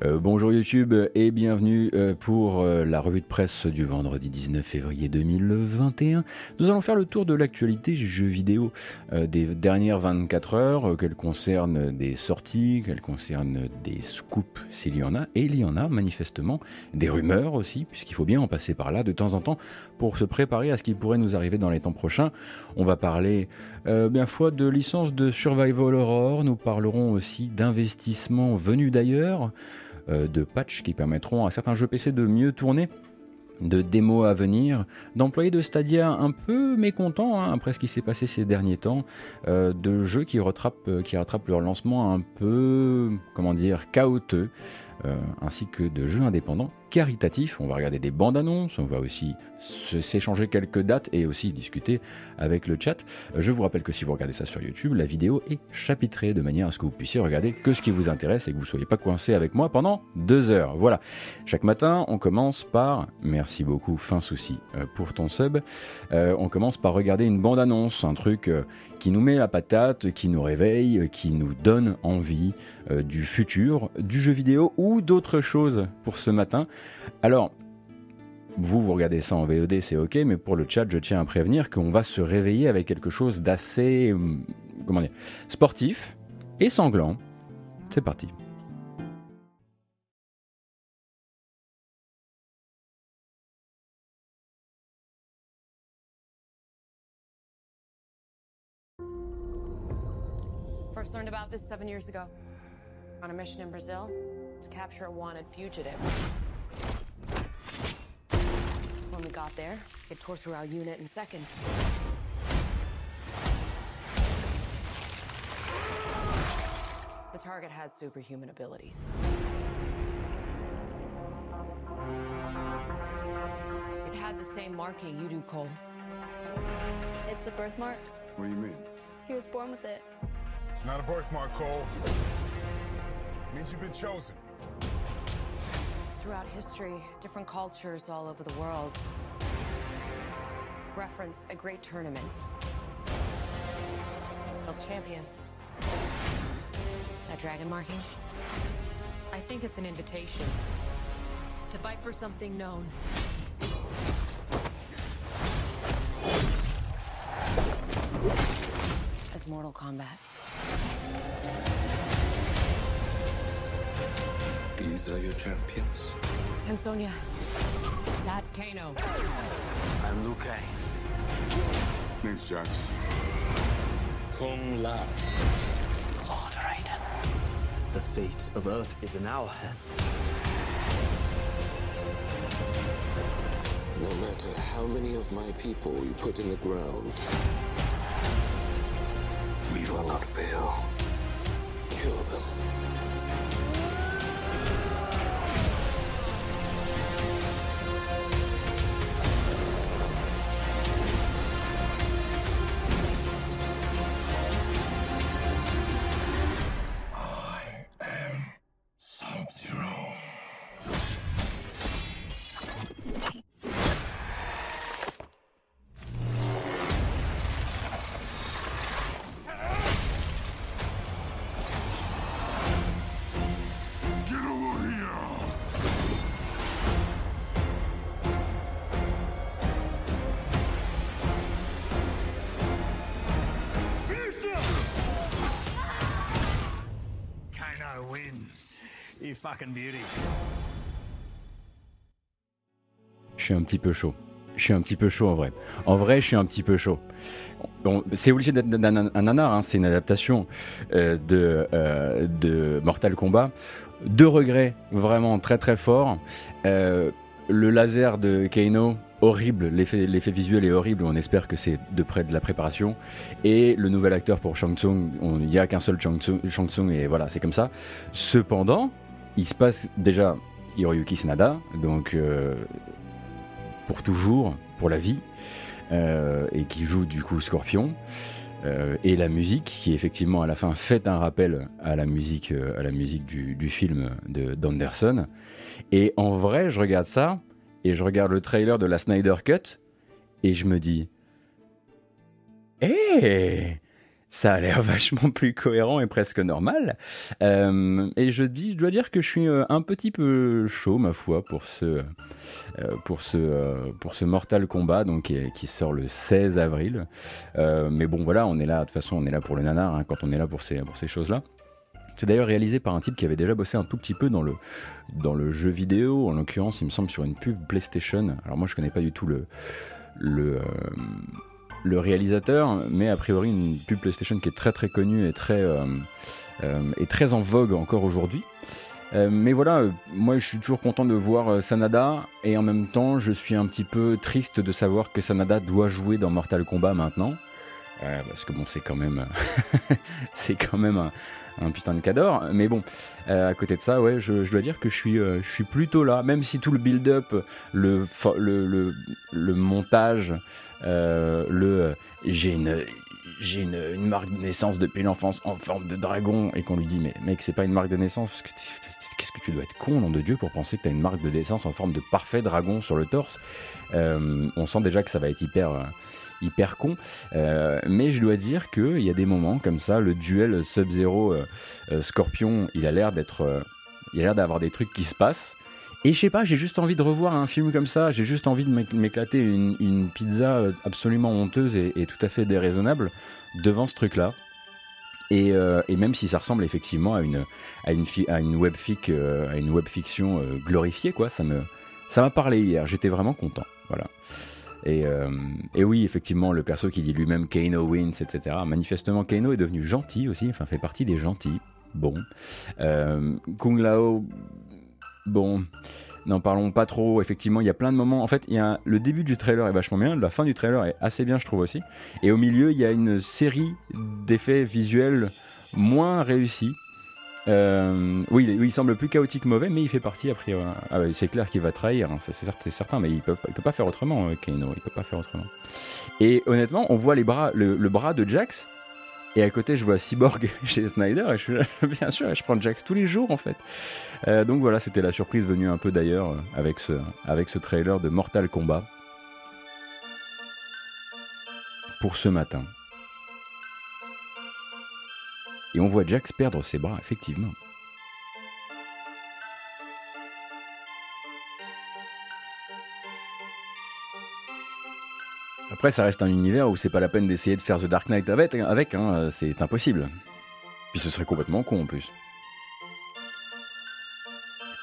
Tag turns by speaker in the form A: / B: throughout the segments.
A: Euh, bonjour YouTube et bienvenue euh, pour euh, la revue de presse du vendredi 19 février 2021. Nous allons faire le tour de l'actualité jeux vidéo des dernières 24 heures, qu'elles concernent des sorties, qu'elles concernent des scoops s'il y en a, et il y en a manifestement des rumeurs aussi, puisqu'il faut bien en passer par là de temps en temps pour se préparer à ce qui pourrait nous arriver dans les temps prochains. On va parler bien fois de licences de Survival Horror, nous parlerons aussi d'investissements venus d'ailleurs. Euh, de patchs qui permettront à certains jeux PC de mieux tourner de démos à venir, d'employés de Stadia un peu mécontents hein, après ce qui s'est passé ces derniers temps, euh, de jeux qui rattrapent, euh, qui rattrapent leur lancement un peu, comment dire, chaotique, ainsi que de jeux indépendants caritatif. On va regarder des bandes annonces, on va aussi s'échanger quelques dates et aussi discuter avec le chat. Je vous rappelle que si vous regardez ça sur YouTube, la vidéo est chapitrée de manière à ce que vous puissiez regarder que ce qui vous intéresse et que vous ne soyez pas coincé avec moi pendant deux heures. Voilà. Chaque matin, on commence par, merci beaucoup, fin souci euh, pour ton sub, euh, on commence par regarder une bande annonce, un truc euh, qui nous met la patate, qui nous réveille, qui nous donne envie du futur, du jeu vidéo ou d'autres choses pour ce matin. Alors, vous, vous regardez ça en VOD, c'est ok, mais pour le chat, je tiens à prévenir qu'on va se réveiller avec quelque chose d'assez, hum, comment dire, sportif et sanglant. C'est parti. First learned about this seven years ago. On a mission in Brazil to capture a wanted fugitive. When we got there, it tore through our unit in seconds. The target had superhuman abilities. It had the same marking you do, Cole.
B: It's a birthmark.
C: What do you mean?
B: He was born with it.
C: It's not a birthmark, Cole. It means you've been chosen.
B: Throughout history, different cultures all over the world reference a great tournament of champions. That dragon marking? I think it's an invitation to fight for something known. As Mortal Kombat.
D: These are your champions.
B: I'm Sonya. That's Kano.
D: I'm Liu Kang.
C: Name's Jax.
D: Kung Lao. Lord Raiden. The fate of Earth is in our hands.
E: No matter how many of my people you put in the ground, we will not fail. Kill them.
A: Je suis un petit peu chaud. Je suis un petit peu chaud en vrai. En vrai, je suis un petit peu chaud. C'est obligé d'être un, nanar, hein. c'est une adaptation euh, de, euh, de Mortal Kombat. Deux regrets vraiment très très forts. Euh, le laser de Kano, horrible, l'effet visuel est horrible, on espère que c'est de près de la préparation. Et le nouvel acteur pour Shang Tsung, il n'y a qu'un seul Shang Tsung, et voilà, c'est comme ça. Cependant, il se passe déjà Hiroyuki Sanada, donc pour toujours, pour la vie, euh, et qui joue du coup Scorpion. Euh, et la musique qui effectivement à la fin fait un rappel à la musique, euh, à la musique du, film de d'Anderson. Et en vrai, je regarde ça et je regarde le trailer de la Snyder Cut et je me dis, hé, ça a l'air vachement plus cohérent et presque normal. Euh, et je, dis, je dois dire que je suis euh, un petit peu chaud, ma foi, pour ce, euh, pour ce, pour ce Mortal Kombat donc, qui, sort le 16 avril. mais bon, voilà, on est là, de toute façon, on est là pour le nanar hein, quand on est là pour ces, pour ces choses-là. C'est d'ailleurs réalisé par un type qui avait déjà bossé un tout petit peu dans le, dans le jeu vidéo, en l'occurrence, il me semble, sur une pub PlayStation. Alors moi, je connais pas du tout le, le, le réalisateur, mais a priori une pub PlayStation qui est très très connue et très, euh, euh, très en vogue encore aujourd'hui. Euh, mais voilà, moi je suis toujours content de voir Sanada et en même temps je suis un petit peu triste de savoir que Sanada doit jouer dans Mortal Kombat maintenant. parce que bon, c'est quand même, c'est quand même un, putain de cador. Mais bon, à côté de ça, ouais, je, dois dire que je suis, je suis plutôt là. Même si tout le build-up, le, le, le, le, montage, euh, le euh, j'ai une j'ai une, marque de naissance depuis l'enfance en forme de dragon et qu'on lui dit mais mec c'est pas une marque de naissance parce que qu'est-ce que tu dois être con nom de Dieu pour penser que tu as une marque de naissance en forme de parfait dragon sur le torse. Euh, on sent déjà que ça va être hyper hyper con. Mais je dois dire qu'il y a des moments comme ça le duel Sub-Zero Scorpion il a l'air d'être il a l'air d'avoir des trucs qui se passent et je sais pas, j'ai juste envie de revoir un film comme ça, j'ai juste envie de m'éclater une, pizza euh, absolument honteuse et, tout à fait déraisonnable devant ce truc-là. Et, euh, même si ça ressemble effectivement à une, à une, à une, webfic, euh, webfiction glorifiée, quoi, ça ça m'a parlé hier, j'étais vraiment content. Voilà. Et, et, oui, effectivement, le perso qui dit lui-même Kano wins, etc. Manifestement, Kano est devenu gentil aussi, enfin fait partie des gentils. Bon. Kung Lao, Bon, n'en parlons pas trop. Effectivement, il y a plein de moments. En fait, il y a le début du trailer est vachement bien, la fin du trailer est assez bien, je trouve aussi. Et au milieu, il y a une série d'effets visuels moins réussis. Euh, oui, il, semble plus chaotique, mauvais, mais il fait partie après. Ah c'est clair qu'il va trahir, hein, c'est certain, mais il peut, peut pas faire autrement, euh, Kano. Il peut pas faire autrement. Et honnêtement, on voit les bras, le, le bras de Jax et à côté, je vois Cyborg chez Snyder, et bien sûr, je prends Jax tous les jours en fait. Euh, donc voilà, c'était la surprise venue un peu d'ailleurs euh, avec ce, avec ce trailer de Mortal Kombat pour ce matin. Et on voit Jax perdre ses bras, effectivement. Après, ça reste un univers où c'est pas la peine d'essayer de faire The Dark Knight avec, avec hein, c'est impossible. Puis ce serait complètement con en plus.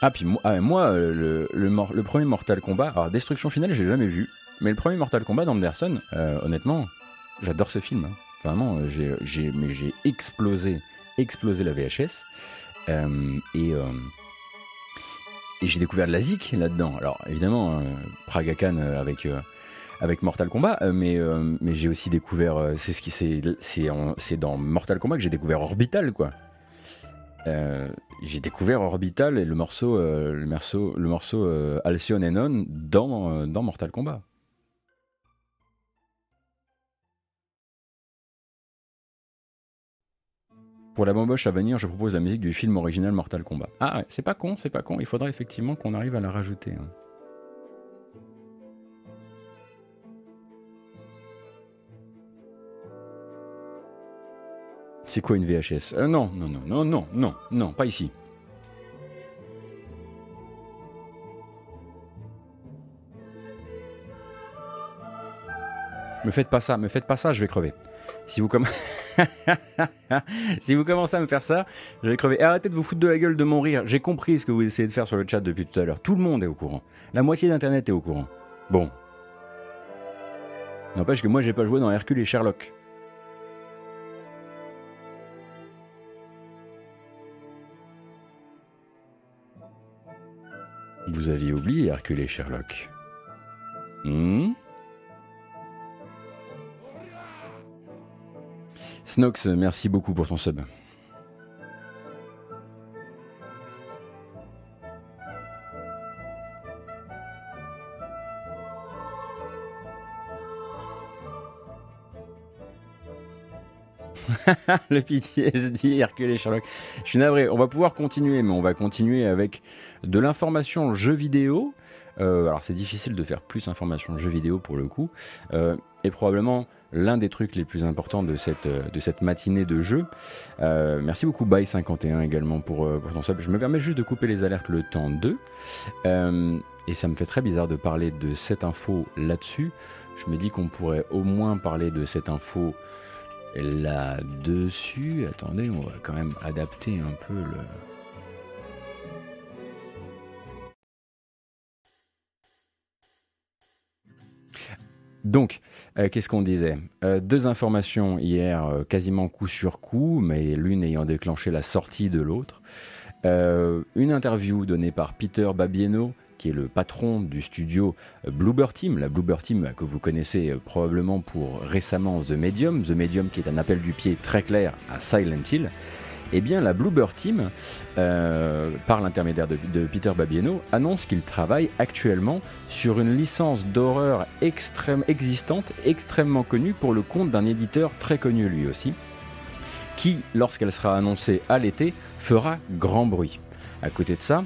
A: Ah, puis moi, ah, moi le, premier Mortal Kombat, alors Destruction Finale, j'ai jamais vu, mais le premier Mortal Kombat d'Anderson, euh, honnêtement, j'adore ce film. Hein. Vraiment, euh, j'ai, explosé, explosé la VHS. Euh, et, j'ai découvert de la ZIC là-dedans. Alors évidemment, Praga Khan avec avec Mortal Kombat, euh, mais, euh, mais j'ai aussi découvert, euh, c'est ce qui c'est dans Mortal Kombat que j'ai découvert Orbital quoi. j'ai découvert Orbital et le morceau le morceau le morceau Alcyon Enon dans dans Mortal Kombat. Pour la bamboche à venir, je propose la musique du film original Mortal Kombat. Ah, c'est pas con, c'est pas con. Il faudrait effectivement qu'on arrive à la rajouter. Hein. C'est quoi une VHS euh, Non, non, non, non, non, non, non, pas ici. Me faites pas ça, me faites pas ça, je vais crever. Si vous, commencez à me faire ça, je vais crever. Et arrêtez de vous foutre de la gueule de mon rire. J'ai compris ce que vous essayez de faire sur le chat depuis tout à l'heure. Tout le monde est au courant. La moitié d'Internet est au courant. Bon. N'empêche que moi, j'ai pas joué dans Hercule et Sherlock. Vous aviez oublié Hercule et Sherlock. Hmm? Snox, merci beaucoup pour ton sub. le PTSD, Hercule et Sherlock. Je suis navré, on va pouvoir continuer, mais on va continuer avec de l'information jeu vidéo. Euh, alors c'est difficile de faire plus information de jeux vidéo pour le coup. Euh, et probablement l'un des trucs les plus importants de cette, de cette matinée de jeu. merci beaucoup Bye51 également pour, pour ton sub. Je me permets juste de couper les alertes le temps 2. et ça me fait très bizarre de parler de cette info là-dessus. Je me dis qu'on pourrait au moins parler de cette info là-dessus. Attendez, on va quand même adapter un peu le... Donc, euh, qu'est-ce qu'on disait? Euh, Deux informations hier, euh, quasiment coup sur coup, mais l'une ayant déclenché la sortie de l'autre. une interview donnée par Peter Babieno, qui est le patron du studio Bluebird Team, la Bluebird Team que vous connaissez probablement pour récemment The Medium, The Medium qui est un appel du pied très clair à Silent Hill. Eh bien, la Bluebird Team, euh, par l'intermédiaire de, Peter Babieno, annonce qu'il travaille actuellement sur une licence d'horreur extrême, existante, extrêmement connue pour le compte d'un éditeur très connu lui aussi, qui, lorsqu'elle sera annoncée à l'été, fera grand bruit. À côté de ça, euh,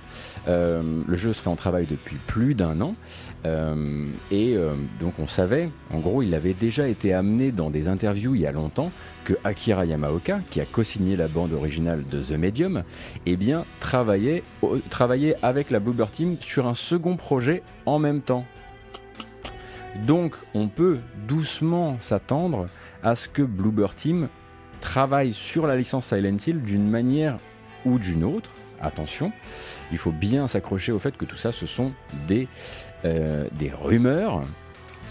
A: le jeu serait en travail depuis plus d'un an. Euh, et donc on savait, en gros, il avait déjà été amené dans des interviews il y a longtemps que Akira Yamaoka, qui a co-signé la bande originale de The Medium, eh bien, travaillait, avec la Bluebird Team sur un second projet en même temps. Donc, on peut doucement s'attendre à ce que Bluebird Team travaille sur la licence Silent Hill d'une manière ou d'une autre. Attention, il faut bien s'accrocher au fait que tout ça, ce sont des, euh, des rumeurs,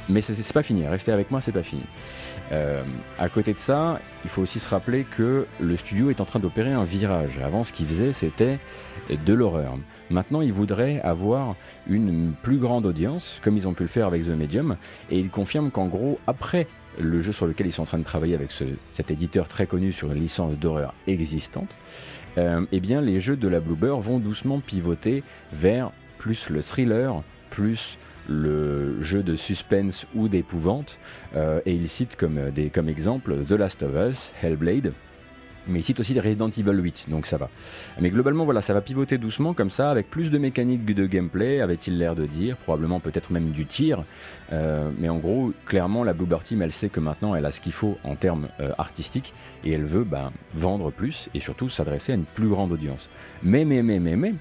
A: mais c'est pas fini. Restez avec moi, c'est pas fini. Euh, à côté de ça, il faut aussi se rappeler que le studio est en train d'opérer un virage. Avant, ce qu'il faisait, c'était de l'horreur. Maintenant, il voudrait avoir une plus grande audience, comme ils ont pu le faire avec The Medium, et il confirme qu'en gros, après le jeu sur lequel ils sont en train de travailler avec cet éditeur très connu sur une licence d'horreur existante, eh bien, les jeux de la Bluebird vont doucement pivoter vers plus le thriller, plus le jeu de suspense ou d'épouvante. Euh, et il cite comme, euh, des, comme exemple The Last of Us, Hellblade. Mais il cite aussi Resident Evil 8, donc ça va. Mais globalement, voilà, ça va pivoter doucement comme ça, avec plus de mécaniques de gameplay, avait-il l'air de dire, probablement peut-être même du tir. Euh, mais en gros, clairement, la Bluebird Team, elle sait que maintenant, elle a ce qu'il faut en termes artistiques, et elle veut ben, vendre plus, et surtout s'adresser à une plus grande audience. Mais, mais, mais, mais, mais,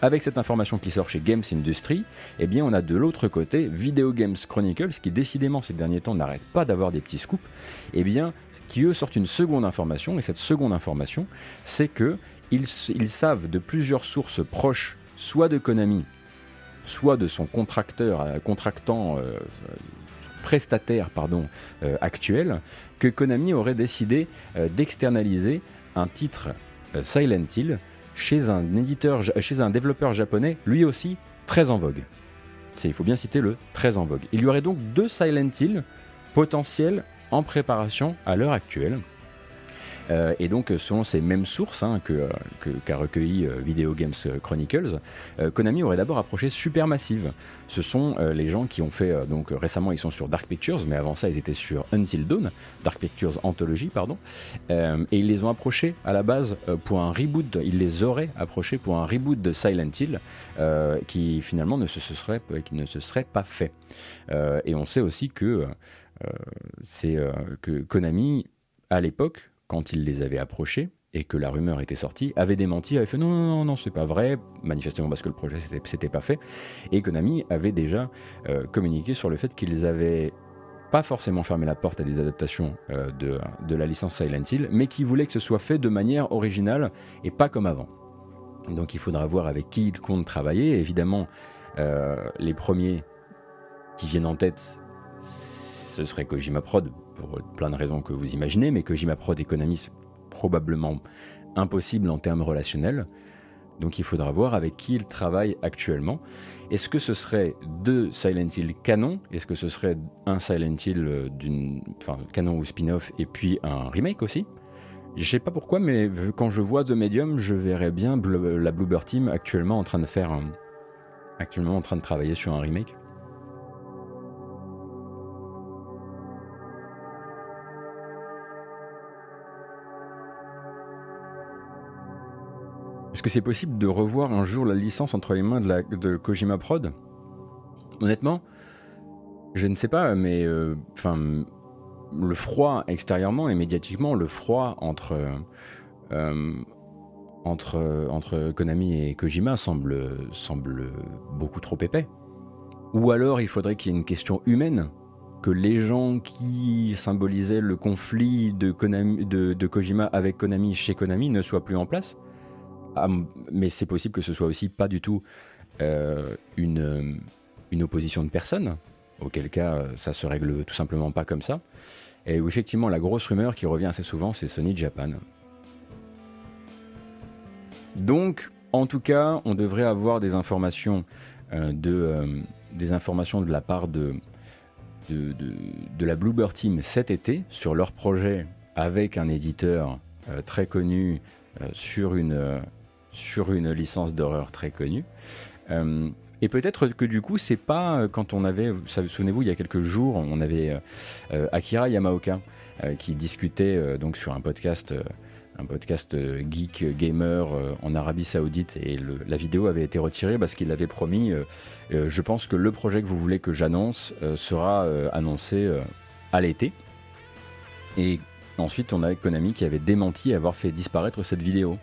A: avec cette information qui sort chez Games Industry, eh bien on a de l'autre côté Video Games Chronicles qui décidément ces derniers temps n'arrête pas d'avoir des petits scoops, eh bien qui eux sortent une seconde information et cette seconde information c'est que ils, savent de plusieurs sources proches soit de Konami, soit de son contracteur, euh, contractant euh, prestataire euh, actuel, que Konami aurait décidé d'externaliser un titre Silent Hill chez un éditeur, chez un développeur japonais, lui aussi très en vogue. Il faut bien citer le très en vogue. Il y aurait donc deux Silent Hill potentiels en préparation à l'heure actuelle. Euh, et donc, selon ces mêmes sources hein, que, qu'a recueilli euh, Video Games Chronicles, euh, Konami aurait d'abord approché Supermassive. Ce sont les gens qui ont fait, donc récemment ils sont sur Dark Pictures, mais avant ça ils étaient sur Until Dawn, Dark Pictures Anthology, pardon, et ils les ont approchés à la base pour un reboot, ils les auraient approchés pour un reboot de Silent Hill, qui finalement ne se serait pas fait. et on sait aussi que, c'est, que Konami, à l'époque, quand il les avait approchés et que la rumeur était sortie, avait démenti, avait fait non, non, non, non c'est pas vrai, manifestement parce que le projet s'était pas fait, et Konami avait déjà euh, communiqué sur le fait qu'ils avaient pas forcément fermé la porte à des adaptations euh, de, la licence Silent Hill, mais qui voulaient que ce soit fait de manière originale et pas comme avant. Donc il faudra voir avec qui ils comptent travailler. Évidemment, euh, les premiers qui viennent en tête, ce serait Kojima Prod, pour plein de raisons que vous imaginez, mais Kojima Prod et Konami, probablement impossible en termes relationnels. Donc il faudra voir avec qui il travaille actuellement. Est-ce que ce serait deux Silent Hill canon? Est-ce que ce serait un Silent Hill euh, d'une, enfin, canon ou spin-off et puis un remake aussi? Je sais pas pourquoi, mais quand je vois The Medium, je verrais bien la Bluebird Team actuellement en train de faire actuellement en train de travailler sur un remake. Est-ce que c'est possible de revoir un jour la licence entre les mains de, la, Kojima Prod? Honnêtement, je ne sais pas, mais euh, enfin, le froid extérieurement et médiatiquement, le froid entre euh, entre entre Konami et Kojima semble semble beaucoup trop épais. Ou alors, il faudrait qu'il y ait une question humaine que les gens qui symbolisaient le conflit de, de, Kojima avec Konami chez Konami ne soient plus en place. Ah, mais c'est possible que ce soit aussi pas du tout euh, une, une opposition de personnes, auquel cas ça se règle tout simplement pas comme ça. Et effectivement la grosse rumeur qui revient assez souvent c'est Sony Japan. Donc en tout cas on devrait avoir des informations, euh, de, euh, des informations de la part de, de, la Bluebird Team cet été sur leur projet avec un éditeur euh, très connu euh, sur, une, euh, sur une licence d'horreur très connue. et peut-être que du coup, c'est pas quand on avait, souvenez-vous, il y a quelques jours, on avait Akira Yamaoka qui discutait donc sur un podcast un podcast euh, geek gamer euh, en Arabie Saoudite et la vidéo avait été retirée parce qu'il avait promis. Euh, je pense que le projet que vous voulez que j'annonce sera annoncé à l'été. Et ensuite, on a Konami qui avait démenti avoir fait disparaître cette vidéo.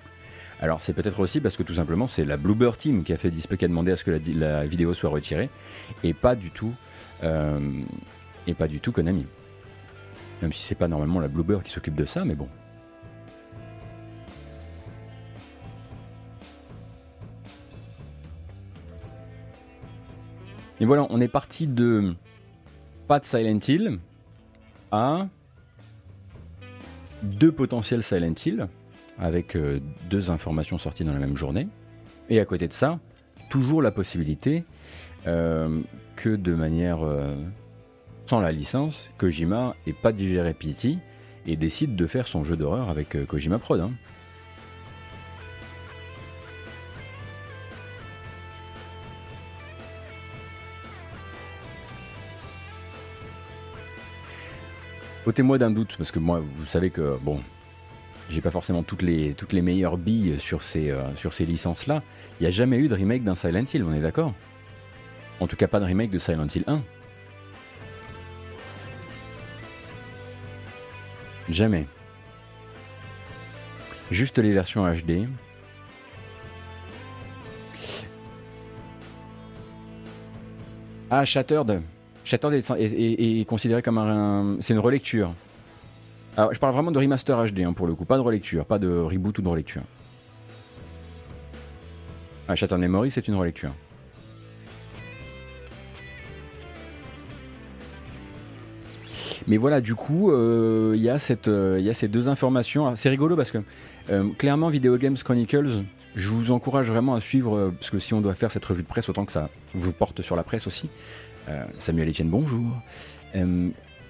A: Alors c'est peut-être aussi parce que tout simplement c'est la Bluebird Team qui a fait qui a demandé à ce que la, vidéo soit retirée et pas du tout et pas du tout Konami. Même si c'est pas normalement la Bluebird qui s'occupe de ça, mais bon. Et voilà, on est parti de pas de Silent Hill à deux potentiels Silent Hill avec euh, deux informations sorties dans la même journée. Et à côté de ça, toujours la possibilité euh, que de manière euh, sans la licence, Kojima ait pas digéré PT et décide de faire son jeu d'horreur avec Kojima Prod. Hein. Ôtez-moi d'un doute, parce que moi, vous savez que, j'ai pas forcément toutes les, toutes les meilleures billes sur ces, euh, sur ces licences-là. Il n'y a jamais eu de remake d'un Silent Hill, on est d'accord? En tout cas, pas de remake de Silent Hill 1. Jamais. Juste les versions HD. Ah, Shattered Shattered est, considéré comme un. c'est une relecture. Alors, je parle vraiment de remaster HD hein, pour le coup, pas de relecture, pas de reboot ou de relecture. Ah, Shattered Memory, c'est une relecture. Mais voilà, du coup, euh, il y, euh, y, a ces deux informations. Ah, c'est rigolo parce que euh, clairement, Video Games Chronicles, je vous encourage vraiment à suivre, parce que si on doit faire cette revue de presse, autant que ça vous porte sur la presse aussi. Samuel Etienne, bonjour.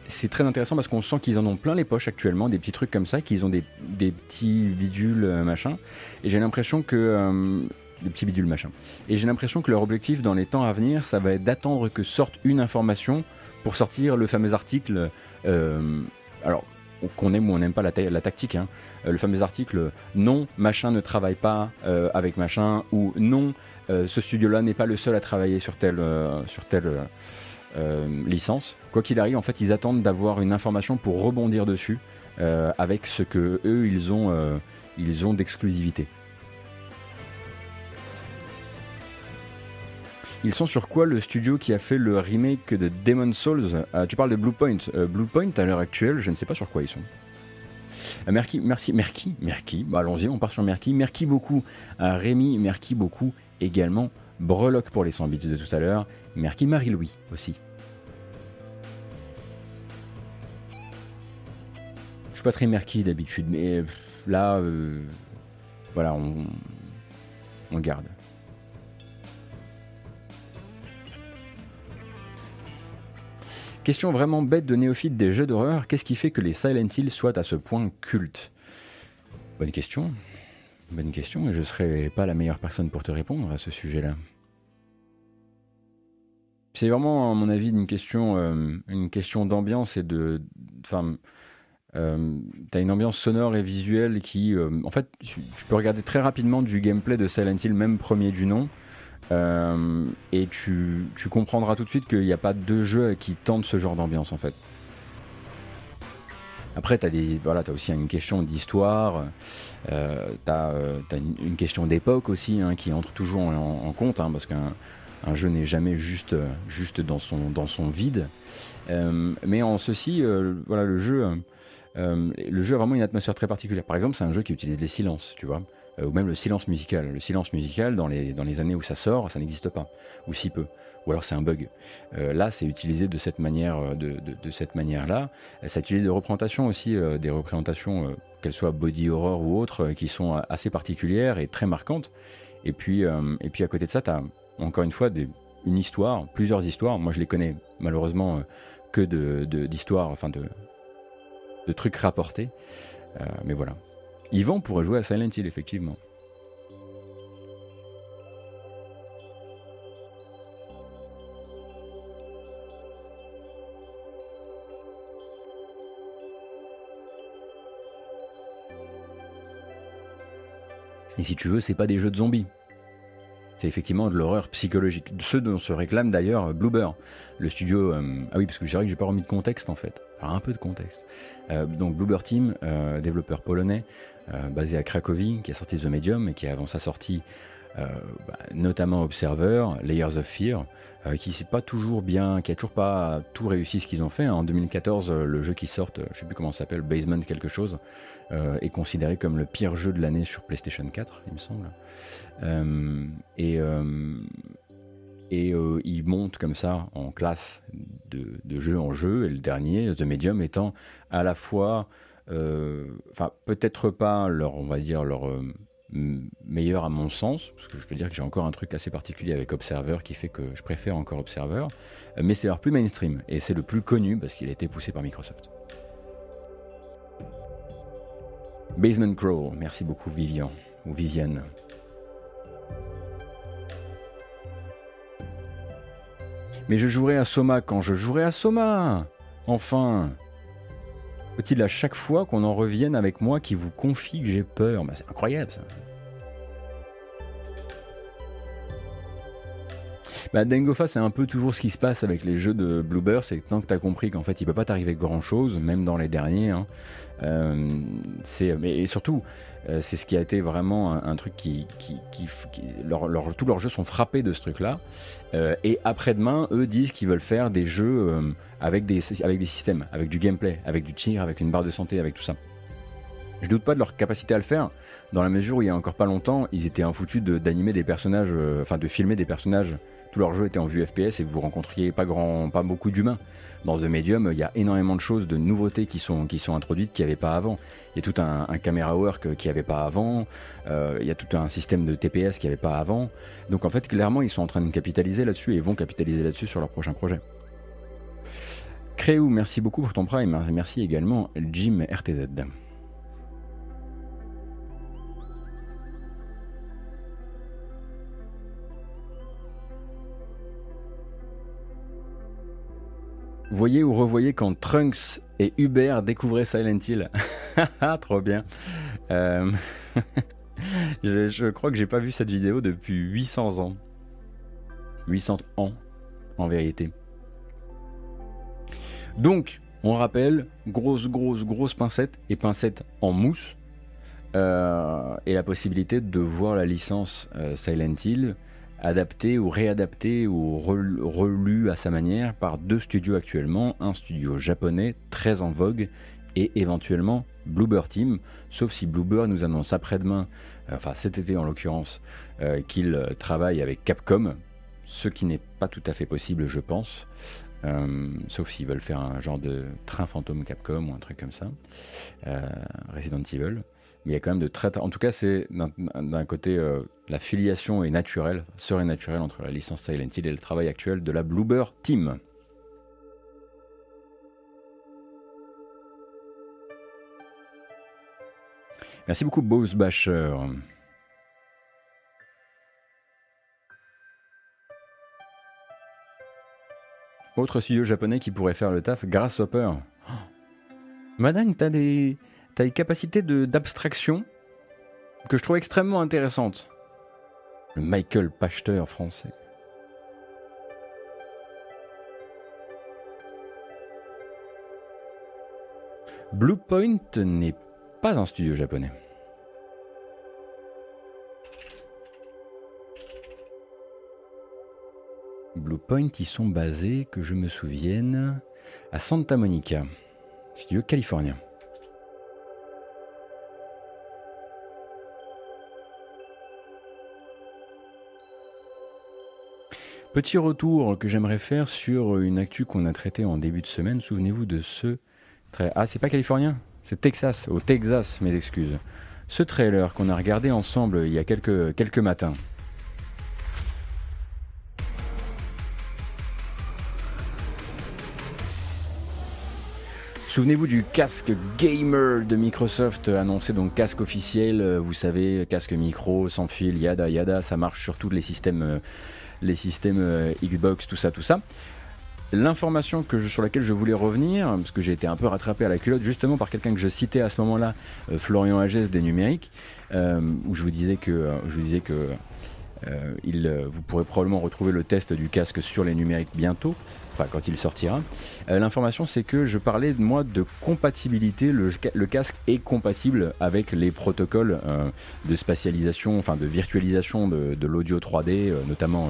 A: Euh, c'est très intéressant parce qu'on sent qu'ils en ont plein les poches actuellement, des petits trucs comme ça, qu'ils ont des, petits bidules euh, machin. Et j'ai l'impression que. des petits bidules machin. Et j'ai l'impression que leur objectif dans les temps à venir, ça va être d'attendre que sorte une information pour sortir le fameux article. alors, qu'on aime ou on n'aime pas la, la tactique, hein. le fameux article non, machin ne travaille pas avec machin, ou non, ce studio-là n'est pas le seul à travailler sur tel, sur tel euh, licence. Quoi qu'il arrive, en fait, ils attendent d'avoir une information pour rebondir dessus euh, avec ce que eux ils ont, euh, ils ont d'exclusivité. Ils sont sur quoi le studio qui a fait le remake de Demon Souls? Tu parles de Bluepoint. Bluepoint à l'heure actuelle, je ne sais pas sur quoi ils sont. merci, merci, merci, merci. Bah, allons-y, on part sur Merci. Merci beaucoup à Rémi, merci beaucoup également Breloque pour les 100 bits de tout à l'heure. Merci Marie-Louis aussi. Pas très merky d'habitude, mais là, euh, voilà, on, on garde. Question vraiment bête de néophyte des jeux d'horreur, qu'est-ce qui fait que les Silent Hill soient à ce point cultes? Bonne question. Bonne question, et je serais pas la meilleure personne pour te répondre à ce sujet-là. C'est vraiment, à mon avis, une question, euh, une question d'ambiance et de. Enfin, euh, tu as une ambiance sonore et visuelle qui, euh, en fait, tu, peux regarder très rapidement du gameplay de Silent Hill, même premier du nom. Euh, et tu, comprendras tout de suite qu'il n'y a pas deux jeux qui tentent ce genre d'ambiance en fait. Après, tu as, voilà, as aussi une question d'histoire, euh, tu as, une, question d'époque aussi hein, qui entre toujours en, compte, hein, parce qu'un un jeu n'est jamais juste, juste dans, son, dans son vide. mais en ceci, voilà, le jeu, le jeu a vraiment une atmosphère très particulière. Par exemple, c'est un jeu qui utilise les silences, tu vois. Euh, ou même le silence musical. Le silence musical, dans les, dans les années où ça sort, ça n'existe pas, ou si peu, ou alors c'est un bug. Euh, là, c'est utilisé de cette manière, euh, de, de, cette manière-là. Ça utilise des représentations aussi, des représentations, qu'elles soient body horror ou autres, qui sont assez particulières et très marquantes. Et puis, et puis à côté de ça, tu as encore une fois une histoire, plusieurs histoires. Moi, je les connais malheureusement que d'histoires, de, enfin de, de trucs rapportés. mais voilà. Yvan pourrait jouer à Silent Hill, effectivement. Et si tu veux, c'est pas des jeux de zombies. Effectivement de l'horreur psychologique. Ce dont se réclame d'ailleurs Bloober, le studio. Euh, ah oui, parce que dirais que j'ai pas remis de contexte en fait. Alors un peu de contexte. Euh, donc Bloober Team, euh, développeur polonais, euh, basé à Cracovie, qui a sorti The Medium et qui avant sa sortie euh, bah, notamment Observer, Layers of Fear, euh, qui pas toujours bien, qui a toujours pas tout réussi ce qu'ils ont fait. En 2014, le jeu qui sort, je sais plus comment ça s'appelle, Basement quelque chose, est considéré comme le pire jeu de l'année sur PlayStation 4, il me semble. et et il monte comme ça en classe de, de, jeu en jeu, et le dernier, The Medium, étant à la fois euh, enfin, peut-être pas leur, on va dire, leur euh, meilleur à mon sens, parce que je veux dire que j'ai encore un truc assez particulier avec Observer qui fait que je préfère encore Observer, mais c'est leur plus mainstream et c'est le plus connu parce qu'il a été poussé par Microsoft. Basement Crow, merci beaucoup Vivian ou Vivienne. Mais je jouerai à Soma quand je jouerai à Soma Enfin faut-il à chaque fois qu'on en revienne avec moi qui vous confie que j'ai peur? Bah, C'est incroyable ça. Bah, Dengofa, c'est un peu toujours ce qui se passe avec les jeux de Bluebird, c'est que tant que tu as compris qu'en fait il peut pas t'arriver grand chose, même dans les derniers, hein, euh, mais, et surtout, euh, c'est ce qui a été vraiment un, truc qui. qui, tous leurs jeux sont frappés de ce truc-là. Euh, et après-demain, eux disent qu'ils veulent faire des jeux avec, des, avec des systèmes, avec du gameplay, avec du tir, avec une barre de santé, avec tout ça. Je doute pas de leur capacité à le faire, dans la mesure où il y a encore pas longtemps, ils étaient infoutus d'animer des personnages, enfin de filmer des personnages leur jeu était en vue FPS et vous rencontriez pas, grand, pas beaucoup d'humains. Dans The Medium, il y a énormément de choses, de nouveautés qui sont, qui sont introduites qu'il n'y avait pas avant. Il y a tout un, un camera work qu'il n'y avait pas avant, euh, il y a tout un système de TPS qu'il n'y avait pas avant. Donc en fait, clairement, ils sont en train de capitaliser là-dessus et vont capitaliser là-dessus sur leur prochain projet. Créou, merci beaucoup pour ton prime. Merci également Jim RTZ. Voyez ou revoyez quand Trunks et Hubert découvraient Silent Hill. Trop bien. Euh, je, crois que j'ai pas vu cette vidéo depuis 800 ans. 800 ans, en vérité. Donc, on rappelle, grosse, grosse, grosse pincette et pincette en mousse. Euh, et la possibilité de voir la licence euh, Silent Hill adapté ou réadapté ou relu à sa manière par deux studios actuellement, un studio japonais très en vogue et éventuellement Bluebird Team, sauf si Bluebird nous annonce après-demain, euh, enfin cet été en l'occurrence, euh, qu'il euh, travaille avec Capcom, ce qui n'est pas tout à fait possible je pense, sauf s'ils veulent faire un genre de train fantôme Capcom ou un truc comme ça, Resident Evil. Mais il y a quand même de très. En tout cas, c'est d'un côté, la filiation est naturelle, serait naturelle entre la licence Silent Hill et le travail actuel de la Bluebird Team. Merci beaucoup, Bose Basher. Autre studio japonais qui pourrait faire le taf, Grasshopper. Oh. Madame, t'as des as une d'abstraction que je trouve extrêmement intéressante. Le Michael Pachter français. Bluepoint n'est pas un studio japonais. Bluepoint, ils sont basés, que je me souvienne, à Santa Monica, studio californien. Petit retour que j'aimerais faire sur une actu qu'on a traitée en début de semaine. Souvenez-vous de ce ah, c'est pas californien? C'est Texas, au Texas, mes excuses. Ce trailer qu'on a regardé ensemble il y a quelques, quelques matins. Souvenez-vous du casque gamer de Microsoft annoncé donc casque officiel, vous savez, casque micro, sans fil, yada yada, ça marche sur tous les systèmes, euh, les systèmes euh, Xbox, tout ça, tout ça. L'information sur laquelle je voulais revenir, parce que j'ai été un peu rattrapé à la culotte justement par quelqu'un que je citais à ce moment-là, euh, Florian Agès des numériques, euh, où je vous disais que, je disais que vous pourrez probablement retrouver le test du casque sur les numériques bientôt quand il sortira. Euh, l'information, c'est que je parlais de moi de compatibilité. Le, casque est compatible avec les protocoles euh, de spatialisation, enfin de virtualisation de, l'audio 3D, euh, notamment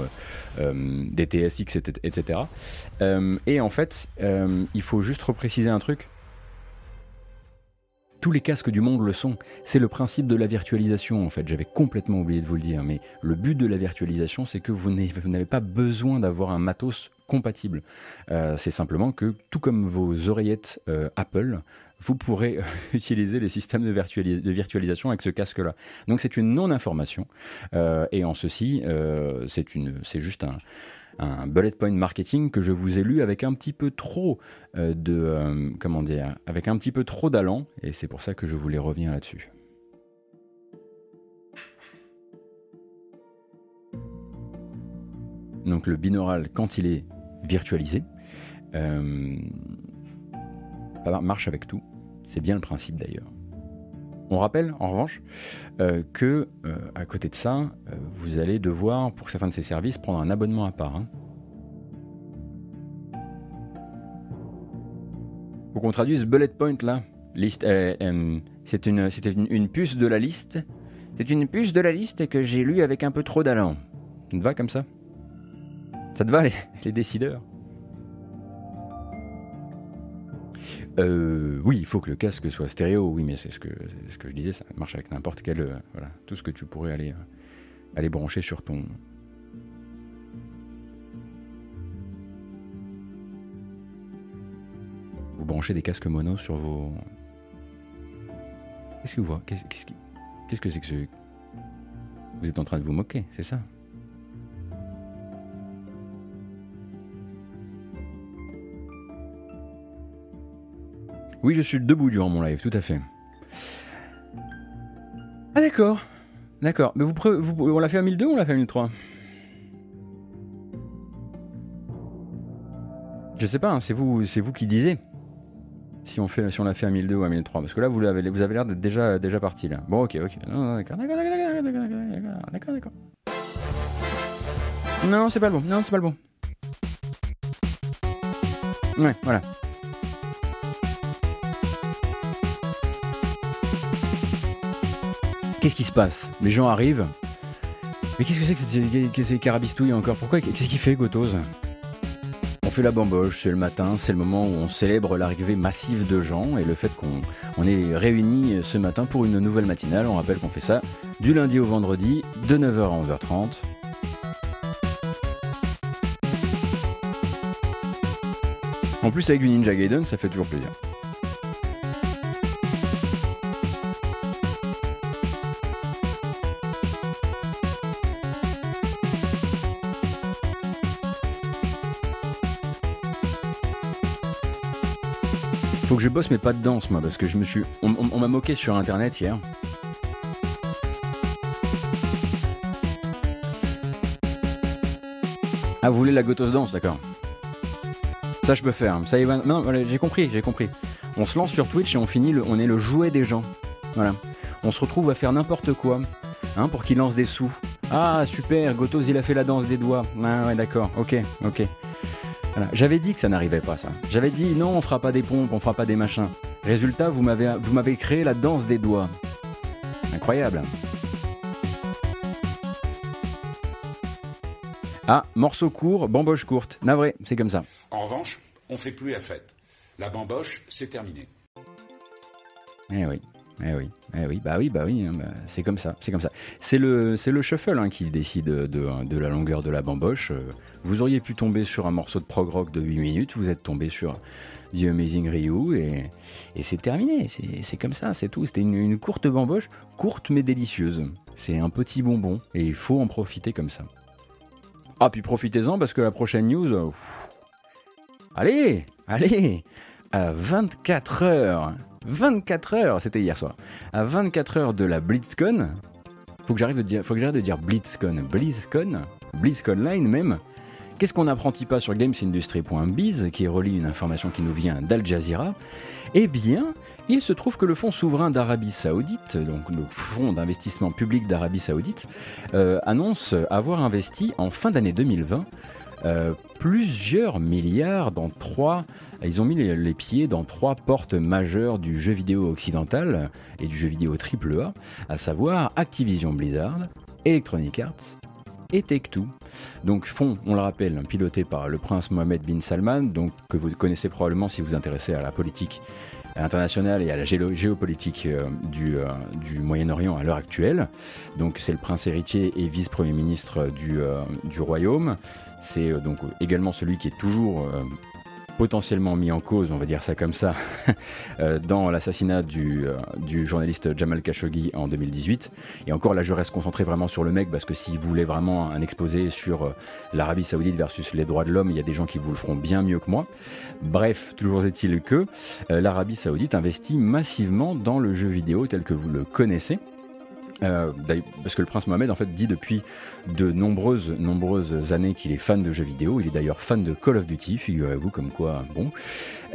A: DTSX, etc. et en fait, il faut juste repréciser un truc tous les casques du monde le sont. C'est le principe de la virtualisation en fait. J'avais complètement oublié de vous le dire, mais le but de la virtualisation, c'est que vous n'avez pas besoin d'avoir un matos compatible. Euh, c'est simplement que, tout comme vos oreillettes euh, Apple, vous pourrez utiliser les systèmes de, virtualisation avec ce casque-là. Donc c'est une non-information, euh, et en ceci, c'est juste un, un bullet point marketing que je vous ai lu avec un petit peu trop de comment dire avec un petit peu trop d'allant et c'est pour ça que je voulais revenir là-dessus. Donc le binaural quand il est virtualisé. Euh, marche avec tout. C'est bien le principe d'ailleurs. On rappelle en revanche euh, que euh, à côté de ça, vous allez devoir, pour certains de ces services, prendre un abonnement à part. Hein. Faut qu'on traduise bullet point là. C'est une, c'était une, puce de la liste. C'est une puce de la liste que j'ai lue avec un peu trop d'allant. Ça te va comme ça? Ça te va les décideurs? Euh, oui, il faut que le casque soit stéréo, oui, mais c'est ce que, je disais, ça marche avec n'importe quel. Euh, voilà, tout ce que tu pourrais aller, euh, aller brancher sur ton. Vous branchez des casques mono sur vos. Qu'est-ce que vous voyez? Qu'est-ce que c'est que ce. Vous êtes en train de vous moquer, c'est ça? Oui, je suis debout durant mon live, tout à fait. Ah d'accord, d'accord. Mais vous, vous, on l'a fait à 1002 ou on l'a fait à 1003 Je sais pas, hein, c'est vous, c'est vous qui disiez. Si on fait, si on l'a fait à 1002 ou à 1003, parce que là vous avez, vous avez l'air d'être déjà, déjà parti là. Bon, ok, ok. D'accord, d'accord, d'accord, d'accord, d'accord. Non, c'est pas le bon. Non, c'est pas le bon. Ouais, voilà. Qu'est-ce qui se passe? Les gens arrivent. Mais qu'est-ce que c'est que, ces carabistouilles encore? Pourquoi Qu'est-ce qu'il fait, Gotos? On fait la bamboche, c'est le matin, c'est le moment où on célèbre l'arrivée massive de gens et le fait qu'on est réunis ce matin pour une nouvelle matinale. On rappelle qu'on fait ça du lundi au vendredi, de 9h à 11h30. En plus, avec du Ninja Gaiden, ça fait toujours plaisir. Je bosse mais pas de danse moi parce que je me suis. On, m'a moqué sur internet hier. Ah vous voulez la gotos danse, d'accord. Ça je peux faire. Ça y va. Non, j'ai compris, j'ai compris. On se lance sur Twitch et on finit on est le jouet des gens. Voilà. On se retrouve à faire n'importe quoi, hein, pour qu'ils lancent des sous. Ah, super, Gotos, il a fait la danse des doigts. Ah, ouais, d'accord, ok, ok. J'avais dit que ça n'arrivait pas, ça. J'avais dit, non, on fera pas des pompes, on fera pas des machins. Résultat, vous m'avez, vous m'avez créé la danse des doigts. Incroyable. Ah, morceau court, bamboche courte. Navré, c'est comme ça.
F: En revanche, on fait plus la fête. La bamboche, c'est terminé.
A: Eh oui. Eh oui, eh oui, bah oui, bah oui, hein, bah, c'est comme ça, c'est comme ça. C'est le, c'est le shuffle hein, qui décide de, la longueur de la bamboche. Vous auriez pu tomber sur un morceau de prog rock de 8 minutes, vous êtes tombé sur The Amazing Ryu et, c'est terminé, c'est, comme ça, c'est tout. C'était une, courte bamboche, courte mais délicieuse. C'est un petit bonbon et il faut en profiter comme ça. Ah, puis profitez-en parce que la prochaine news. Euh, allez, allez, à 24 heures 24 heures, c'était hier soir, à 24 heures de la BlitzCon, faut que j'arrive de dire, faut que de dire BlitzCon, BlizzCon, BlizzConline même. Qu'est-ce qu'on n'apprendit pas sur gamesindustry.biz, qui relie une information qui nous vient d'Al Jazeera? Eh bien, il se trouve que le Fonds souverain d'Arabie Saoudite, donc le Fonds d'investissement public d'Arabie Saoudite, euh, annonce avoir investi en fin d'année 2020 euh, plusieurs milliards dans trois. Ils ont mis les, pieds dans trois portes majeures du jeu vidéo occidental et du jeu vidéo AAA, à savoir Activision Blizzard, Electronic Arts et Take-Two. Donc fond, on le rappelle, piloté par le prince Mohamed bin Salman, donc que vous connaissez probablement si vous vous intéressez à la politique internationale et à la géopolitique euh, du, euh, du Moyen-Orient à l'heure actuelle. Donc c'est le prince héritier et vice-premier ministre du, du royaume. C'est euh, donc également celui qui est toujours euh, potentiellement mis en cause, on va dire ça comme ça, euh, dans l'assassinat du, journaliste Jamal Khashoggi en 2018. Et encore là, je reste concentré vraiment sur le mec parce que si vous voulez vraiment un exposé sur l'Arabie Saoudite versus les droits de l'homme, il y a des gens qui vous le feront bien mieux que moi. Bref, toujours est-il que l'Arabie Saoudite investit massivement dans le jeu vidéo tel que vous le connaissez. Euh, parce que le prince Mohamed dit depuis de nombreuses nombreuses années qu'il est fan de jeux vidéo. Il est d'ailleurs fan de Call of Duty, figurez-vous comme quoi bon.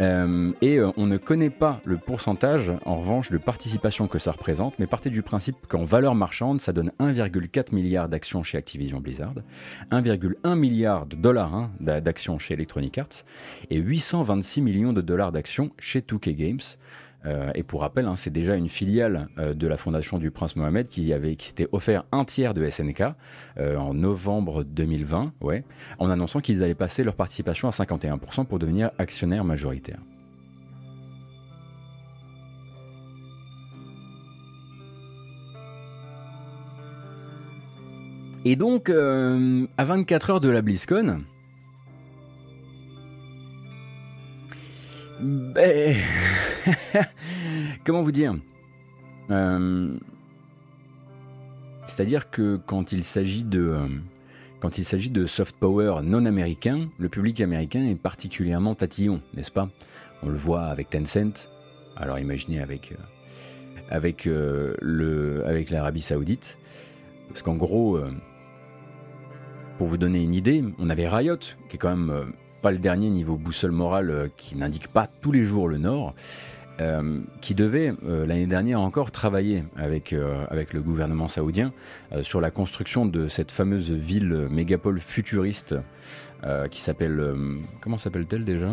A: Euh, et euh, on ne connaît pas le pourcentage en revanche de participation que ça représente, mais partez du principe qu'en valeur marchande, ça donne 1,4 milliard d'actions chez Activision Blizzard, 1,1 milliard de dollars hein, d'actions chez Electronic Arts et 826 millions de dollars d'actions chez 2K Games. Euh, et pour rappel, hein, c'est déjà une filiale euh, de la fondation du prince Mohamed qui, avait, qui s'était offert un tiers de SNK euh, en novembre 2020, ouais, en annonçant qu'ils allaient passer leur participation à 51% pour devenir actionnaire majoritaire. Et donc, à 24 heures de la BlizzCon, ben, Comment vous dire euh, C'est-à-dire que quand il s'agit de euh, quand il s'agit de soft power non américain, le public américain est particulièrement tatillon, n'est-ce pas? On le voit avec Tencent. Alors imaginez avec euh, l'Arabie Saoudite, parce qu'en gros, pour vous donner une idée, on avait Riot qui est quand même pas le dernier niveau boussole morale qui n'indique pas tous les jours le Nord. Euh, qui devait euh, l'année dernière encore travailler avec, euh, avec le gouvernement saoudien sur la construction de cette fameuse ville mégapole futuriste qui s'appelle... comment s'appelle-t-elle déjà?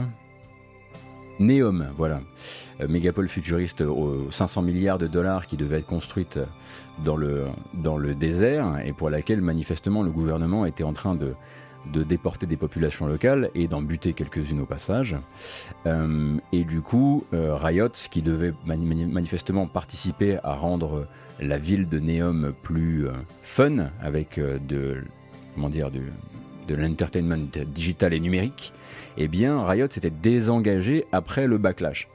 A: Neom, voilà. mégapole futuriste aux 500 milliards de dollars qui devait être construite dans le, dans le désert et pour laquelle manifestement le gouvernement était en train de, de déporter des populations locales et d'en buter quelques-unes au passage. Euh, et du coup, euh, Riot, qui devait manifestement participer à rendre la ville de Neom plus euh, fun avec de comment dire l'entertainment digital et numérique, eh bien Riot s'était désengagé après le backlash.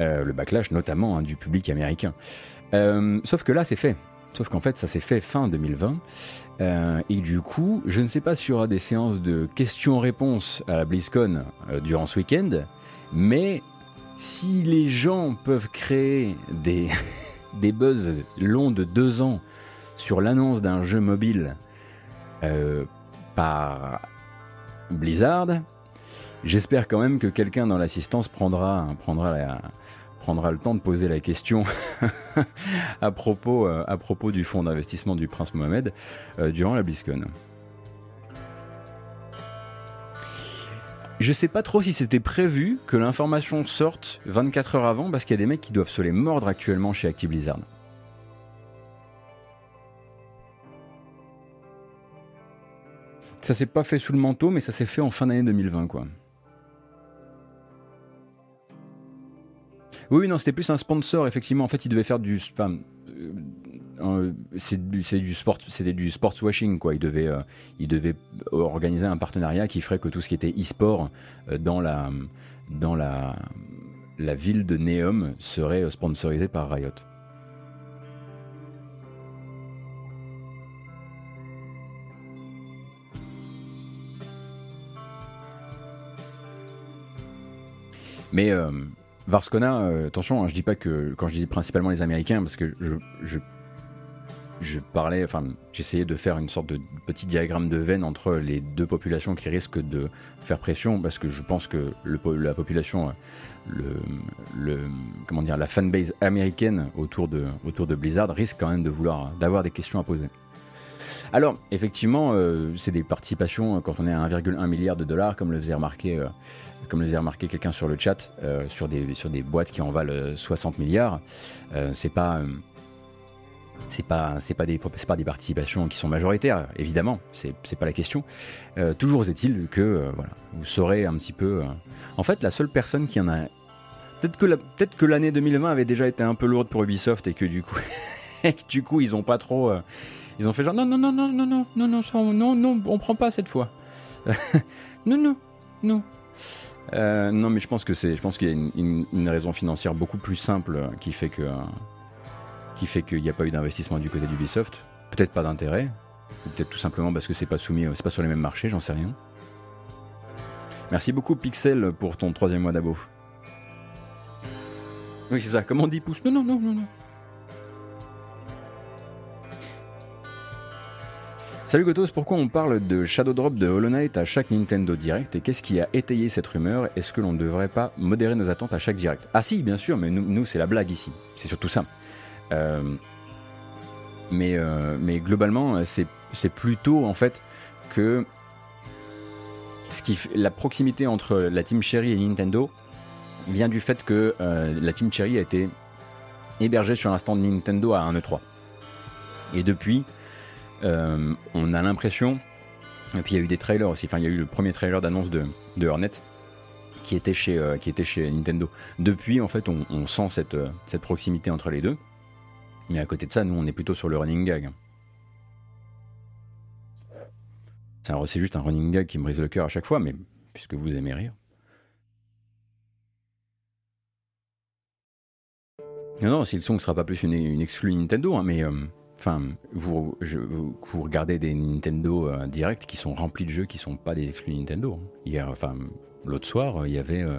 A: le backlash notamment hein, du public américain. sauf que là c'est fait. Sauf qu'en fait ça s'est fait fin 2020 euh, et du coup, je ne sais pas s'il y aura des séances de questions-réponses à la BlizzCon euh, durant ce week-end, mais si les gens peuvent créer des, des buzz longs de deux ans sur l'annonce d'un jeu mobile euh, par Blizzard, j'espère quand même que quelqu'un dans l'assistance prendra, prendra, prendra le temps de poser la question à, propos, euh, à propos du fonds d'investissement du prince Mohamed euh, durant la BlizzCon. Je sais pas trop si c'était prévu que l'information sorte 24 heures avant parce qu'il y a des mecs qui doivent se les mordre actuellement chez Active Blizzard. Ça s'est pas fait sous le manteau, mais ça s'est fait en fin d'année 2020, quoi. Oui, non, c'était plus un sponsor, effectivement. En fait, il devait faire du. Enfin, euh, c'est du, sport, c'était du sports washing, quoi. Il devait, euh, il devait organiser un partenariat qui ferait que tout ce qui était e-sport euh, dans la, dans la, ville de Neum serait sponsorisé par Riot. Mais Varscona, euh, attention, hein, je dis pas que quand je dis principalement les Américains, parce que je, parlais, enfin, j'essayais de faire une sorte de petit diagramme de veine entre les deux populations qui risquent de faire pression, parce que je pense que la population, euh, comment dire, la fanbase américaine autour de, Blizzard risque quand même de vouloir, d'avoir des questions à poser. Alors, effectivement, c'est des participations quand on est à 1,1 milliard de dollars, comme le faisait remarquer comme le faisait remarqué quelqu'un sur le chat, euh, sur, des, sur des boîtes qui en valent 60 euh, milliards, euh, c'est pas. c'est pas, c'est pas, des, pas des participations qui sont majoritaires, évidemment, c'est, c'est pas la question. toujours est-il que voilà, vous saurez un petit peu. en fait, la seule personne qui en a. Peut-être que, peut-être que l'année 2020 avait déjà été un peu lourde pour Ubisoft et que du coup, du coup ils ont pas trop. ils ont fait genre non, non, non, non, non, non, non, non, non, non, on prend pas cette fois. non, non, non. Euh, non, mais je pense que c'est, je pense qu'il y a une, raison financière beaucoup plus simple qui fait que, qui fait qu'il n'y a pas eu d'investissement du côté d'Ubisoft. Peut-être pas d'intérêt, peut-être tout simplement parce que c'est pas soumis, c'est pas sur les mêmes marchés, j'en sais rien. Merci beaucoup Pixel pour ton troisième mois d'abo. Oui, c'est ça. Comment on dit pouce? Non, non, non, non, non. Salut Gotos, pourquoi on parle de Shadow Drop de Hollow Knight à chaque Nintendo Direct et qu'est-ce qui a étayé cette rumeur? Est-ce que l'on ne devrait pas modérer nos attentes à chaque Direct? Ah si, bien sûr, mais nous, c'est la blague ici. C'est surtout ça. Euh, mais, euh, mais globalement, c'est plutôt en fait que ce qui, la proximité entre la Team Cherry et Nintendo vient du fait que euh, la Team Cherry a été hébergée sur un stand Nintendo à 1 E3. Et depuis, euh, on a l'impression, et puis il y a eu des trailers aussi, enfin il y a eu le premier trailer d'annonce de, de Hornet qui était, chez, euh, qui était chez Nintendo. Depuis, en fait, on, sent cette, euh, cette proximité entre les deux. Mais à côté de ça, nous, on est plutôt sur le running gag. C'est juste un running gag qui me brise le cœur à chaque fois, mais puisque vous aimez rire. Non, non, si le son ne sera pas plus une, une exclue Nintendo, hein, mais Enfin, vous, regardez des Nintendo euh, Direct qui sont remplis de jeux qui sont pas des exclus Nintendo. Hein. Hier, enfin, l'autre soir, il y avait, euh,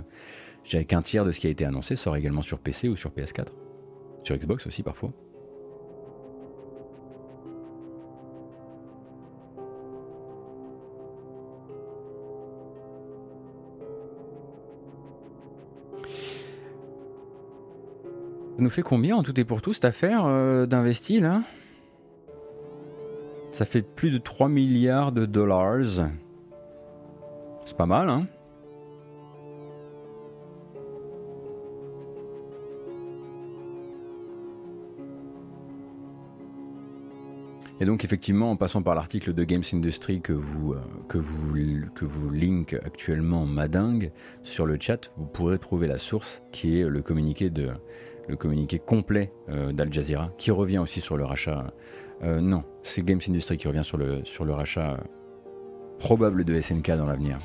A: j'avais qu'un tiers de ce qui a été annoncé sort également sur PC ou sur PS4, sur Xbox aussi parfois. Ça nous fait combien en tout et pour tout cette affaire euh, d'investi là? Ça fait plus de 3 milliards de dollars. C'est pas mal, hein? Et donc effectivement, en passant par l'article de Games Industry que vous, euh, que vous, que vous link actuellement madingue sur le chat, vous pourrez trouver la source qui est le communiqué, de, le communiqué complet euh, d'Al Jazeera, qui revient aussi sur le rachat euh, non, c'est Games Industry qui revient sur le, sur le rachat euh, probable de SNK dans l'avenir.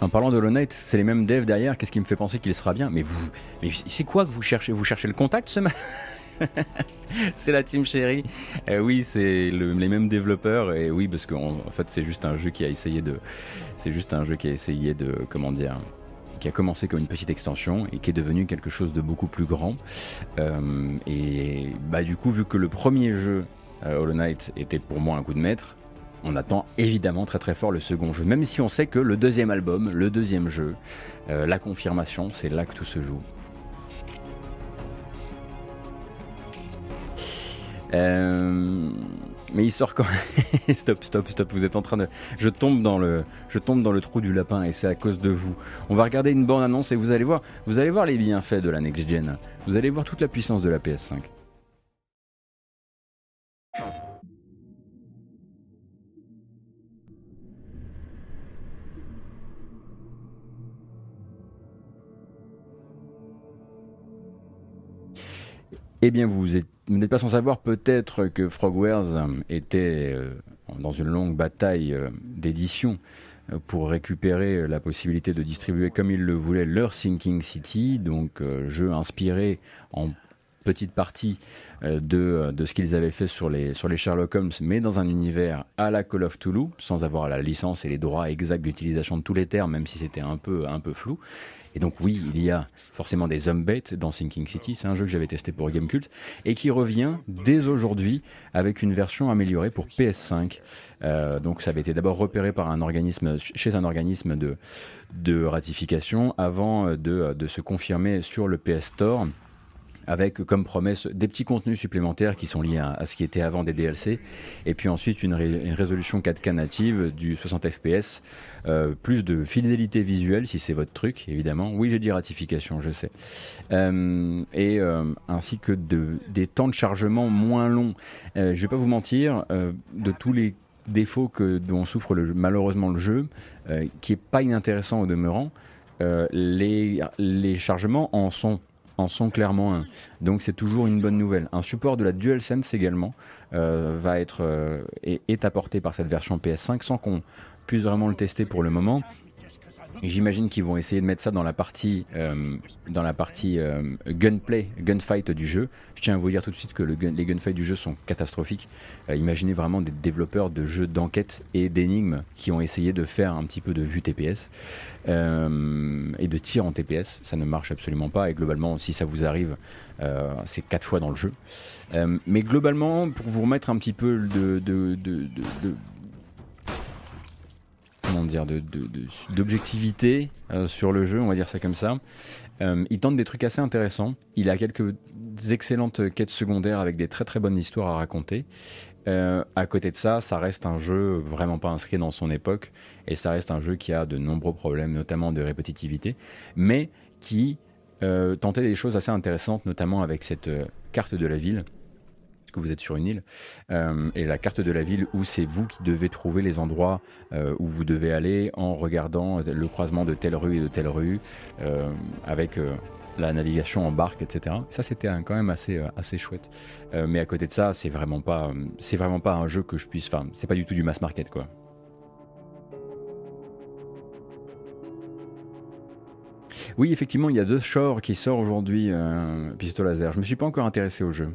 A: En parlant de Hollow c'est les mêmes devs derrière. Qu'est-ce qui me fait penser qu'il sera bien? Mais vous, mais c'est quoi que vous cherchez? Vous cherchez le contact ce C'est la team chérie. Euh, oui, c'est les mêmes développeurs. Et oui, parce qu'en en fait, c'est juste un jeu qui a essayé de, c'est juste un jeu qui a essayé de, comment dire, qui a commencé comme une petite extension et qui est devenu quelque chose de beaucoup plus grand. Euh, et bah, du coup, vu que le premier jeu, euh, Hollow Knight, était pour moi un coup de maître, on attend évidemment très très fort le second jeu, même si on sait que le deuxième album, le deuxième jeu, euh, la confirmation, c'est là que tout se joue. Euh, mais il sort quand stop, stop, stop. Vous êtes en train de. Je tombe dans le, je tombe dans le trou du lapin et c'est à cause de vous. On va regarder une bande annonce et vous allez voir, vous allez voir les bienfaits de la next gen. Vous allez voir toute la puissance de la PS5. Eh bien, vous n'êtes pas sans savoir peut-être que Frogwares était euh, dans une longue bataille euh, d'édition euh, pour récupérer la possibilité de distribuer comme ils le voulaient leur Sinking City, donc jeu inspiré en petite partie de, ce qu'ils avaient fait sur les, sur les Sherlock Holmes, mais dans un univers à la Call of Toulouse, sans avoir la licence et les droits exacts d'utilisation de tous les termes, même si c'était un peu, un peu flou. Et donc oui, il y a forcément des zombies dans Sinking City, c'est un jeu que j'avais testé pour Gamecult, et qui revient dès aujourd'hui avec une version améliorée pour PS5. Euh, donc ça avait été d'abord repéré par un organisme, chez un organisme de, ratification avant de se confirmer sur le PS Store avec comme promesse des petits contenus supplémentaires qui sont liés à, ce qui était avant des DLC, et puis ensuite une, résolution 4K native du 60 FPS, euh, plus de fidélité visuelle si c'est votre truc, évidemment. Oui, j'ai dit ratification, je sais. Euh, et euh, ainsi que de, des temps de chargement moins longs. je vais pas vous mentir, de tous les défauts que, dont souffre malheureusement le jeu, qui est pas inintéressant au demeurant, les, les chargements en sont en sont clairement un. Donc c'est toujours une bonne nouvelle. Un support de la DualSense également euh, va être euh, est, apporté par cette version PS5 sans qu'on puisse vraiment le tester pour le moment. J'imagine qu'ils vont essayer de mettre ça dans la partie, euh, dans la partie euh, gunplay, gunfight du jeu. Je tiens à vous dire tout de suite que le les gunfights du jeu sont catastrophiques. Euh, imaginez vraiment des développeurs de jeux d'enquête et d'énigmes qui ont essayé de faire un petit peu de vue TPS et de tir en TPS. Ça ne marche absolument pas et globalement, si ça vous arrive, c'est quatre fois dans le jeu. mais globalement, pour vous remettre un petit peu de, de, de, de comment dire, d'objectivité euh, sur le jeu, on va dire ça comme ça. Euh, il tente des trucs assez intéressants. Il a quelques excellentes quêtes secondaires avec des très très bonnes histoires à raconter. Euh, à côté de ça, ça reste un jeu vraiment pas inscrit dans son époque et ça reste un jeu qui a de nombreux problèmes, notamment de répétitivité, mais qui tentait des choses assez intéressantes, notamment avec cette carte de la ville que vous êtes sur une île, euh, et la carte de la ville où c'est vous qui devez trouver les endroits euh, où vous devez aller en regardant le croisement de telle rue et de telle rue, euh, avec la navigation en barque, etc. Ça, c'était quand même assez, assez chouette. mais à côté de ça, c'est vraiment pas, c'est vraiment pas un jeu que je puisse. Enfin, c'est pas du tout du mass market, quoi. Oui, effectivement, il y a The Shore qui sort aujourd'hui, pistolet laser. Je me suis pas encore intéressé au jeu.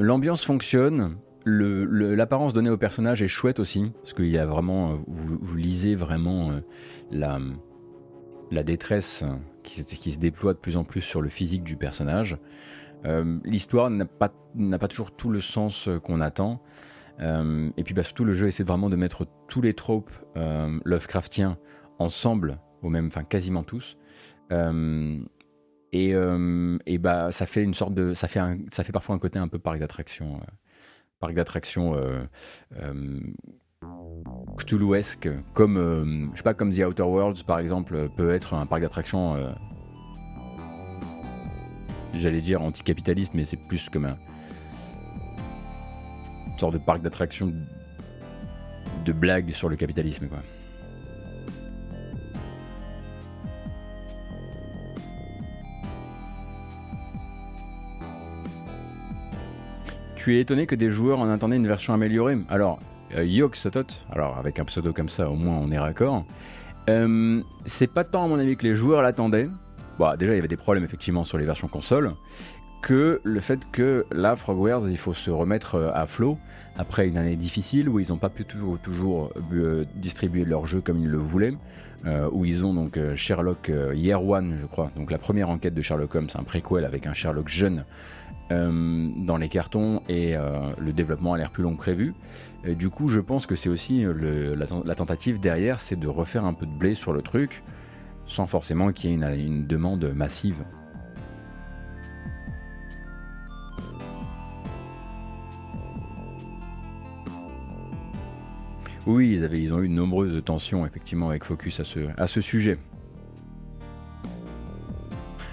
A: L'ambiance fonctionne. L'apparence donnée au personnage est chouette aussi, parce qu'il y a vraiment, vous, lisez vraiment euh, la, la détresse qui, se déploie de plus en plus sur le physique du personnage. Euh, l'histoire n'a pas, pas toujours tout le sens euh, qu'on attend. et puis bah, surtout le jeu essaie vraiment de mettre tous les tropes Lovecraftiens ensemble, au même, enfin quasiment tous. Et, euh, et, bah, ça fait une sorte de. Ça fait, ça fait parfois un côté un peu parc d'attraction. Euh, parc d'attraction euh, euh, Cthulhuesque, comme, je sais pas, comme The Outer Worlds par exemple, peut être un parc d'attraction. J'allais dire anticapitaliste, mais c'est plus comme un. Une sorte de parc d'attraction de blague sur le capitalisme, quoi. Tu es étonné que des joueurs en attendaient une version améliorée. Alors, euh, Yok alors avec un pseudo comme ça, au moins on est raccord. Euh, c'est pas tant à mon avis que les joueurs l'attendaient. Bon, déjà il y avait des problèmes effectivement sur les versions console, que le fait que là, Frogwares, il faut se remettre euh, à flot après une année difficile où ils n'ont pas pu toujours, toujours distribuer leur jeu comme ils le voulaient, où ils ont donc Sherlock Year One, je crois, donc la première enquête de Sherlock Holmes, un préquel avec un Sherlock jeune euh, dans les cartons et euh, le développement a l'air plus long que prévu. Du coup, je pense que c'est aussi la, tentative derrière, c'est de refaire un peu de blé sur le truc, sans forcément qu'il y ait une, demande massive. Oui, ils, ont eu de nombreuses tensions effectivement avec Focus à ce, à ce sujet.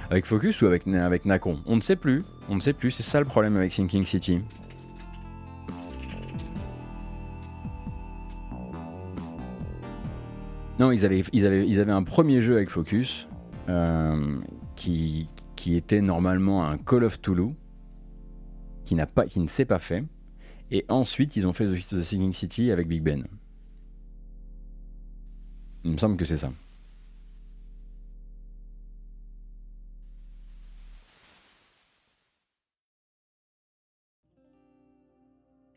A: Avec Focus ou avec, avec Nacon? On ne sait plus. On ne sait plus. C'est ça le problème avec Thinking City. Non, ils avaient, ils avaient, un premier jeu avec Focus euh, qui, était normalement un Call of Toulouse qui, pas, qui ne s'est pas fait. Et ensuite, ils ont fait The Thinking City avec Big Ben. Il me semble que c'est ça.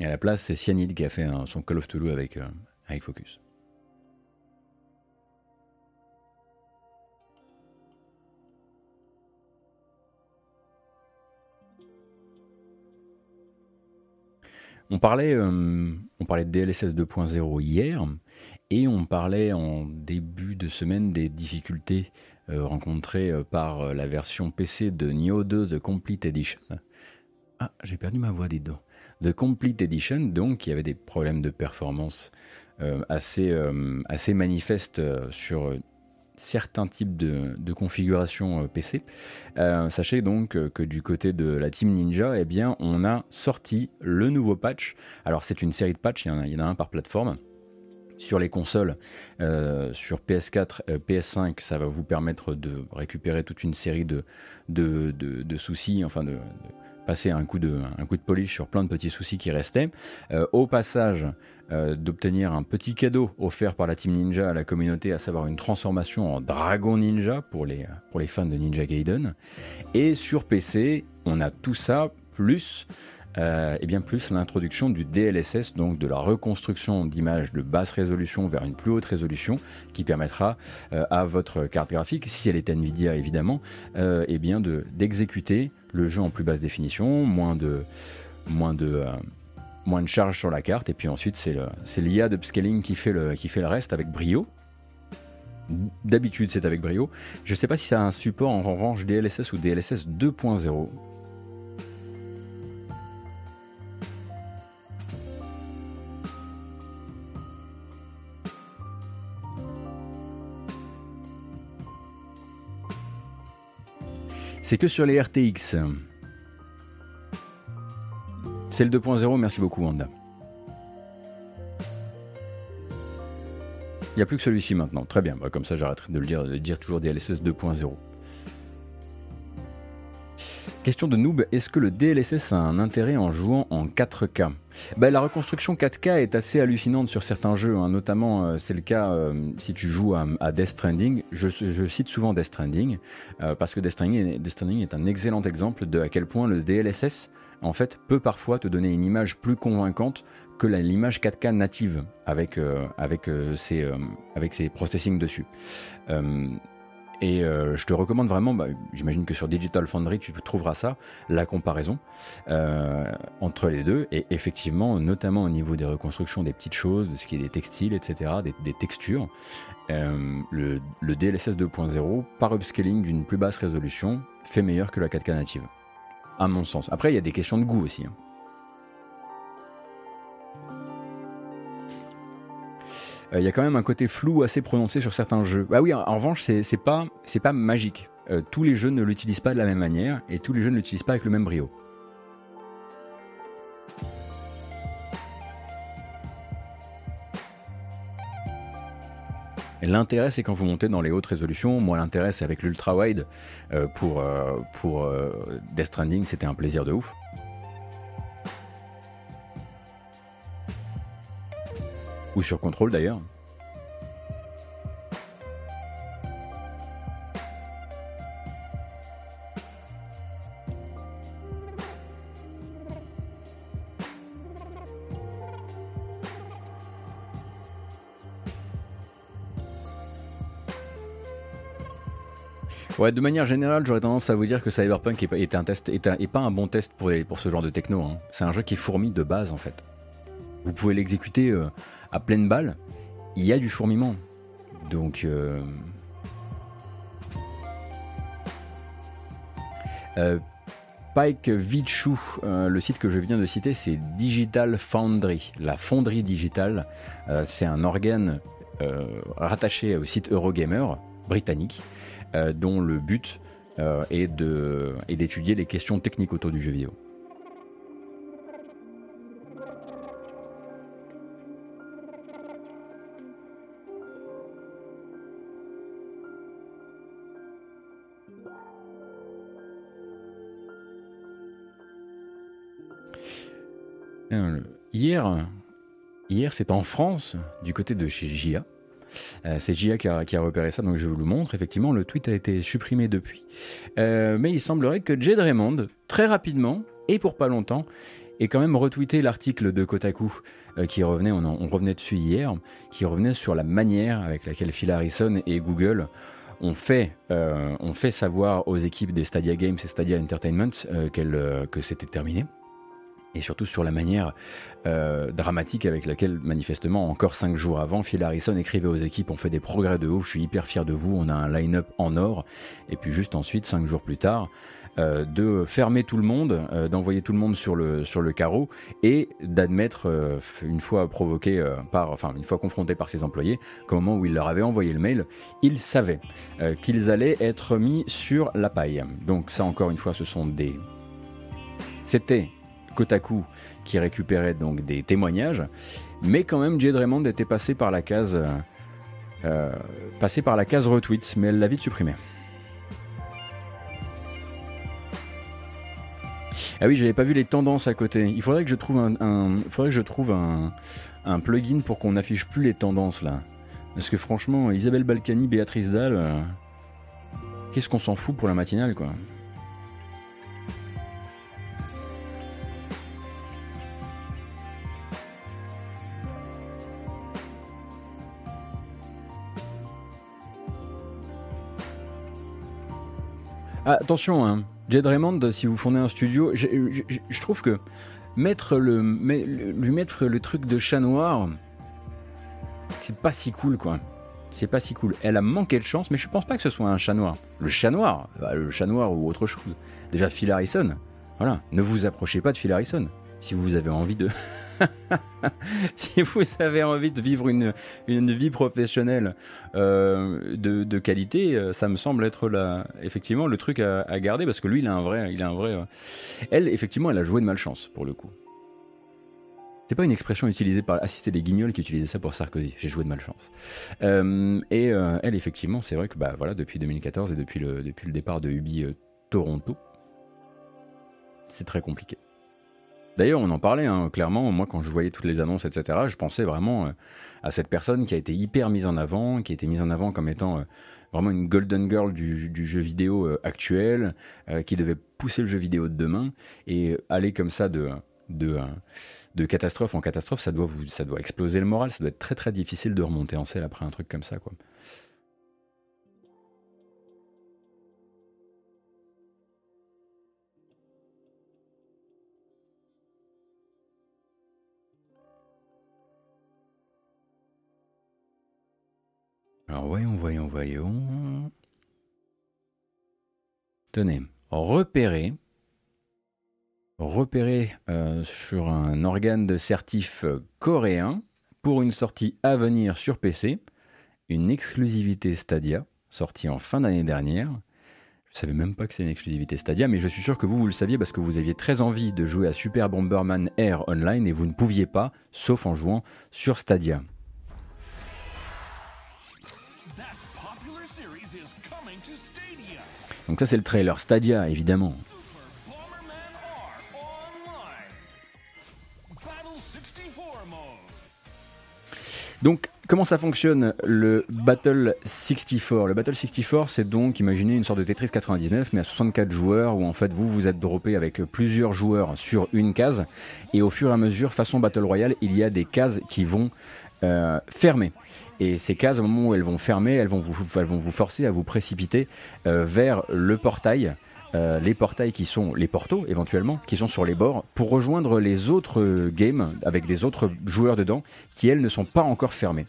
A: Et à la place, c'est Cyanide qui a fait son Call of Toulouse avec, euh, avec Focus. On parlait, euh, on parlait de DLSS 2.0 hier et on parlait en début de semaine des difficultés euh, rencontrées euh, par euh, la version PC de Nioh 2 The Complete Edition. Ah, j'ai perdu ma voix, des dos. The Complete Edition, donc, qui avait des problèmes de performance euh, assez, euh, assez manifestes euh, sur certains types de, de configurations PC. Sachez donc que du côté de la Team Ninja, eh bien, on a sorti le nouveau patch. Alors, c'est une série de patchs, il y en a, un par plateforme. Sur les consoles, sur PS4, euh, PS5, ça va vous permettre de récupérer toute une série de, de, de- de soucis, enfin de, de passer un coup de, un coup de polish sur plein de petits soucis qui restaient. Euh, au passage, euh, d'obtenir un petit cadeau offert par la Team Ninja à la communauté, à savoir une transformation en Dragon Ninja pour les, pour les fans de Ninja Gaiden. Et sur PC, on a tout ça plus euh, et bien plus l'introduction du DLSS, donc de la reconstruction d'images de basse résolution vers une plus haute résolution, qui permettra à votre carte graphique, si elle est Nvidia évidemment, euh, eh bien de d'exécuter le jeu en plus basse définition, moins de moins de euh, moins de charge sur la carte, et puis ensuite c'est l'IA d'upscaling qui fait le qui fait le reste avec brio. D'habitude, c'est avec brio. Je ne sais pas si ça a un support en revanche DLSS ou DLSS 2.0. C'est que sur les RTX. C'est le 2.0, merci beaucoup Wanda. Il n'y a plus que celui-ci maintenant. Très bien, bah, comme ça j'arrêterai de le dire, de dire toujours DLSS 2.0. Question de noob, est-ce que le DLSS a un intérêt en jouant en 4K Bah, La reconstruction 4K est assez hallucinante sur certains jeux, hein. notamment euh, c'est le cas euh, si tu joues à, Death Stranding. Je, cite souvent Death Stranding euh, parce que Death Stranding, est, un excellent exemple de à quel point le DLSS en fait peut parfois te donner une image plus convaincante que l'image 4K native avec, ses, avec ses processing dessus. Et euh, je te recommande vraiment, bah, j'imagine que sur Digital Foundry tu trouveras ça, la comparaison euh, entre les deux. Et effectivement, notamment au niveau des reconstructions des petites choses, de ce qui est des textiles, etc., des, textures, euh, le, le DLSS 2.0, par upscaling d'une plus basse résolution, fait meilleur que la 4K native. À mon sens. Après, il y a des questions de goût aussi. hein. Il y a quand même un côté flou assez prononcé sur certains jeux. Bah oui, en, revanche, c'est pas, pas magique. Euh, tous les jeux ne l'utilisent pas de la même manière et tous les jeux ne l'utilisent pas avec le même brio. L'intérêt, c'est quand vous montez dans les hautes résolutions. Moi, l'intérêt, c'est avec l'ultra wide. Euh, pour euh, euh, Death Stranding, c'était un plaisir de ouf. Ou sur contrôle d'ailleurs. Ouais, de manière générale, j'aurais tendance à vous dire que Cyberpunk est un test, est, pas un bon test pour, pour ce genre de techno. hein. C'est un jeu qui est fourmi de base en fait. Vous pouvez l'exécuter euh, à pleine balle, il y a du fourmillement. Donc. euh, euh, Pike Vichu, euh, le site que je viens de citer, c'est Digital Foundry, la fonderie digitale. C'est un organe rattaché au site Eurogamer britannique, dont le but est d'étudier les questions techniques autour du jeu vidéo. Hier, hier c'est en France, du côté de chez JA. Euh, c'est JA qui a, repéré ça, donc je vous le montre. Effectivement, le tweet a été supprimé depuis. Euh, mais il semblerait que Jed Raymond, très rapidement, et pour pas longtemps, ait quand même retweeté l'article de Kotaku euh, qui revenait, on, en- on revenait dessus hier, qui revenait sur la manière avec laquelle Phil Harrison et Google ont fait, ont fait savoir aux équipes des Stadia Games et Stadia Entertainment que c'était terminé. Et surtout sur la manière euh, dramatique avec laquelle, manifestement, encore cinq jours avant, Phil Harrison écrivait aux équipes On fait des progrès de ouf, je suis hyper fier de vous, on a un line-up en or. Et puis, juste ensuite, cinq jours plus tard, euh, de fermer tout le monde, euh, d'envoyer tout le monde sur le, sur le carreau et d'admettre, une fois provoqué par, enfin, une fois confronté par ses employés, qu'au moment où il leur avait envoyé le mail, ils savaient qu'ils allaient être mis sur la paille. Donc, ça, encore une fois, ce sont des. C'était Kotaku qui récupérait donc des témoignages, mais quand même Jade Raymond était passé par la case, euh, euh, par la case retweet, mais elle l'a vite supprimé. Ah oui, j'avais pas vu les tendances à côté. Il faudrait que je trouve un, que je trouve un, un plugin pour qu'on n'affiche plus les tendances là. Parce que franchement, Isabelle Balkany, Béatrice Dalle, euh, qu'est-ce qu'on s'en fout pour la matinale quoi. Attention, hein. Jed Raymond, si vous fondez un studio, je, trouve que mettre lui mettre le truc de chat noir, c'est pas si cool, quoi. C'est pas si cool. Elle a manqué de chance, mais je pense pas que ce soit un chat noir. Le chat noir, bah, le chat noir ou autre chose. Déjà, Phil Harrison, voilà, ne vous approchez pas de Phil Harrison. Si vous avez envie de. si vous avez envie de vivre une, une vie professionnelle euh, de, de qualité, euh, ça me semble être la, effectivement le truc à, garder parce que lui, il a un vrai. Il a un vrai euh, Elle, effectivement, elle a joué de malchance pour le coup. C'est pas une expression utilisée par. Ah, si, c'est des guignols qui utilisaient ça pour Sarkozy. J'ai joué de malchance. Et elle, effectivement, c'est vrai que bah, voilà, depuis 2014 et depuis le, depuis le départ de Ubi Toronto, c'est très compliqué. D'ailleurs, on en parlait hein, clairement. Moi, quand je voyais toutes les annonces, etc., je pensais vraiment euh, à cette personne qui a été hyper mise en avant, qui a été mise en avant comme étant euh, vraiment une golden girl du, jeu vidéo euh, actuel, qui devait pousser le jeu vidéo de demain et aller comme ça de, catastrophe en catastrophe, ça doit, vous, ça doit exploser le moral. Ça doit être très très difficile de remonter en selle après un truc comme ça, quoi. Alors voyons, voyons, voyons. Tenez, repérer, repérer euh, sur un organe de certif euh, coréen pour une sortie à venir sur PC, une exclusivité Stadia, sortie en fin d'année dernière. Je savais même pas que c'est une exclusivité Stadia, mais je suis sûr que vous, vous le saviez parce que vous aviez très envie de jouer à Super Bomberman Air Online et vous ne pouviez pas, sauf en jouant sur Stadia. Donc ça c'est le trailer Stadia, évidemment.
G: Bomberman R Online. Battle 64 mode.
A: Donc, comment ça fonctionne le Battle 64 Le Battle 64, c'est donc, imaginez une sorte de Tetris 99, mais à 64 joueurs, où en fait vous vous êtes droppé avec plusieurs joueurs sur une case, et au fur et à mesure, façon Battle Royale, il y a des cases qui vont euh, fermer. Et ces cases, au moment où elles vont fermer, elles vont vous, elles vont vous forcer à vous précipiter euh, vers le portail euh, les portails qui sont les portos éventuellement, qui sont sur les bords, pour rejoindre les autres euh, games avec les autres joueurs dedans, qui elles ne sont pas encore fermés.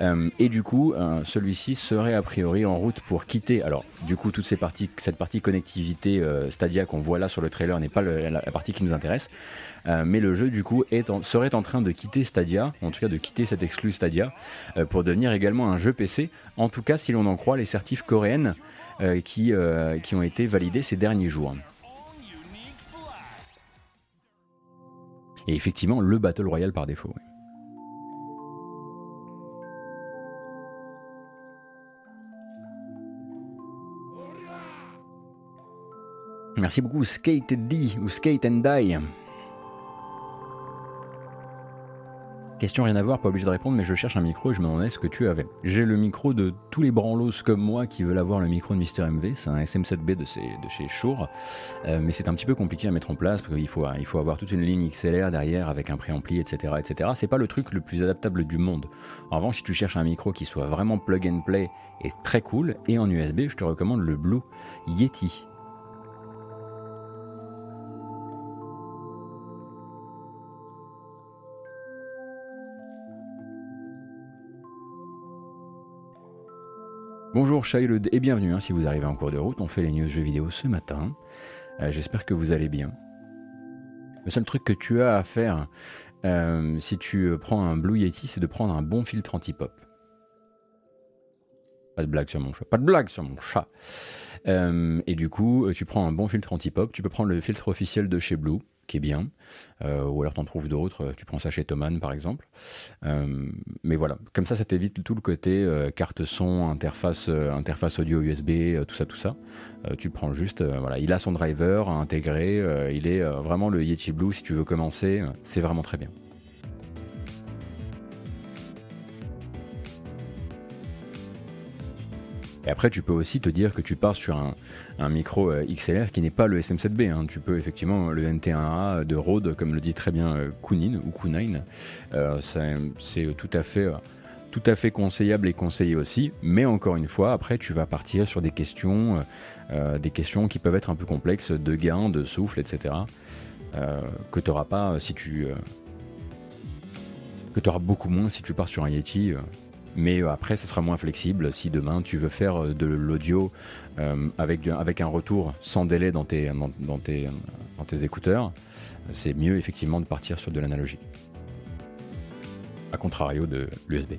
A: Euh, et du coup, celui-ci serait a priori en route pour quitter. Alors, du coup, toute ces parties, cette partie connectivité Stadia qu'on voit là sur le trailer n'est pas la, partie qui nous intéresse. mais le jeu du coup est serait en train de quitter Stadia, en tout cas de quitter cet exclu Stadia, pour devenir également un jeu PC. En tout cas, si l'on en croit les certifs coréennes euh, qui, euh, qui ont été validés ces derniers jours. Et effectivement, le Battle Royale par défaut. Merci beaucoup Skate D ou Skate and Die. Question rien à voir, pas obligé de répondre, mais je cherche un micro et je me demandais ce que tu avais. J'ai le micro de tous les branlos comme moi qui veulent avoir le micro de Mister MV, c'est un SM7B de, chez Shure, euh, mais c'est un petit peu compliqué à mettre en place parce qu'il faut, il faut avoir toute une ligne XLR derrière avec un préampli, etc. etc. C'est pas le truc le plus adaptable du monde. En revanche, si tu cherches un micro qui soit vraiment plug and play et très cool, et en USB, je te recommande le Blue Yeti Bonjour Child et bienvenue hein, si vous arrivez en cours de route. On fait les news jeux vidéo ce matin. Euh, j'espère que vous allez bien. Le seul truc que tu as à faire euh, si tu euh, prends un Blue Yeti, c'est de prendre un bon filtre anti-pop. Pas de blague sur mon chat. Pas de blague sur mon chat. et du coup, tu prends un bon filtre anti-pop. Tu peux prendre le filtre officiel de chez Blue qui est bien, euh, ou alors tu en trouves d'autres, euh, tu prends ça chez Thomann par exemple. Euh, mais voilà, comme ça, ça t'évite tout le côté carte son, interface, interface audio USB, tout ça, tout ça. tu prends juste, voilà, il a son driver intégré, il est vraiment le Yeti Blue si tu veux commencer, c'est vraiment très bien. Et après, tu peux aussi te dire que tu pars sur un, micro euh, XLR qui n'est pas le SM7B. Hein. Tu peux effectivement le NT1A de Rode, comme le dit très bien euh, Kunin ou Kunine. Euh, c'est tout à fait tout à fait conseillable et conseillé aussi, mais encore une fois, après tu vas partir sur des questions, des questions qui peuvent être un peu complexes de gain, de souffle, etc. que pas si tu que tu auras beaucoup moins si tu pars sur un Yeti mais euh, après ce sera moins flexible si demain tu veux faire euh, de l'audio euh, avec, avec un retour sans délai dans tes, dans, tes, dans tes écouteurs, c'est mieux effectivement de partir sur de l'analogie. A contrario de l'USB.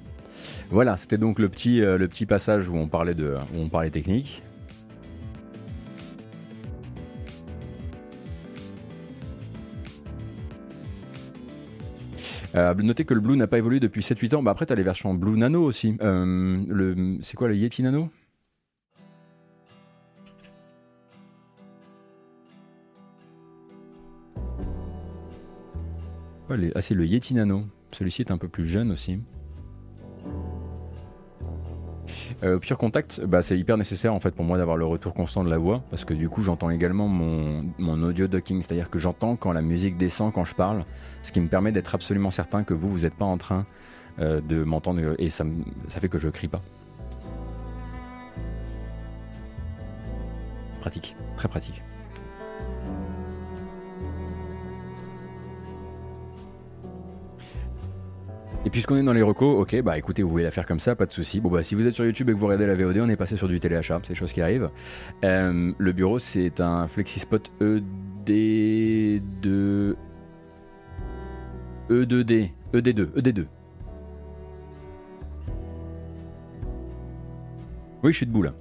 A: Voilà, c'était donc le petit, le petit passage où on parlait, de, où on parlait technique. Notez que le Blue n'a pas évolué depuis 7-8 ans. Bah après, tu as les versions Blue Nano aussi. Euh, le, c'est quoi le Yeti Nano? Ah, c'est le Yeti Nano. Celui-ci est un peu plus jeune aussi. Euh, Pure Contact, bah, c'est hyper nécessaire en fait pour moi d'avoir le retour constant de la voix parce que du coup j'entends également mon, mon audio docking, c'est-à-dire que j'entends quand la musique descend quand je parle, ce qui me permet d'être absolument certain que vous, vous n'êtes pas en train euh, de m'entendre et ça, ça fait que je crie pas. Pratique, très pratique. Et puisqu'on est dans les recos, ok, bah écoutez, vous voulez la faire comme ça, pas de souci. Bon bah si vous êtes sur YouTube et que vous regardez la VOD, on est passé sur du téléachat, c'est des choses qui arrivent. Euh, le bureau, c'est un FlexiSpot ED2... E2D, ED2, ED2. Oui, je suis debout là.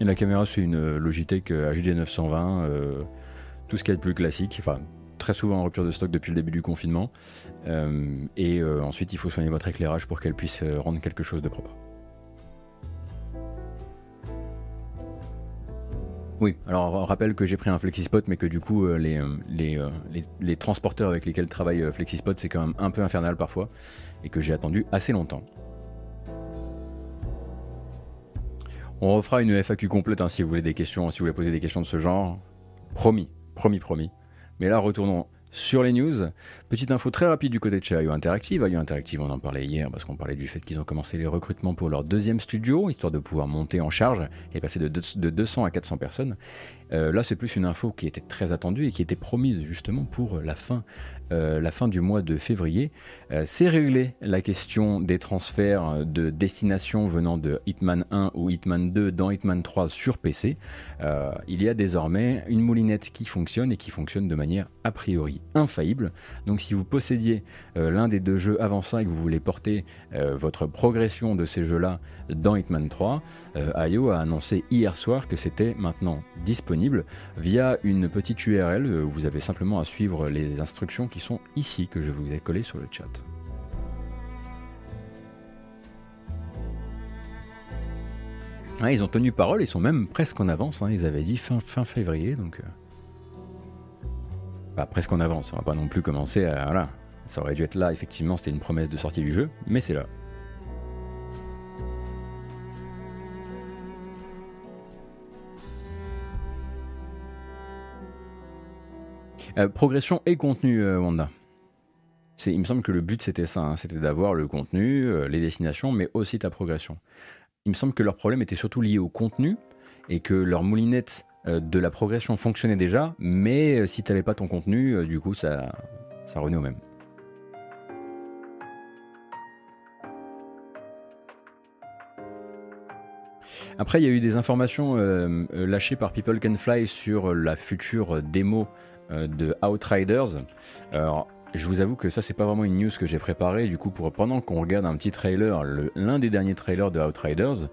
A: Et la caméra, c'est une Logitech HD 920, euh, tout ce qui est le plus classique, enfin très souvent en rupture de stock depuis le début du confinement. Euh, et euh, ensuite, il faut soigner votre éclairage pour qu'elle puisse rendre quelque chose de propre. Oui, alors rappelle que j'ai pris un FlexiSpot, mais que du coup, les, les, les transporteurs avec lesquels travaille FlexiSpot, c'est quand même un peu infernal parfois, et que j'ai attendu assez longtemps. On refera une FAQ complète hein, si vous voulez des questions, si vous voulez poser des questions de ce genre. Promis, promis, promis. Mais là, retournons sur les news. Petite info très rapide du côté de chez IO Interactive. IO Interactive, on en parlait hier parce qu'on parlait du fait qu'ils ont commencé les recrutements pour leur deuxième studio, histoire de pouvoir monter en charge et passer de, de 200 à 400 personnes. Euh, là, c'est plus une info qui était très attendue et qui était promise justement pour la fin euh, la fin du mois de février. Euh, c'est réglé la question des transferts de destination venant de Hitman 1 ou Hitman 2 dans Hitman 3 sur PC. Euh, il y a désormais une moulinette qui fonctionne et qui fonctionne de manière a priori infaillible. Donc si vous possédiez l'un des deux jeux avant ça et que vous voulez porter votre progression de ces jeux-là dans Hitman 3, IO a annoncé hier soir que c'était maintenant disponible via une petite URL. Vous avez simplement à suivre les instructions qui sont ici que je vous ai collés sur le chat. ils ont tenu parole, ils sont même presque en avance. Hein. ils avaient dit fin, fin février, donc. Euh, presque en avance. On va pas non plus commencer à. Voilà. Ça aurait dû être là, effectivement, c'était une promesse de sortie du jeu, mais c'est là. Euh, progression et contenu, euh, Wanda. Il me semble que le but c'était ça, hein. c'était d'avoir le contenu, euh, les destinations, mais aussi ta progression. Il me semble que leur problème était surtout lié au contenu et que leur moulinette de la progression fonctionnait déjà, mais si tu n'avais pas ton contenu, du coup ça, ça revenait au même. Après, il y a eu des informations lâchées par People Can Fly sur la future démo de Outriders. Alors, je vous avoue que ça, c'est pas vraiment une news que j'ai préparée. Du coup, pour, pendant qu'on regarde un petit trailer, l'un des derniers trailers de Outriders,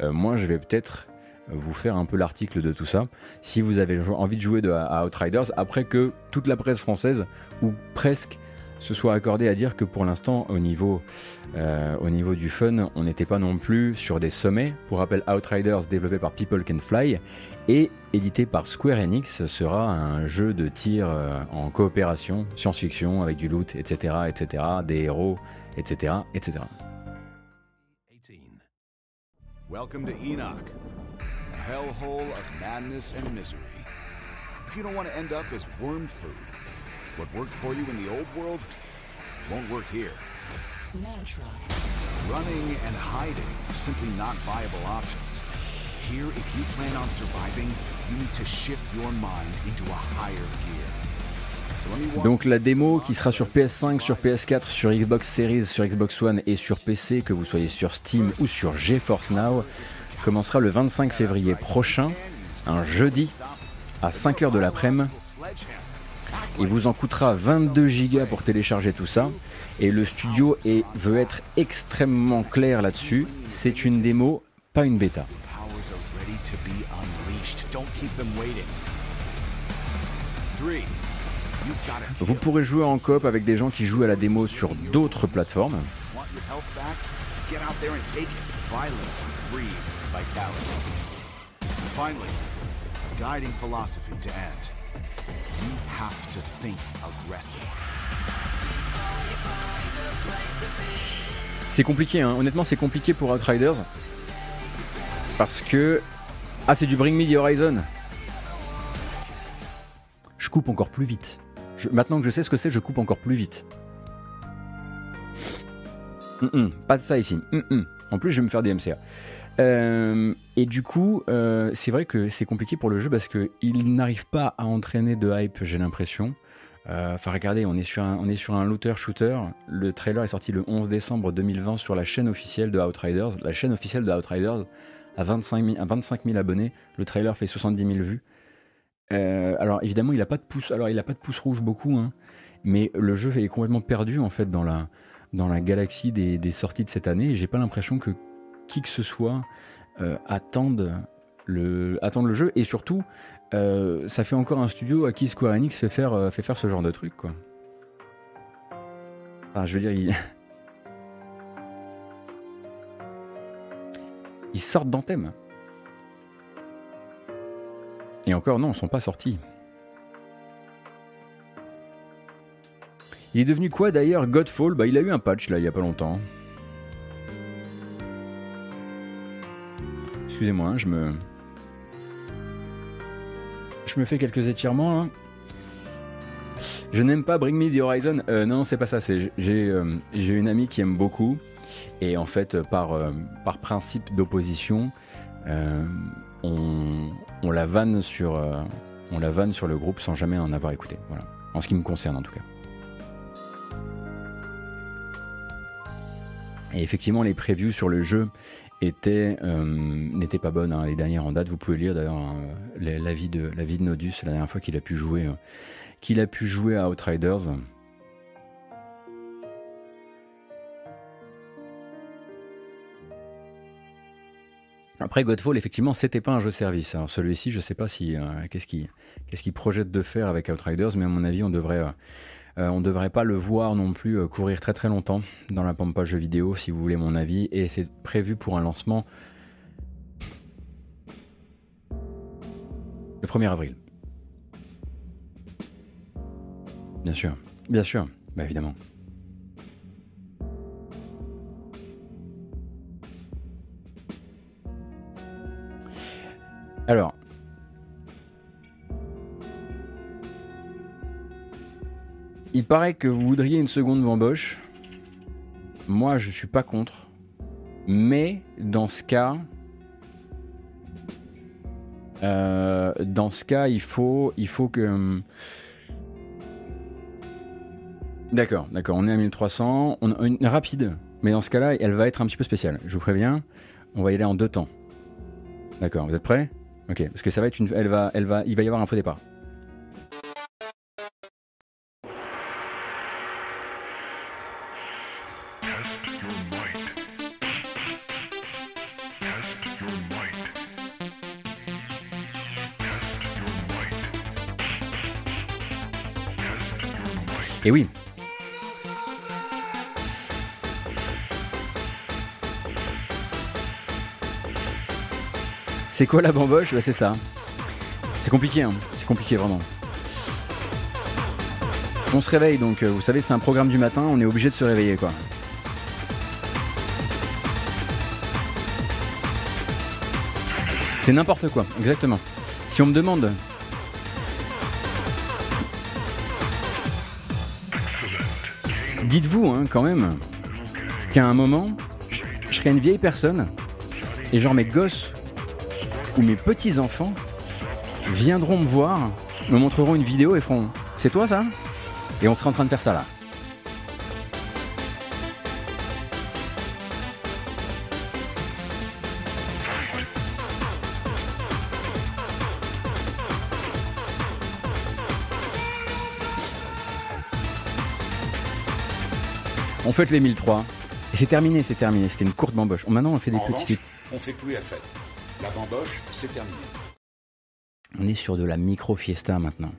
A: euh, moi, je vais peut-être vous faire un peu l'article de tout ça. Si vous avez envie de jouer de, à Outriders, après que toute la presse française, ou presque, se soit accordé à dire que pour l'instant, au, niveau, euh, au niveau du fun, on n'était pas non plus sur des sommets. Pour rappel, Outriders, développé par People Can Fly et édité par Square Enix, sera un jeu de tir euh, en coopération, science-fiction, avec du loot, etc., etc., des héros, etc., etc. Welcome to Enoch, a hellhole of madness and misery. If you don't want to end up as worm food, What worked for you in the old world won't work here. Mantra. Running and hiding are simply not viable options. Here, if you plan on surviving, you need to shift your mind into a higher gear. Donc la démo qui sera sur PS5, sur PS4, sur Xbox Series, sur Xbox One et sur PC, que vous soyez sur Steam ou sur GeForce Now, commencera le 25 février prochain, un jeudi, à 5h de l'après-midi, il vous en coûtera 22 gigas pour télécharger tout ça. Et le studio veut être extrêmement clair là-dessus. C'est une démo, pas une bêta. Vous pourrez jouer en coop avec des gens qui jouent à la démo sur d'autres plateformes. C'est compliqué, hein. honnêtement c'est compliqué pour Outriders. Parce que... Ah c'est du Bring Me the Horizon. Je coupe encore plus vite. Maintenant que je sais ce que c'est, je coupe encore plus vite. pas de ça ici. en plus je vais me faire des MCA. Euh, et du coup, euh, c'est vrai que c'est compliqué pour le jeu parce qu'il n'arrive pas à entraîner de hype, j'ai l'impression. Euh, enfin, regardez, on est, sur un, on est sur un looter-shooter. Le trailer est sorti le 11 décembre 2020 sur la chaîne officielle de Outriders. La chaîne officielle de Outriders a 25 000, 25 000 abonnés. Le trailer fait 70 000 vues. alors évidemment, il n'a pas de pouce. Alors il a pas de pouce rouge beaucoup, hein, mais le jeu est complètement perdu en fait dans la dans la galaxie des, des sorties de cette année. J'ai pas l'impression que qui que ce soit euh, attendent, le, jeu. Et surtout, euh, ça fait encore un studio à qui Square Enix fait faire, euh, ce genre de truc. Quoi. Enfin, je veux dire, ils, sortent d'Anthem. Et encore, non, ils sont pas sortis. Il est devenu quoi d'ailleurs Godfall? Bah il a eu un patch là il y a pas longtemps. Excusez-moi, hein, je me. je me fais quelques étirements. Je n'aime pas Bring Me the Horizon. Euh, non, c'est pas ça. J'ai euh, j'ai une amie qui aime beaucoup. Et en fait, par, euh, par principe d'opposition, on, on, la vanne sur, on la vanne sur le groupe sans jamais en avoir écouté. Voilà. En ce qui me concerne en tout cas. Et effectivement, les previews sur le jeu étaient n'étaient pas bonnes. Hein. Les dernières en date, vous pouvez lire d'ailleurs hein, l'avis de, de Nodus la dernière fois qu'il a pu jouer qu'il a pu jouer à Outriders. Après Godfall, effectivement, c'était pas un jeu service. Alors celui-ci, je sais pas si euh, qu'est-ce qu'il projette de faire avec Outriders, mais à mon avis, on devrait euh, euh, on devrait pas le voir non plus courir très très longtemps dans la pampa jeu vidéo, si vous voulez mon avis. Et c'est prévu pour un lancement le 1er avril. Bien sûr, bien sûr, bah évidemment. Alors, il paraît que vous voudriez une seconde bamboche. Moi, je suis pas contre. Mais dans ce cas, euh, dans ce cas, il faut, il faut que hum, D'accord, d'accord. On est à 1300. On a une rapide, mais dans ce cas-là, elle va être un petit peu spéciale. Je vous préviens, on va y aller en deux temps. D'accord, vous êtes prêts? Ok, parce que ça va être. Elle va, elle va, il va y avoir un faux départ. Et oui, C'est quoi la bamboche bah, C'est ça. C'est compliqué, hein. c'est compliqué vraiment. On se réveille donc, euh, vous savez, c'est un programme du matin, on est obligé de se réveiller quoi. C'est n'importe quoi, exactement. Si on me demande. Dites-vous hein, quand même qu'à un moment, je serai une vieille personne et genre mes gosses où mes petits-enfants viendront me voir, me montreront une vidéo et feront C'est toi ça? Et on sera en train de faire ça là. On fête les 1003 et c'est terminé, c'est terminé. C'était une courte bamboche. Maintenant, on fait des petites.
F: on fait plus la fête. La bamboche, c'est terminé.
A: On est sur de la micro-fiesta maintenant.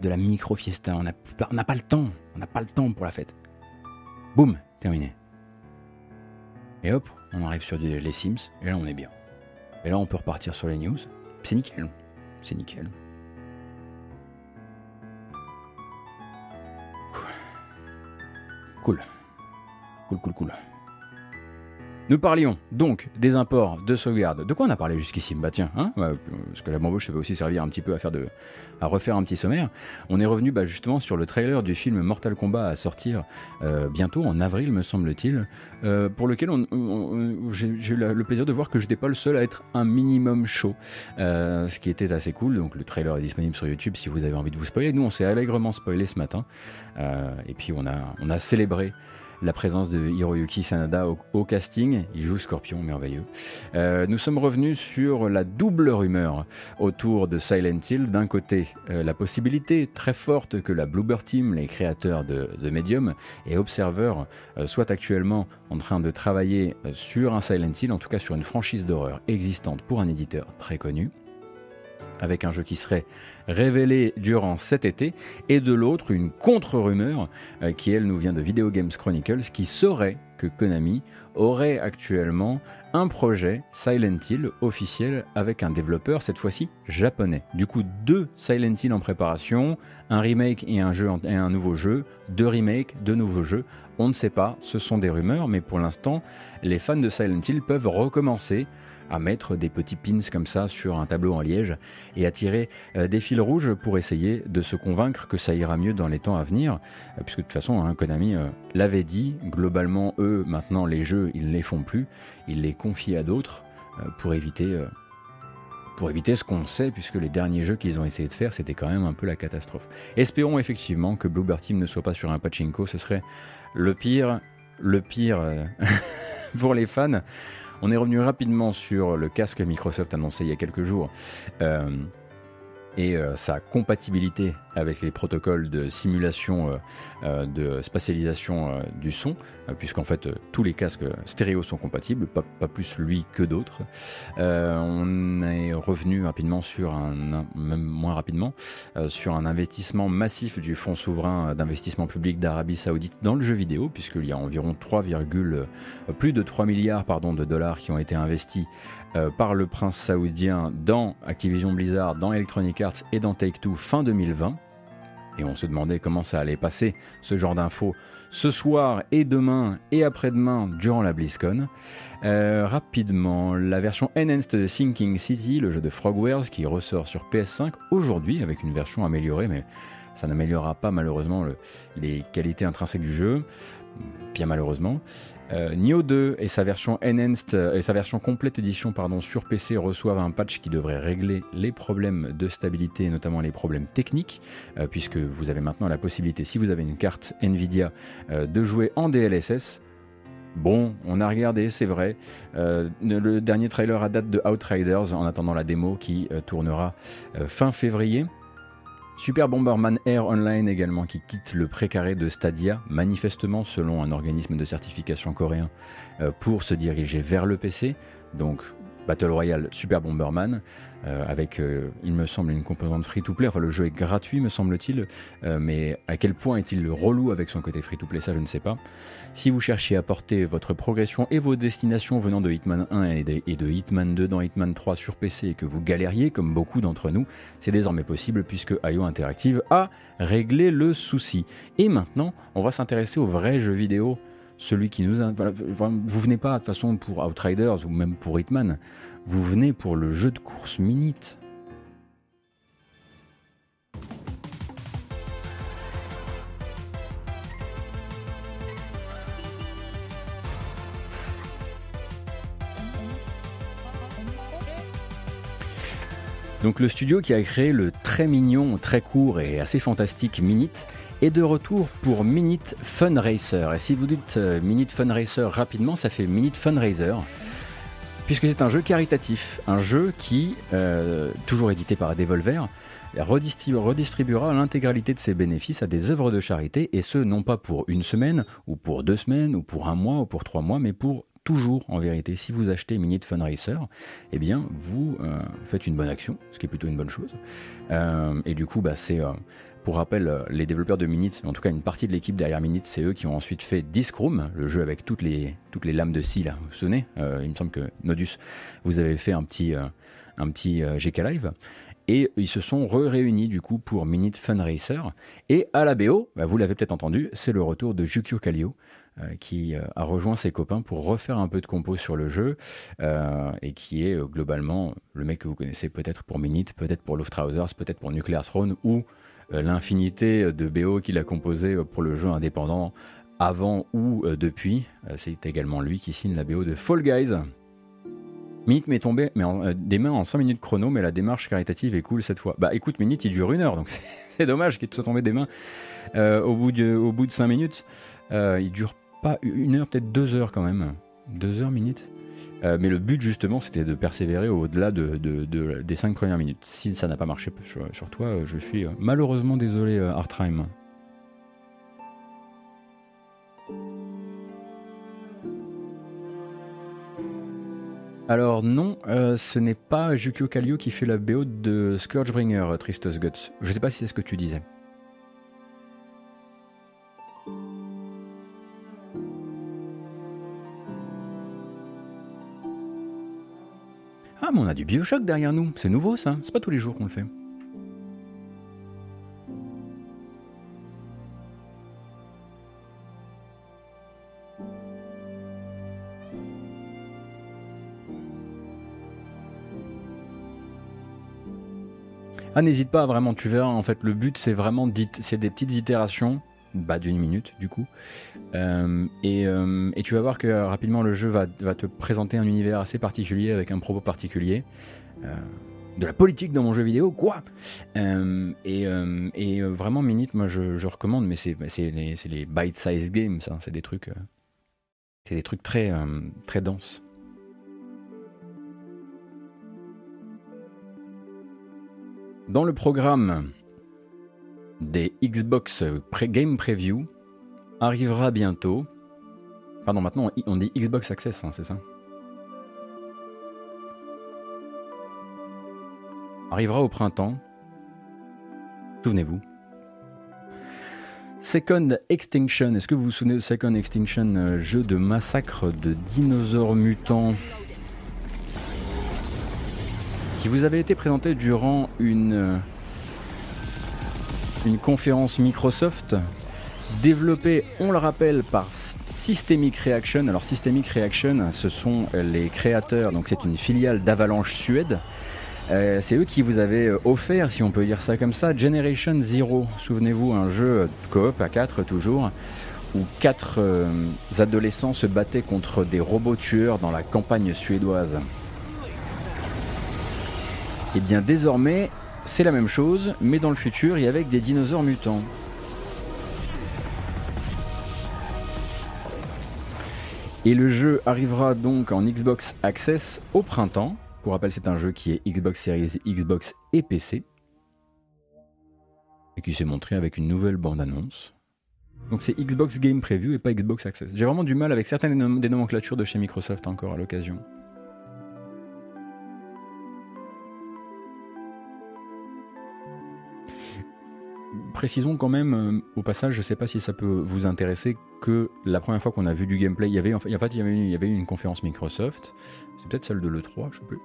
A: De la micro-fiesta. On n'a pas le temps. On n'a pas le temps pour la fête. Boum, terminé. Et hop, on arrive sur les Sims. Et là, on est bien. Et là, on peut repartir sur les news. C'est nickel. C'est nickel. Cool. Cool, cool, cool. Nous parlions donc des imports de sauvegarde. De quoi on a parlé jusqu'ici? Bah tiens, hein parce que la bamboche ça va aussi servir un petit peu à faire de, à refaire un petit sommaire. On est revenu bah, justement sur le trailer du film Mortal Kombat à sortir euh, bientôt en avril me semble-t-il, euh, pour lequel j'ai eu le plaisir de voir que je n'étais pas le seul à être un minimum chaud, euh, ce qui était assez cool. Donc le trailer est disponible sur YouTube si vous avez envie de vous spoiler. Nous on s'est allègrement spoilé ce matin et puis on a, on a célébré la présence de Hiroyuki Sanada au, casting. Il joue Scorpion, merveilleux. Euh, nous sommes revenus sur la double rumeur autour de Silent Hill. D'un côté, euh, la possibilité très forte que la Bluebird Team, les créateurs de, Medium et Observer, euh, soient actuellement en train de travailler sur un Silent Hill, en tout cas sur une franchise d'horreur existante pour un éditeur très connu avec un jeu qui serait révélé durant cet été, et de l'autre une contre-rumeur euh, qui elle nous vient de Video Games Chronicles qui saurait que Konami aurait actuellement un projet Silent Hill officiel avec un développeur cette fois-ci japonais. Du coup deux Silent Hill en préparation, un remake et un, jeu et un nouveau jeu, deux remakes, deux nouveaux jeux. On ne sait pas, ce sont des rumeurs, mais pour l'instant les fans de Silent Hill peuvent recommencer à mettre des petits pins comme ça sur un tableau en liège et à tirer euh, des fils rouges pour essayer de se convaincre que ça ira mieux dans les temps à venir. Euh, puisque de toute façon, hein, Konami euh, l'avait dit, globalement, eux, maintenant, les jeux, ils ne les font plus, ils les confient à d'autres pour éviter pour éviter ce qu'on sait, puisque les derniers jeux qu'ils ont essayé de faire, c'était quand même un peu la catastrophe. Espérons effectivement que Bluebird Team ne soit pas sur un pachinko, ce serait le pire, le pire pour les fans. On est revenu rapidement sur le casque Microsoft annoncé il y a quelques jours. Euh, et euh, sa compatibilité avec les protocoles de simulation euh, euh, de spatialisation du son, puisqu'en fait tous les casques stéréo sont compatibles, pas, plus lui que d'autres. on est revenu rapidement sur un, même moins rapidement, sur un investissement massif du fonds souverain d'investissement public d'Arabie Saoudite dans le jeu vidéo, puisqu'il y a environ 3, plus de 3 milliards pardon, de dollars qui ont été investis euh, par le prince saoudien dans Activision Blizzard, dans Electronic Arts et dans Take-Two fin 2020. Et on se demandait comment ça allait passer, ce genre d'infos, ce soir et demain et après-demain durant la BlizzCon. Euh, rapidement, la version enhanced de Sinking City, le jeu de Frogwares qui ressort sur PS5 aujourd'hui avec une version améliorée, mais ça n'améliorera pas malheureusement les qualités intrinsèques du jeu, bien malheureusement. Euh, Nioh 2 et sa version enhanced euh, et sa version complète édition sur PC reçoivent un patch qui devrait régler les problèmes de stabilité et notamment les problèmes techniques euh, puisque vous avez maintenant la possibilité si vous avez une carte Nvidia de jouer en DLSS. Bon, on a regardé, c'est vrai. le dernier trailer à date de Outriders en attendant la démo qui tournera fin février. Super Bomberman Air Online également qui quitte le précaré de Stadia, manifestement selon un organisme de certification coréen, euh, pour se diriger vers le PC. Donc Battle Royale Super Bomberman, euh, avec, euh, il me semble, une composante free-to-play. Enfin, le jeu est gratuit, me semble-t-il, euh, mais à quel point est-il relou avec son côté free-to-play, ça je ne sais pas. Si vous cherchez à porter votre progression et vos destinations venant de Hitman 1 et de, Hitman 2 dans Hitman 3 sur PC et que vous galériez, comme beaucoup d'entre nous, c'est désormais possible puisque IO Interactive a réglé le souci. Et maintenant, on va s'intéresser aux vrais jeux vidéo celui qui nous... vous venez pas de toute façon pour Outriders ou même pour Hitman, vous venez pour le jeu de course Minute. Donc le studio qui a créé le très mignon, très court et assez fantastique Minute est de retour pour Minute Fun Racer. Et si vous dites euh, Minute Fun Racer rapidement, ça fait Minute Fundraiser. Puisque c'est un jeu caritatif, un jeu qui, euh, toujours édité par Devolver, redistribuera l'intégralité de ses bénéfices à des œuvres de charité, et ce non pas pour une semaine, ou pour deux semaines, ou pour un mois, ou pour trois mois, mais pour toujours en vérité. Si vous achetez Minute Funracer, eh bien vous euh, faites une bonne action, ce qui est plutôt une bonne chose. Et du coup, bah, c'est pour rappel, les développeurs de Minute, en tout cas une partie de l'équipe derrière Minute, c'est eux qui ont ensuite fait Disc Room, le jeu avec toutes les, toutes les lames de scie là. Vous vous souvenez Il me semble que Nodus, vous avez fait un petit, un petit GK Live. Et ils se sont réunis du coup pour Minute Funracer. Et à la BO, bah, vous l'avez peut-être entendu, c'est le retour de Jukio Kallio, euh, qui euh, a rejoint ses copains pour refaire un peu de compos sur le jeu euh, et qui est globalement le mec que vous connaissez peut-être pour Minute, peut-être pour Luftrausers, peut-être pour Nuclear Throne ou l'infinité de BO qu'il a composé pour le jeu indépendant avant ou depuis. C'est également lui qui signe la BO de Fall Guys. Minute m'est tombé mais des mains en 5 minutes chrono, mais la démarche caritative est cool cette fois. Bah écoute, Minute il dure une heure, donc c'est dommage qu'il soit tombé des mains au, bout de, au bout de 5 minutes. il dure pas une heure, peut-être deux heures quand même. Deux heures, minutes. Euh, mais le but justement c'était de persévérer au-delà de, des cinq premières minutes. Si ça n'a pas marché sur, toi, euh, je suis euh, malheureusement désolé Artime. Alors non, ce n'est pas Jukio Kallio qui fait la BO de Scourgebringer, Tristus Guts. Je sais pas si c'est ce que tu disais. Ah, mais on a du Bioshock derrière nous, c'est nouveau ça, c'est pas tous les jours qu'on le fait. Ah, n'hésite pas vraiment, tu verras. En fait, le but, c'est vraiment, c'est des petites itérations bah, d'une minute, du coup. Euh, et, euh, et, tu vas voir que rapidement, le jeu va, va, te présenter un univers assez particulier avec un propos particulier. Euh, de la politique dans mon jeu vidéo, quoi Et, et vraiment, Minute, moi, je, recommande, mais c'est bah, les, les bite-size games, ça. C'est des trucs. c'est des trucs très, très denses. Dans le programme des Xbox Game Preview arrivera bientôt. Pardon, maintenant on dit Xbox Access, hein, c'est ça Arrivera au printemps. Souvenez-vous. Second Extinction, est-ce que vous vous souvenez de Second Extinction, euh, jeu de massacre de dinosaures mutants qui vous avait été présenté durant une, euh, une conférence Microsoft développée, on le rappelle, par Systemic Reaction. Alors Systemic Reaction, ce sont les créateurs, donc c'est une filiale d'Avalanche Suède. Euh, c'est eux qui vous avaient offert, si on peut dire ça comme ça, Generation Zero. Souvenez-vous, un jeu coop à 4 toujours, où quatre euh, adolescents se battaient contre des robots tueurs dans la campagne suédoise. Et eh bien désormais, c'est la même chose, mais dans le futur et avec des dinosaures mutants. Et le jeu arrivera donc en Xbox Access au printemps. Pour rappel, c'est un jeu qui est Xbox Series, Xbox et PC. Et qui s'est montré avec une nouvelle bande-annonce. Donc c'est Xbox Game Preview et pas Xbox Access. J'ai vraiment du mal avec certaines des nomenclatures de chez Microsoft encore à l'occasion. Précisons quand même euh, au passage, je ne sais pas si ça peut vous intéresser, que la première fois qu'on a vu du gameplay, il y avait en il y avait, il y avait une conférence Microsoft, c'est peut-être celle de l'E3, je sais plus.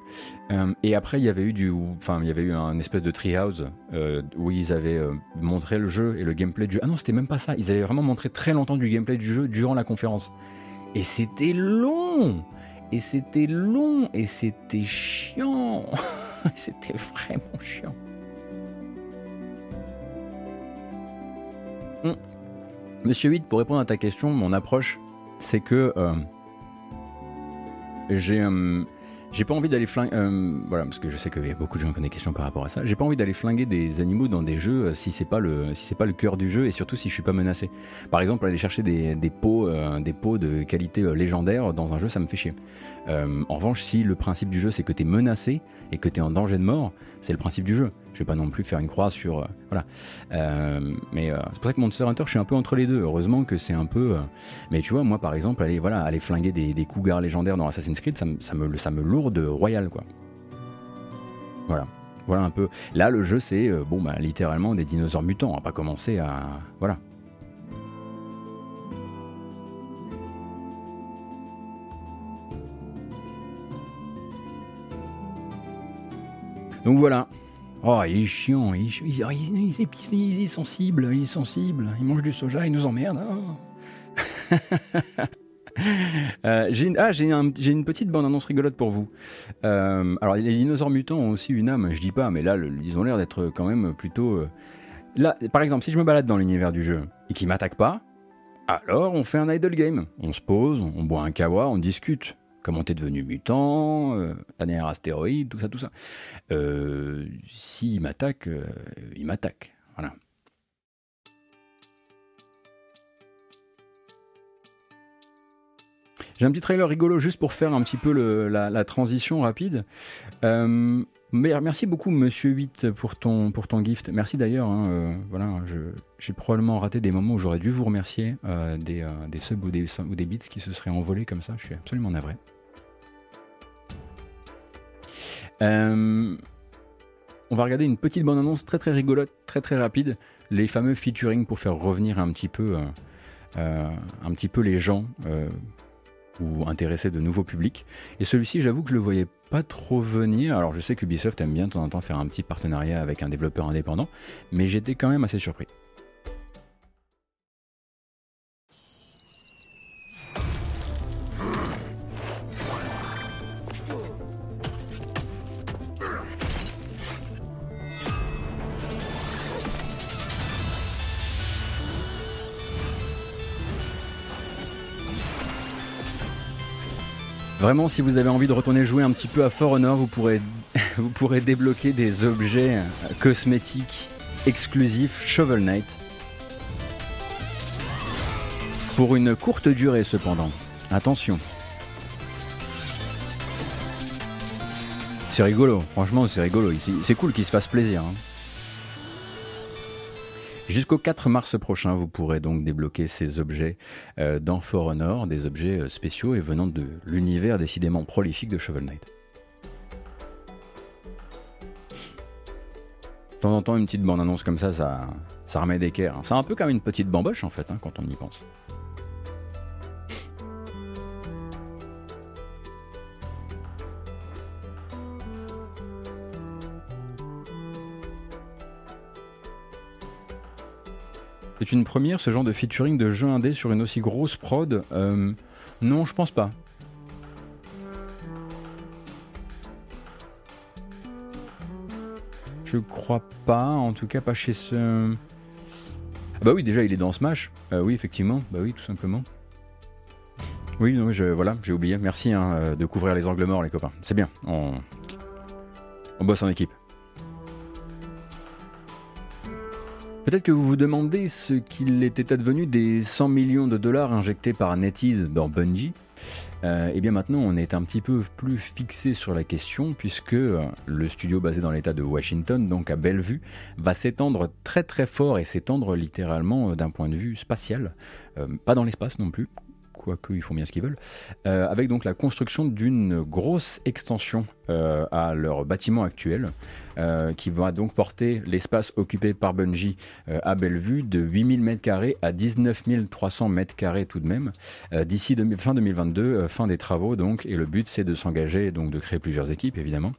A: Euh, et après, il y avait eu du, enfin, il y avait eu un espèce de treehouse euh, où ils avaient montré le jeu et le gameplay du. Ah non, c'était même pas ça. Ils avaient vraiment montré très longtemps du gameplay du jeu durant la conférence. Et c'était long. Et c'était long. Et c'était chiant. c'était vraiment chiant. Hmm. Monsieur 8, pour répondre à ta question, mon approche, c'est que euh, j'ai euh, j'ai pas envie d'aller flinguer. Euh, voilà, parce que je sais qu'il y a beaucoup de gens qui ont des questions par rapport à ça. J'ai pas envie d'aller flinguer des animaux dans des jeux si c'est pas le si c'est pas le cœur du jeu et surtout si je suis pas menacé. Par exemple, aller chercher des, des pots des pots de qualité légendaire dans un jeu, ça me fait chier. En revanche, si le principe du jeu c'est que tu es menacé et que tu es en danger de mort, c'est le principe du jeu. Je vais pas non plus faire une croix sur. Euh, voilà. Euh, mais c'est pour ça que Monster Hunter, je suis un peu entre les deux. Heureusement que c'est un peu. mais tu vois, moi par exemple, aller, voilà, aller flinguer des, des cougars légendaires dans Assassin's Creed, ça, me, ça me lourde royal, quoi. Voilà. Voilà un peu. Là, le jeu, c'est bon, bah, littéralement des dinosaures mutants. On va pas commencer à. Voilà. Donc voilà. Oh, il est chiant, il est, il, est, sensible, il est sensible, il mange du soja, il nous emmerde. Oh. euh, ah, j'ai une petite bande-annonce rigolote pour vous. Euh, alors, les dinosaures mutants ont aussi une âme, je dis pas, mais là, ils ont l'air d'être quand même plutôt. Euh, là, par exemple, si je me balade dans l'univers du jeu et qu'ils m'attaquent pas, alors on fait un idle game. On se pose, on boit un kawa, on discute comment t'es devenu mutant, euh, dernier astéroïde, tout ça, tout ça. Euh, S'il m'attaque, euh, il m'attaque. Voilà. J'ai un petit trailer rigolo juste pour faire un petit peu la, transition rapide. Euh, merci beaucoup, Monsieur 8, pour ton, pour ton gift. Merci d'ailleurs. Hein, voilà, j'ai probablement raté des moments où j'aurais dû vous remercier des, des subs ou des, ou des bits qui se seraient envolés comme ça. Je suis absolument navré. Euh, on va regarder une petite bande-annonce très très rigolote, très très rapide, les fameux featuring pour faire revenir un petit peu, euh, euh, un petit peu les gens ou intéresser de nouveaux publics. Et celui-ci, j'avoue que je le voyais pas trop venir. Alors je sais qu'Ubisoft aime bien de temps en temps faire un petit partenariat avec un développeur indépendant, mais j'étais quand même assez surpris. Vraiment, si vous avez envie de retourner jouer un petit peu à For Honor, vous pourrez, vous pourrez débloquer des objets cosmétiques exclusifs Shovel Knight. Pour une courte durée cependant. Attention. C'est rigolo, franchement c'est rigolo. C'est cool qu'il se fasse plaisir. hein. Jusqu'au 4 mars prochain, vous pourrez donc débloquer ces objets euh, dans For Honor, des objets euh, spéciaux et venant de l'univers décidément prolifique de Shovel Knight. De temps en temps, une petite bande-annonce comme ça, ça, ça remet d'équerre. hein. C'est un peu comme une petite bamboche en fait, hein, quand on y pense. C'est une première, ce genre de featuring de jeu indé sur une aussi grosse prod Euh, Non, je pense pas. Je crois pas, en tout cas pas chez ce. Ah bah oui, déjà il est dans Smash. Euh, oui, effectivement, bah oui, tout simplement. Oui, non, je, voilà, j'ai oublié. Merci hein, euh, de couvrir les angles morts, les copains. C'est bien, on bosse en équipe. Peut-être que vous vous demandez ce qu'il était advenu des 100 millions de dollars injectés par NetEase dans Bungie. Euh, et bien maintenant, on est un petit peu plus fixé sur la question puisque euh, le studio basé dans l'état de Washington, donc à Bellevue, va s'étendre très très fort et s'étendre littéralement euh, d'un point de vue spatial, Euh, pas dans l'espace non plus, quoique ils font bien ce qu'ils veulent, avec donc la construction d'une grosse extension euh, à leur bâtiment actuel, euh, qui va donc porter l'espace occupé par Bungie euh, à Bellevue de 8000 m2 à 19 300 m2 tout de même, d'ici fin 2022, euh, fin des travaux donc, et le but c'est de s'engager, donc de créer plusieurs équipes évidemment,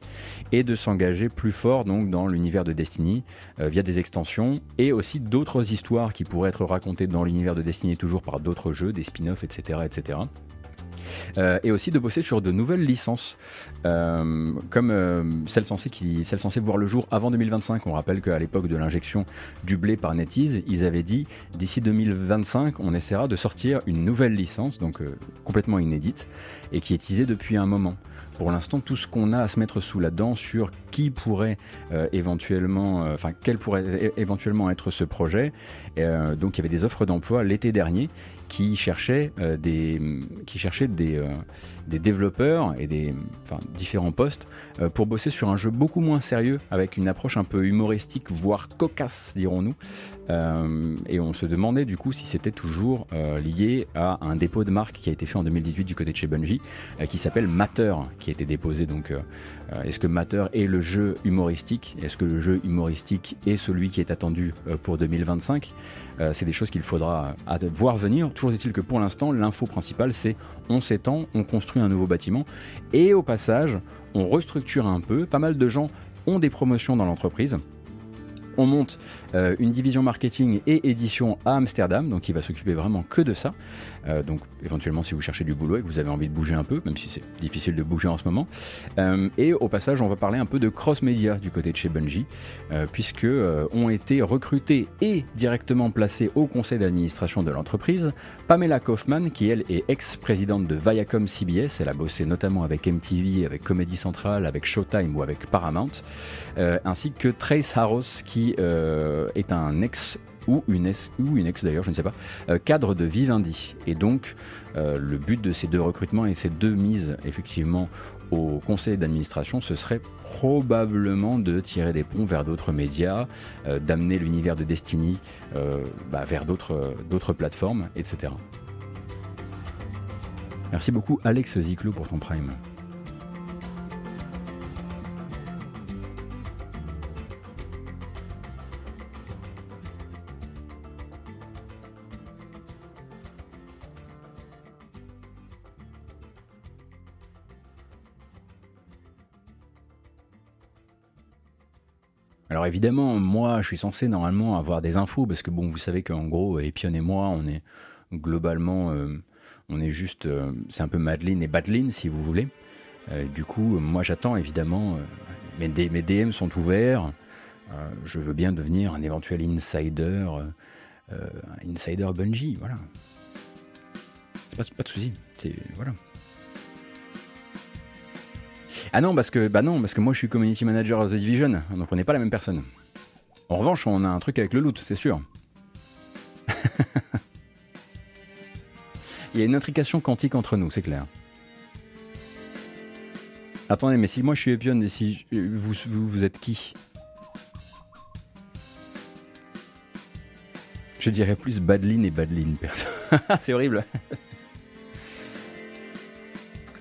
A: et de s'engager plus fort donc dans l'univers de Destiny via des extensions et aussi d'autres histoires qui pourraient être racontées dans l'univers de Destiny toujours par d'autres jeux, des spin-offs, etc. etc. Euh, et aussi de bosser sur de nouvelles licences, euh, comme euh, celles, censées voir le jour avant 2025. On rappelle qu'à l'époque de l'injection du blé par NetEase, ils avaient dit d'ici 2025, on essaiera de sortir une nouvelle licence, donc complètement inédite, et qui est teasée depuis un moment. Pour l'instant, tout ce qu'on a à se mettre sous la dent sur qui pourrait euh, éventuellement, euh, quel pourrait éventuellement être ce projet. Euh, donc il y avait des offres d'emploi l'été dernier qui cherchaient des, des, développeurs et des différents postes pour bosser sur un jeu beaucoup moins sérieux avec une approche un peu humoristique voire cocasse dirons-nous. Euh, et on se demandait du coup si c'était toujours euh, lié à un dépôt de marque qui a été fait en 2018 du côté de chez Bungie euh, qui s'appelle Matter qui a été déposé donc est-ce que Matter est le jeu humoristique? Est-ce que le jeu humoristique est celui qui est attendu pour 2025 Euh, C'est des choses qu'il faudra voir venir. Toujours est-il que pour l'instant, l'info principale, c'est on s'étend, on construit un nouveau bâtiment et au passage, on restructure un peu. Pas mal de gens ont des promotions dans l'entreprise. On monte euh, une division marketing et édition à Amsterdam, donc qui va s'occuper vraiment que de ça. Euh, donc éventuellement si vous cherchez du boulot et que vous avez envie de bouger un peu, même si c'est difficile de bouger en ce moment. Euh, et au passage, on va parler un peu de cross-média du côté de chez Bungie, puisque ont été recrutés et directement placés au conseil d'administration de l'entreprise Pamela Kaufman, qui elle est ex-présidente de Viacom CBS, elle a bossé notamment avec MTV, avec Comedy Central, avec Showtime ou avec Paramount, ainsi que Trace Harros, qui euh, est un ex ou une ex, ou une ex d'ailleurs, je ne sais pas, euh, cadre de Vivendi. Et donc, euh, le but de ces deux recrutements et ces deux mises, effectivement, au conseil d'administration, ce serait probablement de tirer des ponts vers d'autres médias, d'amener l'univers de Destiny bah, vers d'autres d'autres plateformes, etc. Merci beaucoup Alex Ziclo pour ton prime. Alors évidemment, moi, je suis censé normalement avoir des infos parce que bon, vous savez qu'en gros, Epion et moi, on est globalement, euh, on est juste, euh, c'est un peu Madeline et Badeline si vous voulez. Euh, du coup, moi, j'attends évidemment. euh, mes, DM sont ouverts. Euh, je veux bien devenir un éventuel insider, euh, euh, insider Bungie, voilà. Pas, de souci. C'est voilà. Ah non, parce que, bah non, parce que moi je suis community manager of The Division, donc on n'est pas la même personne. En revanche, on a un truc avec le loot, c'est sûr. Il y a une intrication quantique entre nous, c'est clair. Attendez, mais si moi je suis Epion et si vous, vous, vous êtes qui? Je dirais plus Badline et Badline, perso. c'est horrible.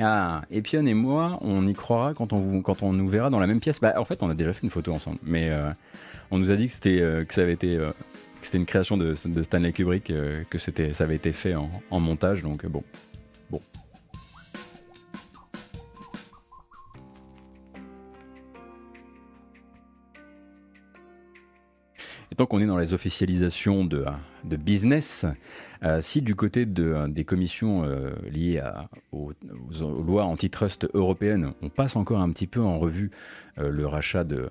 A: Ah, Epion et moi, on y croira quand on, nous verra dans la même pièce. Bah, en fait, on a déjà fait une photo ensemble, mais euh, on nous a dit que c'était euh, euh, une création de, Stanley Kubrick, que ça avait été fait en, en montage, donc bon, bon. Tant qu'on est dans les officialisations de, business, euh, si du côté de, des commissions euh, liées aux, lois antitrust européennes, on passe encore un petit peu en revue euh, le, rachat de,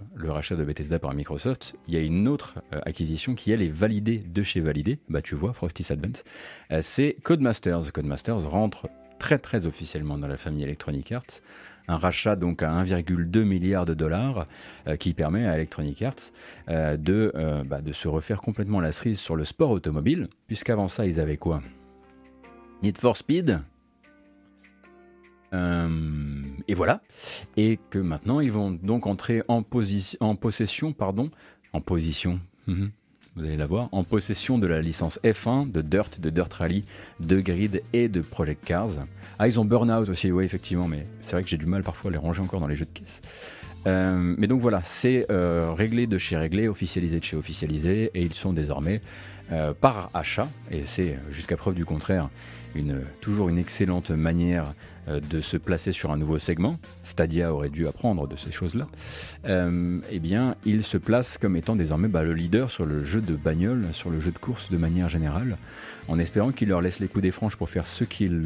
A: Bethesda par Microsoft, il y a une autre acquisition qui, elle, est validée de chez Validé. Bah, tu vois, Frosty's Advance. C'est Codemasters. Codemasters rentre très, très officiellement dans la famille Electronic Arts. Un rachat donc à 1,2 milliard de dollars euh, qui permet à Electronic Arts euh, de, euh, bah, de se refaire complètement la cerise sur le sport automobile, puisqu'avant ça, ils avaient quoi? Need for Speed. Et voilà. Et que maintenant, ils vont donc entrer en, en possession, pardon, en position, mhm, vous allez la voir, en possession de la licence F1, de Dirt, de Dirt Rally, de Grid et de Project Cars. Ah, ils ont Burnout aussi, oui, effectivement, mais c'est vrai que j'ai du mal parfois à les ranger encore dans les jeux de caisse. Euh, mais donc voilà, c'est euh, réglé de chez réglé, officialisé de chez officialisé, et ils sont désormais euh, par achat, et c'est euh, jusqu'à preuve du contraire une, toujours une excellente manière euh, de se placer sur un nouveau segment. Stadia aurait dû apprendre de ces choses-là. Euh, eh bien, il se place comme étant désormais bah, le leader sur le jeu de bagnole, sur le jeu de course de manière générale, en espérant qu'il leur laisse les coups des franges pour faire ce qu'ils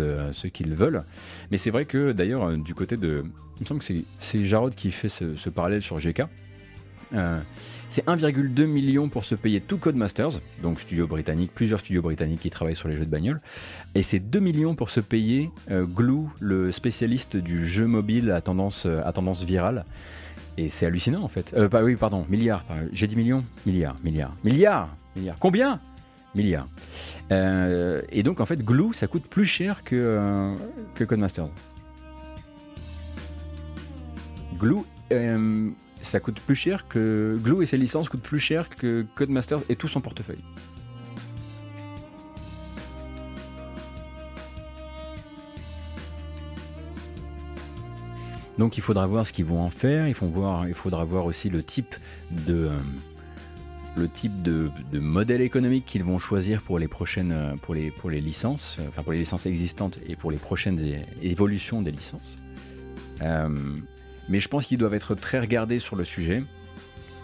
A: veulent. Mais c'est vrai que d'ailleurs, du côté de. Il me semble que c'est- c'est Jarod qui fait ce, ce parallèle sur GK. Euh, c'est 1,2 million pour se payer tout Codemasters, donc studio britannique, plusieurs studios britanniques qui travaillent sur les jeux de bagnole, et c'est 2 millions pour se payer euh, Glue, le spécialiste du jeu mobile à tendance, euh, à tendance virale. Et c'est hallucinant en fait. Oui, pardon, milliards. J'ai dit millions Milliards, milliards, milliards, milliards. Combien? Milliards. Et donc en fait, Glue, ça coûte plus cher que, que Codemasters. Glue, ça coûte plus cher que. Glue et ses licences coûtent plus cher que Codemasters et tout son portefeuille. Donc il faudra voir ce qu'ils vont en faire, il, voir, il faudra voir aussi le type de, euh, le type de, modèle économique qu'ils vont choisir pour les prochaines euh, pour les, pour les licences, euh, enfin pour les licences existantes et pour les prochaines évolutions des licences. Mais je pense qu'ils doivent être très regardés sur le sujet.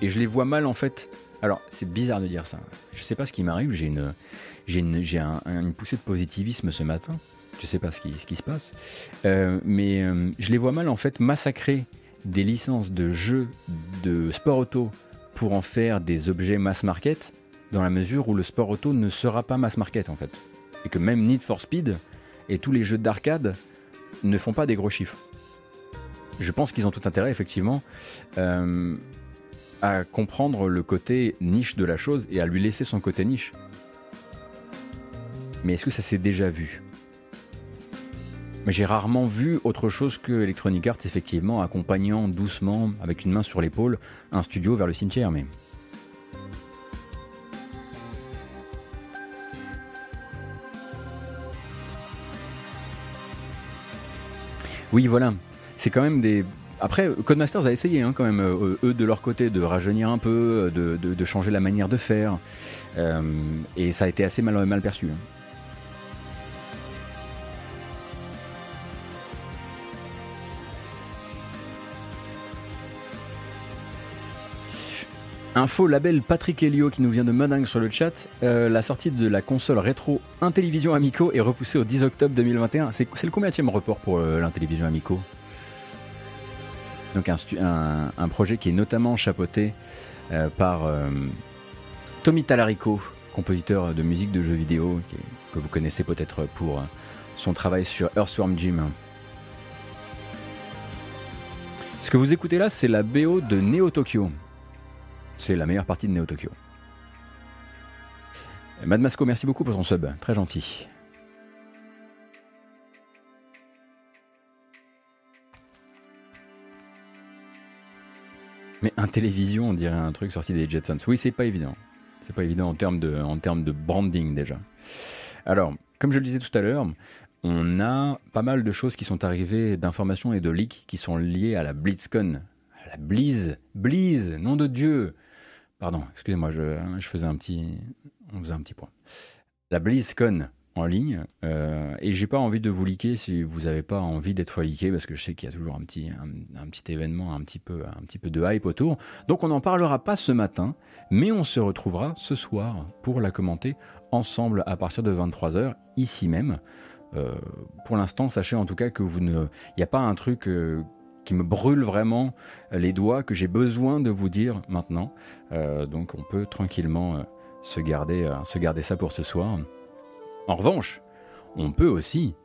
A: Et je les vois mal en fait. Alors c'est bizarre de dire ça. Je sais pas ce qui m'arrive, j'ai une, poussée de positivisme ce matin. Je sais pas ce qui, ce qui se passe. Euh, mais euh, je les vois mal en fait massacrer des licences de jeux de sport auto pour en faire des objets mass market dans la mesure où le sport auto ne sera pas mass market en fait. Et que même Need for Speed et tous les jeux d'arcade ne font pas des gros chiffres. Je pense qu'ils ont tout intérêt effectivement euh, à comprendre le côté niche de la chose et à lui laisser son côté niche. Mais est-ce que ça s'est déjà vu? Mais j'ai rarement vu autre chose que Electronic Arts, effectivement, accompagnant doucement, avec une main sur l'épaule, un studio vers le cimetière. Mais oui, voilà. C'est quand même des. Après, Codemasters a essayé hein, quand même, euh, eux de leur côté, de rajeunir un peu, de, changer la manière de faire. Euh, et ça a été assez mal, mal perçu. hein. Info label Patrick Helio qui nous vient de Madingue sur le chat. Euh, la sortie de la console rétro Intellivision Amico est repoussée au 10 octobre 2021. C'est le combienième report pour l'Intellivision Amico? Donc un, projet qui est notamment chapeauté euh, par euh, Tommy Talarico, compositeur de musique de jeux vidéo, que vous connaissez peut-être pour son travail sur Earthworm Jim. Ce que vous écoutez là, c'est la BO de Neo Tokyo. C'est la meilleure partie de Neo Tokyo. Mad Masco, merci beaucoup pour ton sub, très gentil. Mais un télévision, on dirait un truc sorti des Jetsons. Oui, c'est pas évident. C'est pas évident en termes de, en termes de branding déjà. Alors, comme je le disais tout à l'heure, on a pas mal de choses qui sont arrivées, d'informations et de leaks qui sont liées à la BlitzCon. À la Blizz, Blizz, nom de Dieu. Pardon, excusez-moi, je, je faisais un petit, on faisait un petit point. La BlizzCon en ligne, euh, et j'ai pas envie de vous liker si vous n'avez pas envie d'être liké, parce que je sais qu'il y a toujours un petit, un, petit événement, un petit, peu, un petit peu de hype autour. Donc on n'en parlera pas ce matin, mais on se retrouvera ce soir pour la commenter ensemble à partir de 23h, ici même. Euh, pour l'instant, sachez en tout cas que vous ne, il n'y a pas un truc euh, qui me brûle vraiment les doigts que j'ai besoin de vous dire maintenant. Euh, donc on peut tranquillement se garder, se garder ça pour ce soir. En revanche, on peut aussi,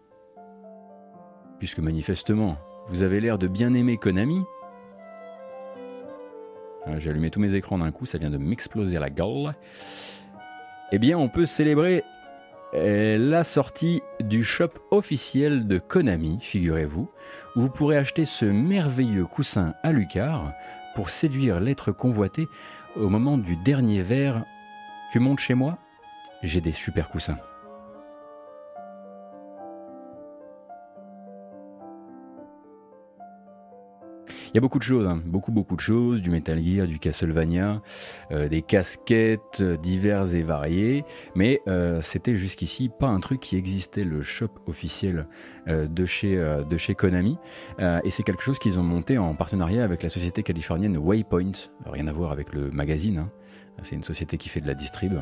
A: puisque manifestement vous avez l'air de bien aimer Konami. J'ai allumé tous mes écrans d'un coup, ça vient de m'exploser la gueule. Eh bien, on peut célébrer la sortie du shop officiel de Konami, figurez-vous, où vous pourrez acheter ce merveilleux coussin à Lucar pour séduire l'être convoité au moment du dernier verre. Tu montes chez moi? J'ai des super coussins. Il y a beaucoup de choses, hein. beaucoup beaucoup de choses, du Metal Gear, du Castlevania, euh, des casquettes diverses et variées, mais euh, c'était jusqu'ici pas un truc qui existait, le shop officiel euh, de, chez, de chez Konami, et c'est quelque chose qu'ils ont monté en partenariat avec la société californienne Waypoint, rien à voir avec le magazine, hein. c'est une société qui fait de la distrib.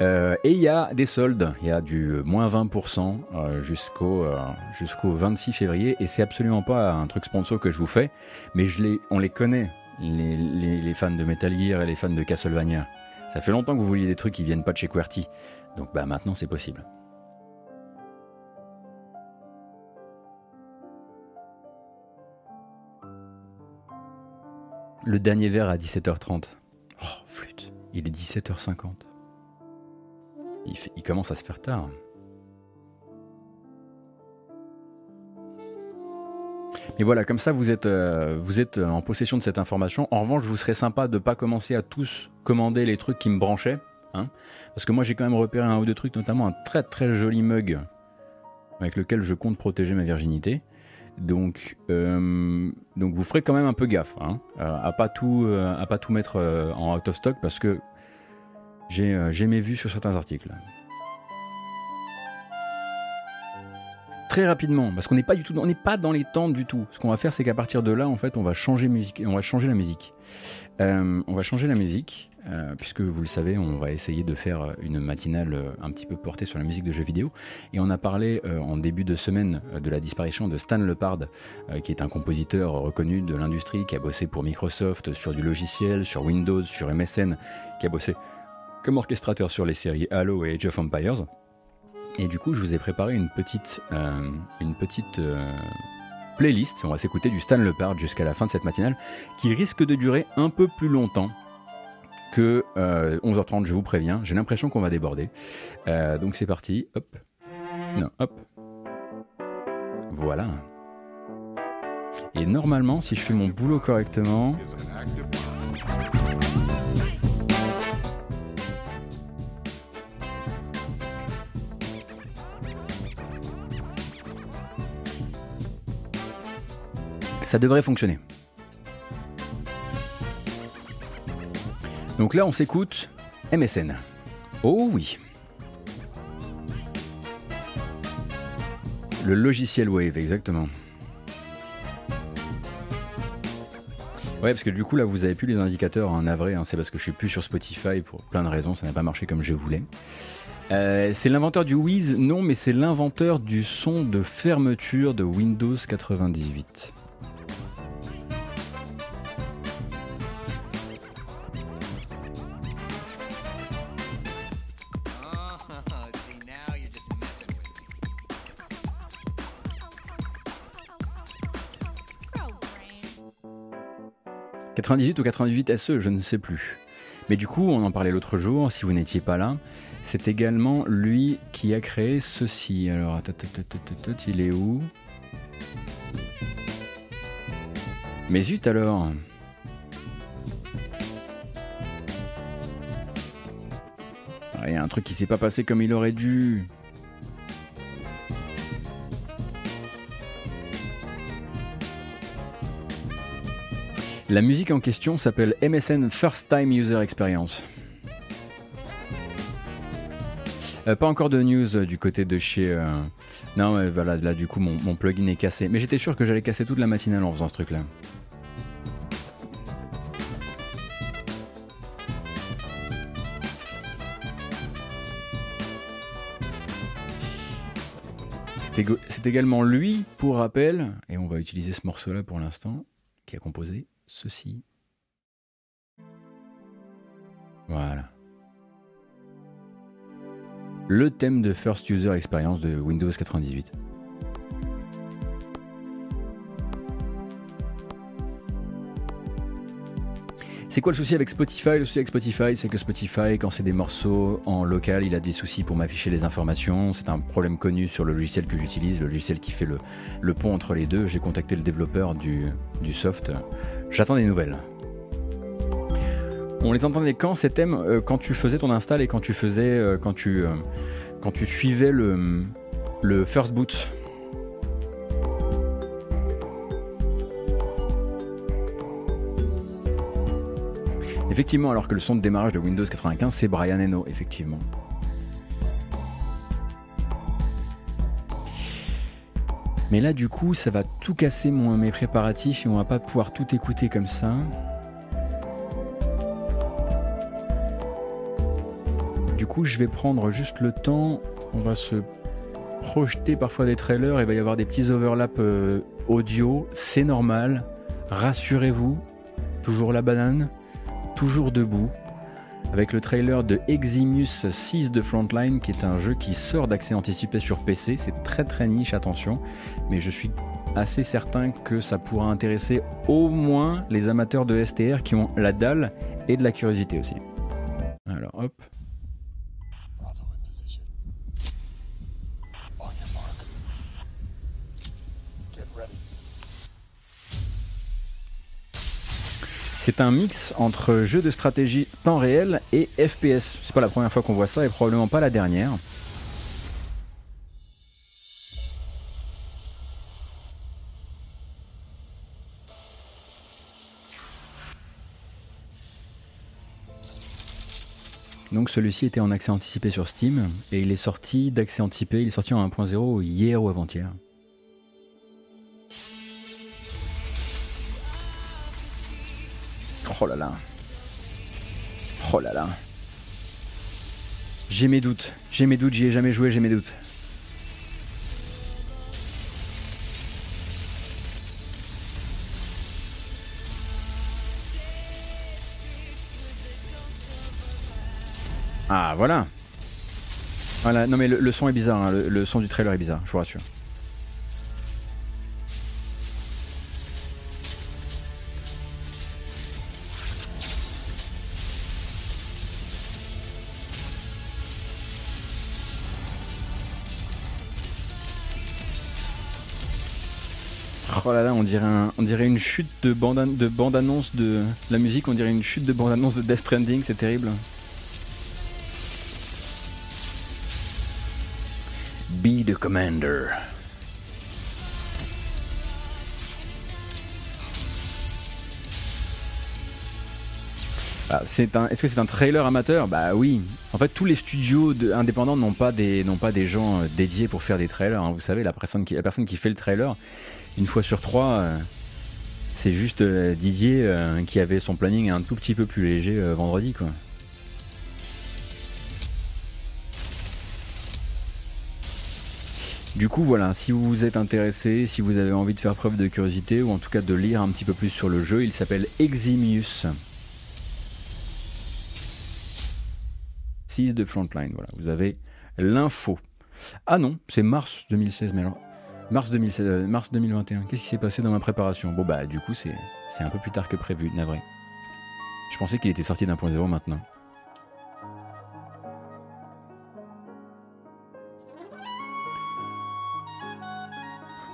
A: Euh, et il y a des soldes, il y a du moins 20% euh, jusqu'au euh, jusqu'au 26 février, et c'est absolument pas un truc sponsor que je vous fais, mais on les connaît, les, les, fans de Metal Gear et les fans de Castlevania. Ça fait longtemps que vous vouliez des trucs qui viennent pas de chez QWERTY, donc bah maintenant c'est possible. Le dernier verre à 17h30. Oh, flûte, il est 17h50. Il, commence à se faire tard. Mais voilà, comme ça, vous êtes, euh, vous êtes en possession de cette information. En revanche, vous serez sympa de ne pas commencer à tous commander les trucs qui me branchaient. Hein parce que moi, j'ai quand même repéré un ou deux trucs, notamment un très très joli mug avec lequel je compte protéger ma virginité. Donc, euh, donc vous ferez quand même un peu gaffe hein, à pas tout, euh, pas tout mettre en out of stock parce que euh, j'ai mes vues sur certains articles. Très rapidement, parce qu'on n'est pas du tout, on n'est pas dans les temps du tout. Ce qu'on va faire, c'est qu'à partir de là, en fait, on va changer musique, on va changer la musique. Euh, on va changer la musique, euh, puisque vous le savez, on va essayer de faire une matinale un petit peu portée sur la musique de jeux vidéo. Et on a parlé en début de semaine de la disparition de Stan Lepard, qui est un compositeur reconnu de l'industrie, qui a bossé pour Microsoft sur du logiciel, sur Windows, sur MSN, qui a bossé comme orchestrateur sur les séries Halo et Age of Empires. Et du coup, je vous ai préparé une petite, euh, une petite euh, playlist. On va s'écouter du Stan Lepard jusqu'à la fin de cette matinale, qui risque de durer un peu plus longtemps que 11h30, euh, je vous préviens. J'ai l'impression qu'on va déborder. donc c'est parti. Hop. Non, hop. Voilà. Et normalement, si je fais mon boulot correctement... ça devrait fonctionner. Donc là, on s'écoute MSN. Oh oui. Le logiciel Wave, exactement. Ouais, parce que du coup, là, vous avez plus les indicateurs en avril. Hein. c'est parce que je suis plus sur Spotify pour plein de raisons. Ça n'a pas marché comme je voulais. Euh, c'est l'inventeur du Wiz Non, mais c'est l'inventeur du son de fermeture de Windows 98. 98 ou 98 SE, je ne sais plus. Mais du coup, on en parlait l'autre jour, si vous n'étiez pas là. C'est également lui qui a créé ceci. Alors, il est où? Mais zut alors Il y a un truc qui s'est pas passé comme il aurait dû. La musique en question s'appelle MSN First Time User Experience. Euh, pas encore de news euh, du côté de chez. euh, Non, mais voilà, là du coup mon, mon plugin est cassé. Mais j'étais sûr que j'allais casser toute la matinale en faisant ce truc-là. C'est également lui, pour rappel, et on va utiliser ce morceau-là pour l'instant, qui a composé ceci. Voilà. Le thème de First User Experience de Windows 98. C'est quoi le souci avec Spotify? Le souci avec Spotify, c'est que Spotify, quand c'est des morceaux en local, il a des soucis pour m'afficher les informations. C'est un problème connu sur le logiciel que j'utilise, le logiciel qui fait le, le pont entre les deux. J'ai contacté le développeur du, du soft. J'attends des nouvelles. On les entendait quand ces thèmes Euh, Quand tu faisais ton install et quand tu faisais, euh, quand tu, euh, quand tu suivais le, le first boot? Effectivement, alors que le son de démarrage de Windows 95, c'est Brian Eno, effectivement. Mais là, du coup, ça va tout casser mes préparatifs et on va pas pouvoir tout écouter comme ça. Du coup, je vais prendre juste le temps. On va se projeter parfois des trailers. Il va y avoir des petits overlaps euh, audio. C'est normal. Rassurez-vous. Toujours la banane. Toujours debout. Avec le trailer de Eximus 6 de Frontline, qui est un jeu qui sort d'accès anticipé sur PC. C'est très très niche, attention. Mais je suis assez certain que ça pourra intéresser au moins les amateurs de STR qui ont la dalle et de la curiosité aussi. Alors hop. C'est un mix entre jeu de stratégie temps réel et FPS. C'est pas la première fois qu'on voit ça et probablement pas la dernière. Donc celui-ci était en accès anticipé sur Steam et il est sorti d'accès anticipé, il est sorti en 1.0 hier ou avant-hier. Oh là là. Oh là là. J'ai mes doutes. J'ai mes doutes, j'y ai jamais joué, j'ai mes doutes. Ah voilà. Voilà, non mais le, son est bizarre, hein, le son du trailer est bizarre, je vous rassure. Oh là là, on dirait, une chute de bande, de la musique, on dirait une chute de bande annonce de Death Stranding, c'est terrible. Be the commander. Ah, est-ce que c'est un trailer amateur? Bah oui. En fait, tous les studios indépendants n'ont pas des, gens euh, dédiés pour faire des trailers. hein. Vous savez, la personne qui fait le trailer, une fois sur trois, euh, c'est juste euh, Didier euh, qui avait son planning un tout petit peu plus léger vendredi, quoi. Du coup, voilà, si vous vous êtes intéressé, si vous avez envie de faire preuve de curiosité ou en tout cas de lire un petit peu plus sur le jeu, il s'appelle Eximius. 6 de Frontline, voilà, vous avez l'info. Ah non, c'est mars 2016, mais alors. Mars, 2016 euh, mars 2021. Qu'est-ce qui s'est passé dans ma préparation? Bon bah du coup c'est un peu plus tard que prévu, navré. Je pensais qu'il était sorti d'un point zéro maintenant.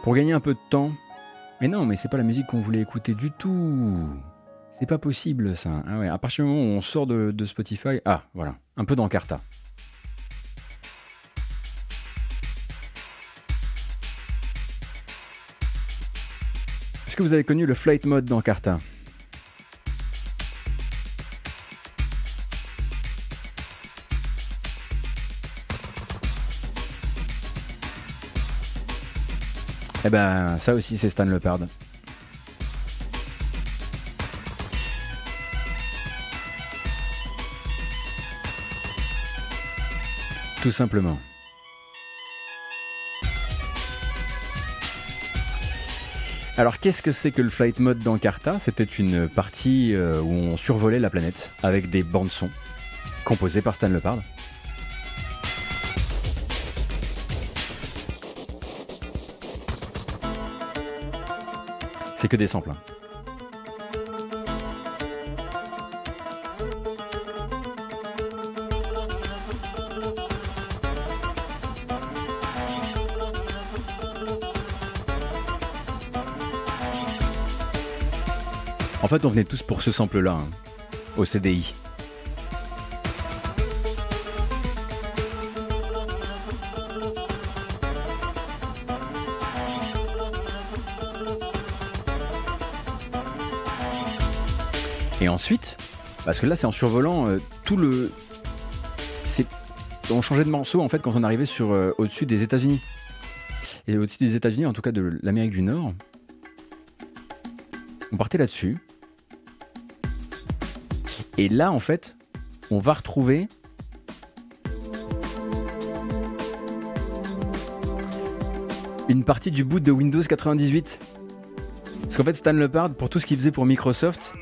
A: Pour gagner un peu de temps. Mais non, mais c'est pas la musique qu'on voulait écouter du tout. C'est pas possible ça. Ah ouais, à partir du moment où on sort de, de Spotify. Ah, voilà. Un peu d'encarta. Que vous avez connu le flight mode d'encarta Eh ben, ça aussi, c'est Stan Lepard. Tout simplement. Alors qu'est-ce que c'est que le flight mode dans Carta C'était une partie euh, où on survolait la planète avec des bandes son composées par Stan Lepard. C'est que des samples. hein. En fait, on venait tous pour ce sample-là, hein, au CDI. Et ensuite, parce que là c'est en survolant euh, tout le. On changeait de morceau en fait quand on arrivait sur euh, au-dessus des États-Unis. Et au-dessus des États-Unis, en tout cas de l'Amérique du Nord, on partait là-dessus. Et là en fait, on va retrouver. Une partie du boot de Windows 98. Parce qu'en fait, Stan Lepard, pour tout ce qu'il faisait pour Microsoft,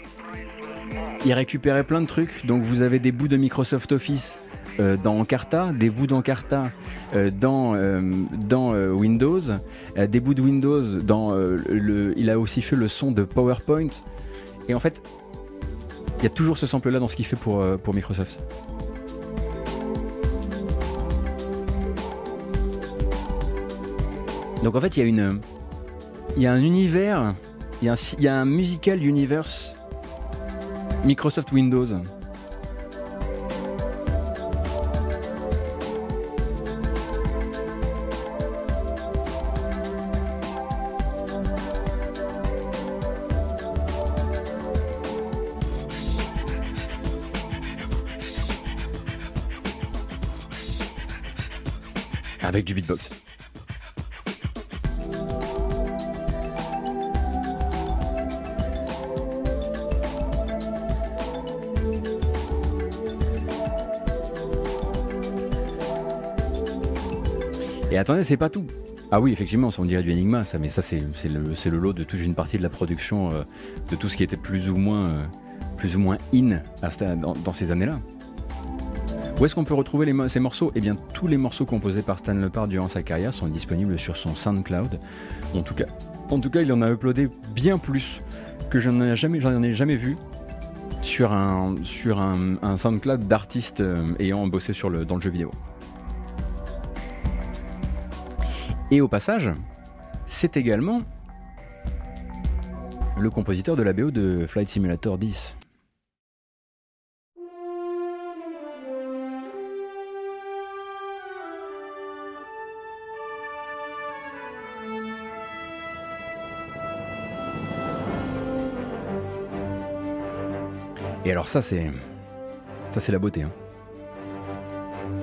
A: il récupérait plein de trucs. Donc vous avez des bouts de Microsoft Office euh, dans Encarta, des bouts d'Encarta euh, dans, euh, dans Windows, des bouts de Windows dans le. Il a aussi fait le son de PowerPoint. Et en fait, y a toujours ce sample là dans ce qu'il fait pour, euh, pour Microsoft. Donc en fait, il y a une. Il y a un univers. Il y a un musical universe Microsoft Windows. Avec du beatbox. Et attendez, c'est pas tout. Ah oui, effectivement, ça on dirait du Enigma, ça, mais ça c'est le, lot de toute une partie de la production, euh, de tout ce qui était plus ou moins, euh, plus ou moins in à dans ces années-là. Où est-ce qu'on peut retrouver ces morceaux? Eh bien, tous les morceaux composés par Stan Lepard durant sa carrière sont disponibles sur son SoundCloud. En tout cas, en tout cas, il en a uploadé bien plus que j'en ai jamais, ai jamais vu sur un, sur un SoundCloud d'artistes euh, ayant bossé sur le, dans le jeu vidéo. Et au passage, c'est également le compositeur de la BO de Flight Simulator 10. Et alors ça c'est ça c'est la beauté. hein.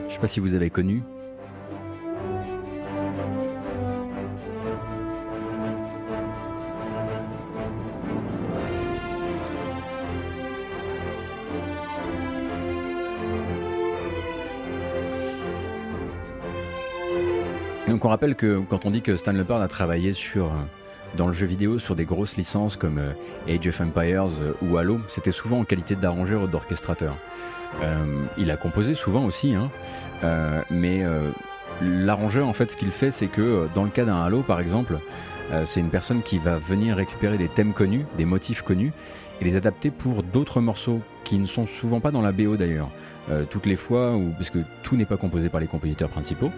A: Je sais pas si vous avez connu. Donc on rappelle que quand on dit que Stan Lepard a travaillé sur, euh, dans le jeu vidéo sur des grosses licences comme euh, Age of Empires euh, ou Halo, c'était souvent en qualité d'arrangeur ou d'orchestrateur. Euh, il a composé souvent aussi, hein, mais l'arrangeur, en fait, ce qu'il fait, c'est que dans le cas d'un Halo, par exemple, c'est une personne qui va venir récupérer des thèmes connus, des motifs connus, et les adapter pour d'autres morceaux qui ne sont souvent pas dans la BO d'ailleurs. Euh, toutes les fois, où, parce que tout n'est pas composé par les compositeurs principaux,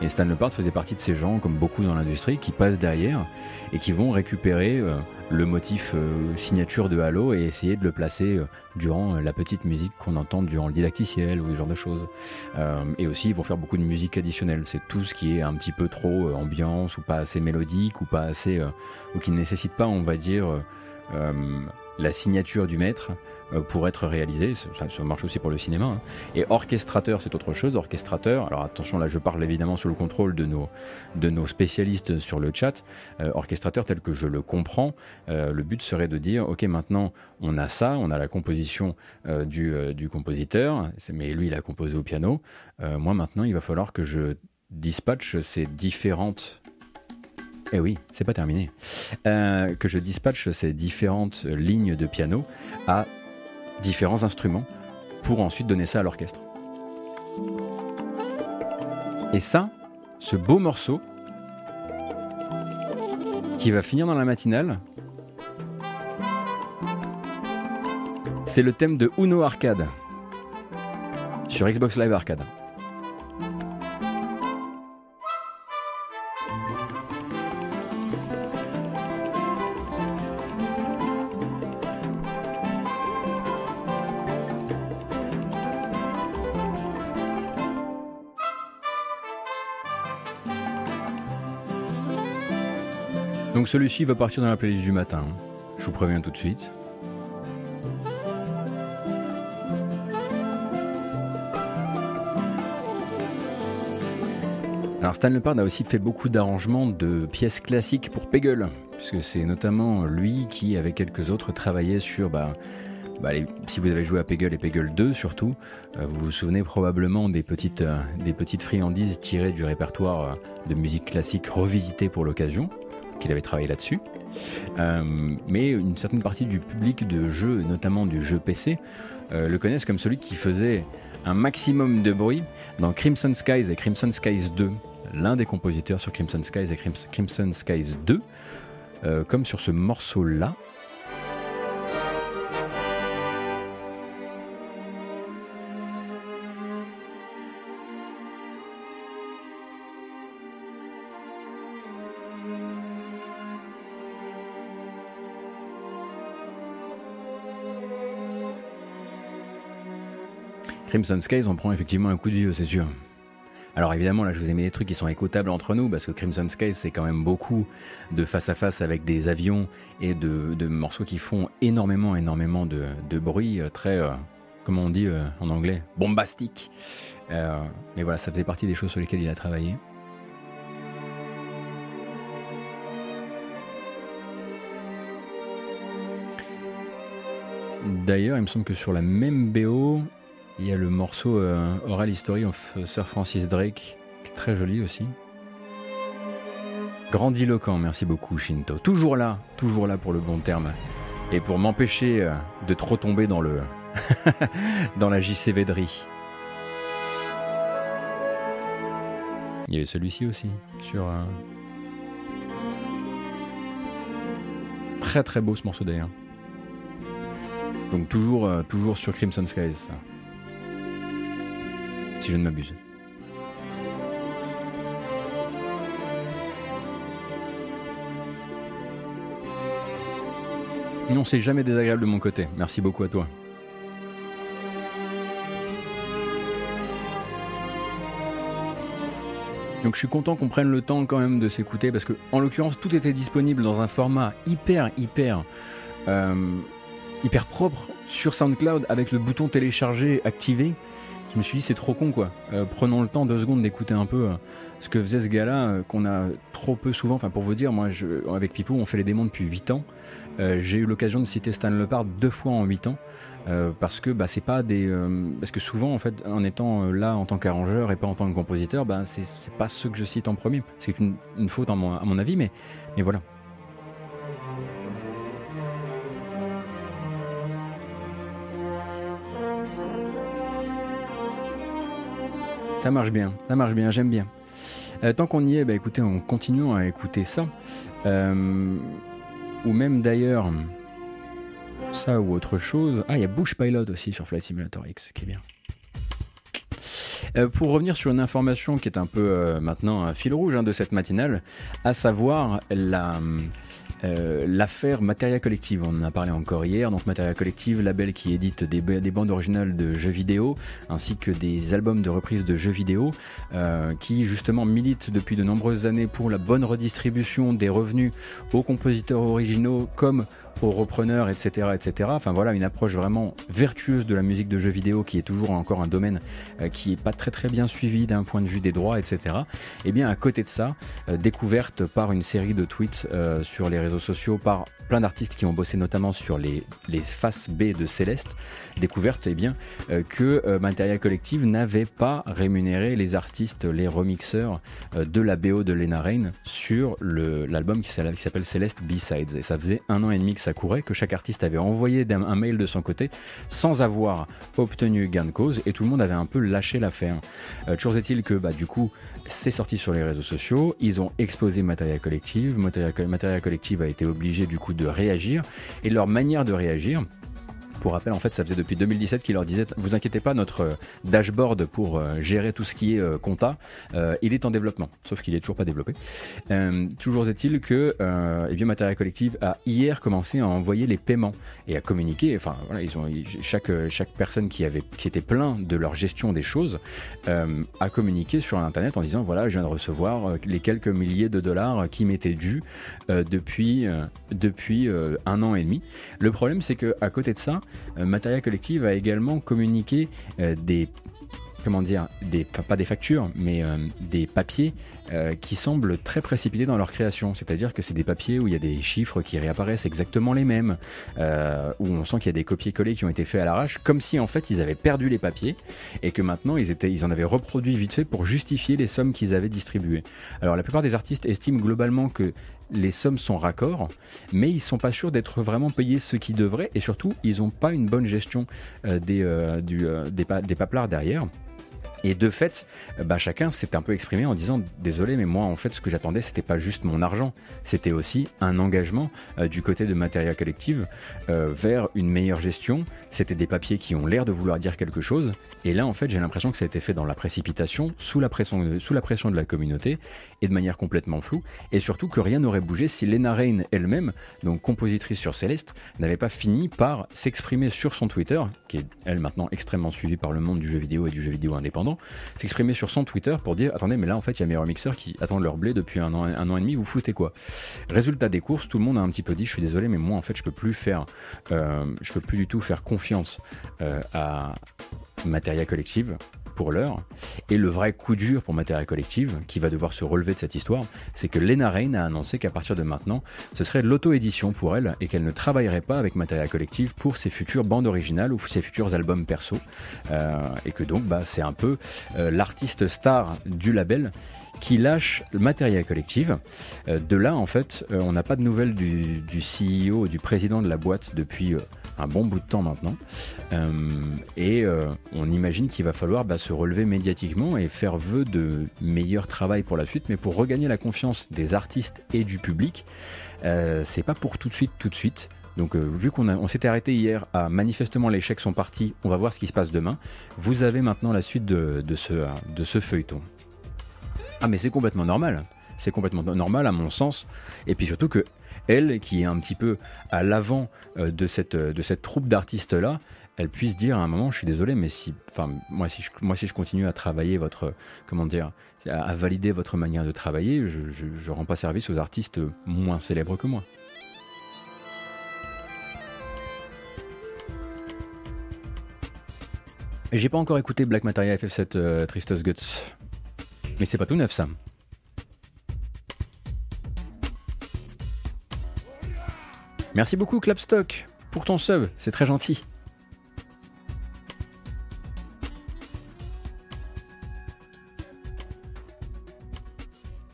A: et Stan Lepard faisait partie de ces gens, comme beaucoup dans l'industrie, qui passent derrière et qui vont récupérer euh, le motif euh, signature de Halo et essayer de le placer euh, durant la petite musique qu'on entend durant le didacticiel ou ce genre de choses. Et aussi, ils vont faire beaucoup de musique additionnelle. C'est tout ce qui est un petit peu trop ambiance ou pas assez mélodique ou pas assez, ou qui ne nécessite pas, on va dire, la signature du maître euh, pour être réalisé. Ça, marche aussi pour le cinéma. hein. Et orchestrateur, c'est autre chose. Orchestrateur, alors attention, là je parle évidemment sous le contrôle de nos, de nos spécialistes sur le chat. Euh, orchestrateur tel que je le comprends, euh, le but serait de dire, ok, maintenant on a ça, on a la composition euh, du, euh, du compositeur, mais lui il a composé au piano. Euh, moi maintenant, il va falloir que je dispatche ces différentes eh oui, c'est pas terminé. Euh, que je dispatche ces différentes lignes de piano à différents instruments pour ensuite donner ça à l'orchestre. Et ça, ce beau morceau qui va finir dans la matinale, c'est le thème de Uno Arcade sur Xbox Live Arcade. Donc celui-ci va partir dans la playlist du matin. Je vous préviens tout de suite. Alors Stan Lepard a aussi fait beaucoup d'arrangements de pièces classiques pour Peggle, puisque c'est notamment lui qui, avec quelques autres, travaillait sur, bah, bah, si vous avez joué à Peggle et Peggle 2 surtout, euh, vous vous souvenez probablement des petites, euh, des petites friandises tirées du répertoire euh, de musique classique revisité pour l'occasion, qu'il avait travaillé là-dessus. Euh, mais une certaine partie du public de jeux, notamment du jeu PC, euh, le connaissent comme celui qui faisait un maximum de bruit dans Crimson Skies et Crimson Skies 2, l'un des compositeurs sur Crimson Skies et Crims- Crimson Skies 2, euh, comme sur ce morceau-là. Crimson Skies, on prend effectivement un coup de vieux, c'est sûr. Alors évidemment, là, je vous ai mis des trucs qui sont écoutables entre nous, parce que Crimson Skies, c'est quand même beaucoup de face à face avec des avions et de, morceaux qui font énormément, énormément de, bruit, euh, très, euh, comment on dit euh, en anglais, bombastique. Mais voilà, ça faisait partie des choses sur lesquelles il a travaillé. D'ailleurs, il me semble que sur la même BO, il y a le morceau euh, Oral History of Sir Francis Drake, qui est très joli aussi. Grandiloquent, merci beaucoup Shinto. Toujours là, toujours là pour le bon terme. Et pour m'empêcher euh, de trop tomber dans le dans la JC Védry. Il y avait celui-ci aussi, sur... euh, Très très beau ce morceau d'ailleurs. Donc toujours, euh, toujours sur Crimson Skies. Si je ne m'abuse. Non, c'est jamais désagréable de mon côté. Merci beaucoup à toi. Donc je suis content qu'on prenne le temps quand même de s'écouter parce que en l'occurrence tout était disponible dans un format hyper hyper euh, hyper propre sur SoundCloud avec le bouton télécharger activé. Je me suis dit c'est trop con quoi. Euh, prenons le temps deux secondes d'écouter un peu euh, ce que faisait ce gars-là euh, qu'on a trop peu souvent. Enfin pour vous dire, moi je, avec Pipou on fait les démons depuis 8 ans. J'ai eu l'occasion de citer Stan Lepard deux fois en 8 ans. Parce que bah, c'est pas des parce que souvent en fait en étant là en tant qu'arrangeur et pas en tant que compositeur bah, c'est pas ceux que je cite en premier c'est une, une faute à mon, à mon avis mais mais voilà ça marche bien ça marche bien j'aime bien Euh, tant qu'on y est, bah, écoutez, on continue à écouter ça. Euh, ou même d'ailleurs, ça ou autre chose. Ah, il y a Bush Pilot aussi sur Flight Simulator X, qui est bien. Euh, pour revenir sur une information qui est un peu maintenant un fil rouge hein, de cette matinale, à savoir la, euh, l'affaire Materia Collective, on en a parlé encore hier. Donc Materia Collective, label qui édite des, des bandes originales de jeux vidéo ainsi que des albums de reprise de jeux vidéo, euh, qui justement milite depuis de nombreuses années pour la bonne redistribution des revenus aux compositeurs originaux comme aux repreneurs, etc., etc. Enfin voilà, une approche vraiment vertueuse de la musique de jeux vidéo qui est toujours encore un domaine euh, qui est pas très très bien suivi d'un point de vue des droits, etc. Et bien à côté de ça, euh, découverte par une série de tweets euh, sur les réseaux sociaux par plein d'artistes qui ont bossé notamment sur les, les faces B de Céleste, découverte eh bien, que euh, Materia Collective n'avait pas rémunéré les artistes, les remixeurs de la BO de Lena Rain sur l'album qui s'appelle Céleste B-Sides. Et ça faisait un an et demi que ça courait, que chaque artiste avait envoyé un mail de son côté sans avoir obtenu gain de cause et tout le monde avait un peu lâché l'affaire. Euh, toujours est-il que bah, du coup, c'est sorti sur les réseaux sociaux, ils ont exposé Materia Collective, Materia, Materia Collective a été obligé du coup de réagir, et leur manière de réagir, pour rappel, en fait, ça faisait depuis 2017 qu'ils leur disaient Vous inquiétez pas, notre euh, dashboard pour euh, gérer tout ce qui est euh, compta, il est en développement, sauf qu'il est toujours pas développé. Toujours est-il que eh bien, Materia Collective a hier commencé à envoyer les paiements et à communiquer. Enfin, voilà, ils ont chaque chaque personne qui avait qui était plein de leur gestion des choses a communiqué sur Internet en disant voilà, je viens de recevoir les quelques milliers de dollars qui m'étaient dus depuis depuis un an et demi. Le problème, c'est que à côté de ça, euh, Materia Collective a également communiqué euh, des comment dire des pas des factures mais euh, des papiers qui semblent très précipités dans leur création. C'est-à-dire que c'est des papiers où il y a des chiffres qui réapparaissent exactement les mêmes où on sent qu'il y a des copier-coller qui ont été faits à l'arrache comme si en fait ils avaient perdu les papiers et que maintenant ils étaient ils en avaient reproduit vite fait pour justifier les sommes qu'ils avaient distribuées. Alors la plupart des artistes estiment globalement que les sommes sont raccords, mais ils sont pas sûrs d'être vraiment payés ce qu'ils devraient, et surtout, ils n'ont pas une bonne gestion euh, des, euh, du, euh, des, pa- des paplards derrière. Et de fait, bah, chacun s'est un peu exprimé en disant désolé, mais moi en fait ce que j'attendais c'était pas juste mon argent, c'était aussi un engagement du côté de Materia Collective vers une meilleure gestion. C'était des papiers qui ont l'air de vouloir dire quelque chose, et là en fait j'ai l'impression que ça a été fait dans la précipitation, sous la pression sous la pression de la communauté et de manière complètement floue, et surtout que rien n'aurait bougé si Lena Rain elle-même, donc compositrice sur Céleste, n'avait pas fini par s'exprimer sur son Twitter, qui est elle maintenant extrêmement suivie par le monde du jeu vidéo et du jeu vidéo indépendant, s'exprimer sur son Twitter pour dire attendez mais là en fait il y a mes remixeurs qui attendent leur blé depuis un an, un an et demi, vous foutez quoi? Résultat des courses, tout le monde a un petit peu dit je suis désolé mais moi en fait je peux plus faire, euh, je peux plus du tout faire confiance euh, à Materia Collective pour l'heure. Et le vrai coup dur pour Materia Collective, qui va devoir se relever de cette histoire, c'est que Lena Rain a annoncé qu'à partir de maintenant, ce serait l'auto-édition pour elle et qu'elle ne travaillerait pas avec Materia Collective pour ses futures bandes originales ou ses futurs albums perso. Euh, et que donc, bah, c'est un peu euh, l'artiste star du label qui lâche le Materia Collective. Euh, de là, en fait, on n'a pas de nouvelles du, du CEO, du président de la boîte depuis un bon bout de temps maintenant. Euh, et euh, on imagine qu'il va falloir bah, se relever médiatiquement et faire vœu de meilleur travail pour la suite. Mais pour regagner la confiance des artistes et du public, euh, c'est pas pour tout de suite, tout de suite. Donc vu qu'on on s'était arrêté hier manifestement les chèques sont partis, on va voir ce qui se passe demain. Vous avez maintenant la suite de ce, de ce feuilleton. Ah mais c'est complètement normal. C'est complètement normal à mon sens. Et puis surtout que elle, qui est un petit peu à l'avant euh, de cette, euh, de cette troupe d'artistes-là, elle puisse dire à un moment, je suis désolé, mais si, moi si je, moi si je continue à travailler votre, comment dire, à, valider votre manière de travailler, je, je, je rends pas service aux artistes moins célèbres que moi. J'ai pas encore écouté Black Materia FF7 euh, Tristos Guts. Mais c'est pas tout neuf ça. Merci beaucoup Clapstock pour ton sub, c'est très gentil.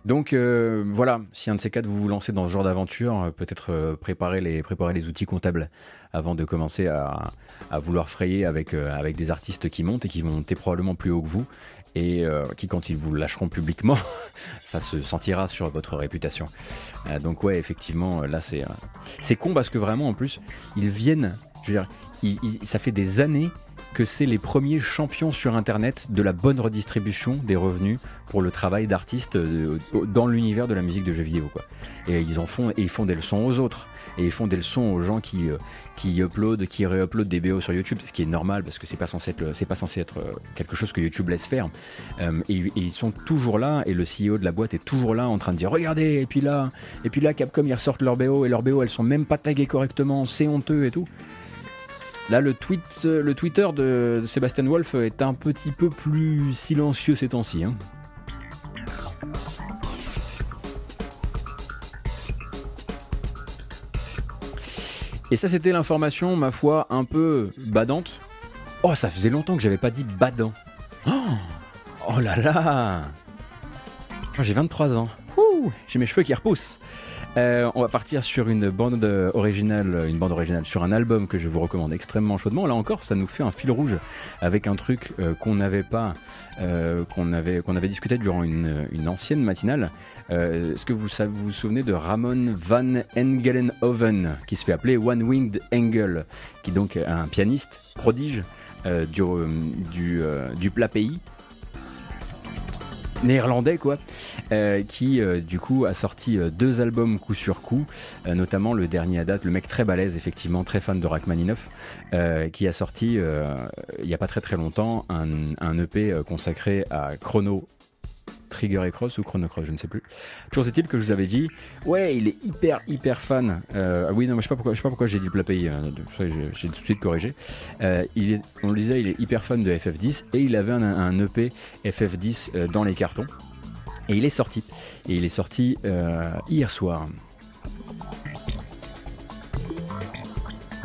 A: Donc euh, voilà, si un de ces quatre vous vous lancez dans ce genre d'aventure, euh, peut-être euh, préparer, les, outils comptables avant de commencer à, vouloir frayer avec, avec des artistes qui montent et qui vont monter probablement plus haut que vous et euh, qui quand ils vous lâcheront publiquement, ça se sentira sur votre réputation. Euh, donc ouais, effectivement, là c'est euh, c'est con parce que vraiment en plus, ils viennent, je veux dire, ça fait des années que c'est les premiers champions sur Internet de la bonne redistribution des revenus pour le travail d'artistes euh, dans l'univers de la musique de jeux vidéo. Et ils en font, et ils font des leçons aux autres. Et ils font des leçons aux gens qui, euh, qui uploadent, qui réuploadent des BO sur YouTube, ce qui est normal parce que c'est pas pas censé être euh, quelque chose que YouTube laisse faire. Et, et ils sont toujours là, et le CEO de la boîte est toujours là en train de dire regardez, et puis là, et puis là, Capcom ils ressortent leur BO et leurs BO elles sont même pas taguées correctement, c'est honteux et tout. Là, le, tweet, euh, le Twitter de de Sébastien Wolf est un petit peu plus silencieux ces temps-ci. hein. Et ça, c'était l'information, ma foi, un peu badante. Oh, ça faisait longtemps que j'avais pas dit badant. Oh, oh là là J'ai 23 ans. Ouh, J'ai mes cheveux qui repoussent. Euh, on va partir sur une bande originale, une bande originale sur un album que je vous recommande extrêmement chaudement. Là encore, ça nous fait un fil rouge avec un truc euh, qu'on n'avait pas, euh, qu'on avait, discuté durant une, ancienne matinale. Est-ce que vous, vous souvenez de Ramon van Engelenhoven, qui se fait appeler One Winged Engel, qui est donc un pianiste prodige du, du, du plat pays néerlandais quoi, euh, qui euh, du coup a sorti euh, deux albums coup sur coup, notamment le dernier à date, le mec très balèze effectivement, très fan de Rachmaninoff, qui a sorti il n'y a pas très très longtemps un, EP consacré à Chrono Trigger et Cross ou Chrono Cross, je ne sais plus. Toujours est-il que je vous avais dit, ouais, il est hyper hyper fan. Euh, ah oui, non, je sais pas pourquoi, je sais pas pourquoi j'ai dit plat pays. j'ai tout de suite corrigé. Euh, on le disait, il est hyper fan de FF10 et il avait un, un EP FF10 euh, dans les cartons. Et il est sorti. Et il est sorti euh, hier soir.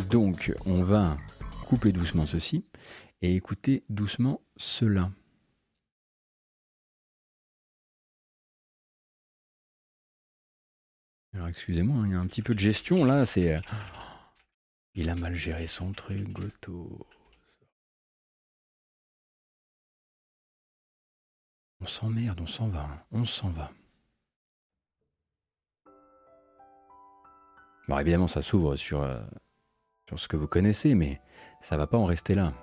A: Donc, on va couper doucement ceci et écouter doucement cela. Alors, excusez-moi, hein, il y a un petit peu de gestion là. C'est. euh, Il a mal géré son truc, Goto. On s'emmerde, on s'en va, hein, on s'en va. Bon, évidemment, ça s'ouvre sur, euh, sur ce que vous connaissez, mais ça va pas en rester là.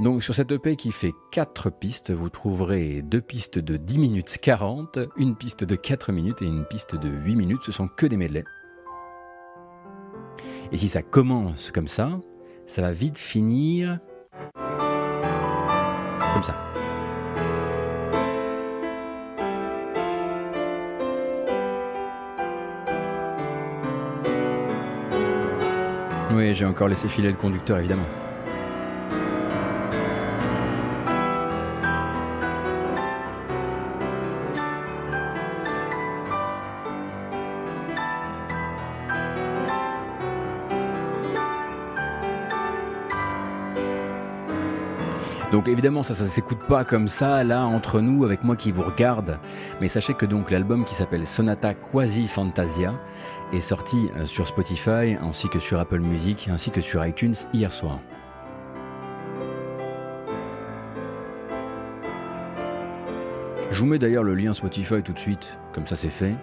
A: Donc sur cette EP qui fait 4 pistes, vous trouverez deux pistes de 10 minutes 40, une piste de 4 minutes et une piste de 8 minutes. Ce sont que des medleys. Et si ça commence comme ça, ça va vite finir comme ça. Oui, j'ai encore laissé filer le conducteur, évidemment. Donc évidemment ça ça s'écoute pas comme ça là entre nous avec moi qui vous regarde mais sachez que donc l'album qui s'appelle Sonata Quasi Fantasia est sorti euh, sur Spotify ainsi que sur Apple Music ainsi que sur iTunes hier soir. Je vous mets d'ailleurs le lien Spotify tout de suite comme ça c'est fait.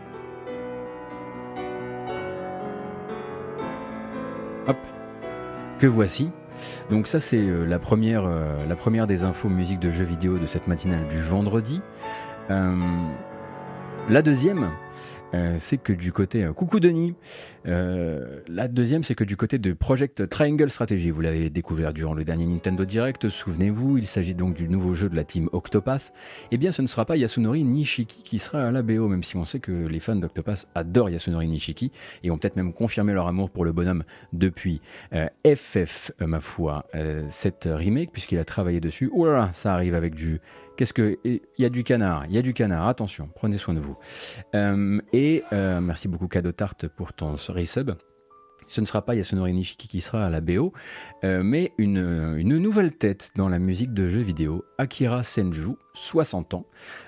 A: Hop. Que voici. Donc ça c'est euh, la, première, euh, la première des infos musique de jeux vidéo de cette matinale du vendredi. Euh, la deuxième, euh, c'est que du côté... euh, coucou Denis Euh, La deuxième, c'est que du côté de Project Triangle Strategy, vous l'avez découvert durant le dernier Nintendo Direct, souvenez-vous, il s'agit donc du nouveau jeu de la team Octopath. Eh bien ce ne sera pas Yasunori Nishiki qui sera à la BO, même si on sait que les fans d'Octopath adorent Yasunori Nishiki et ont peut-être même confirmé leur amour pour le bonhomme depuis FF, ma foi, cette remake, puisqu'il a travaillé dessus. Oh là, ça arrive avec du... Qu'est-ce que... Il y a du canard, il y a du canard, attention, prenez soin de vous. Euh, et euh, merci beaucoup Cadeau Tarte pour ton resub ce ne sera pas Yasunori Nishiki qui sera à la BO, euh, mais une, nouvelle tête dans la musique de jeux vidéo, Akira Senju, 60 ans,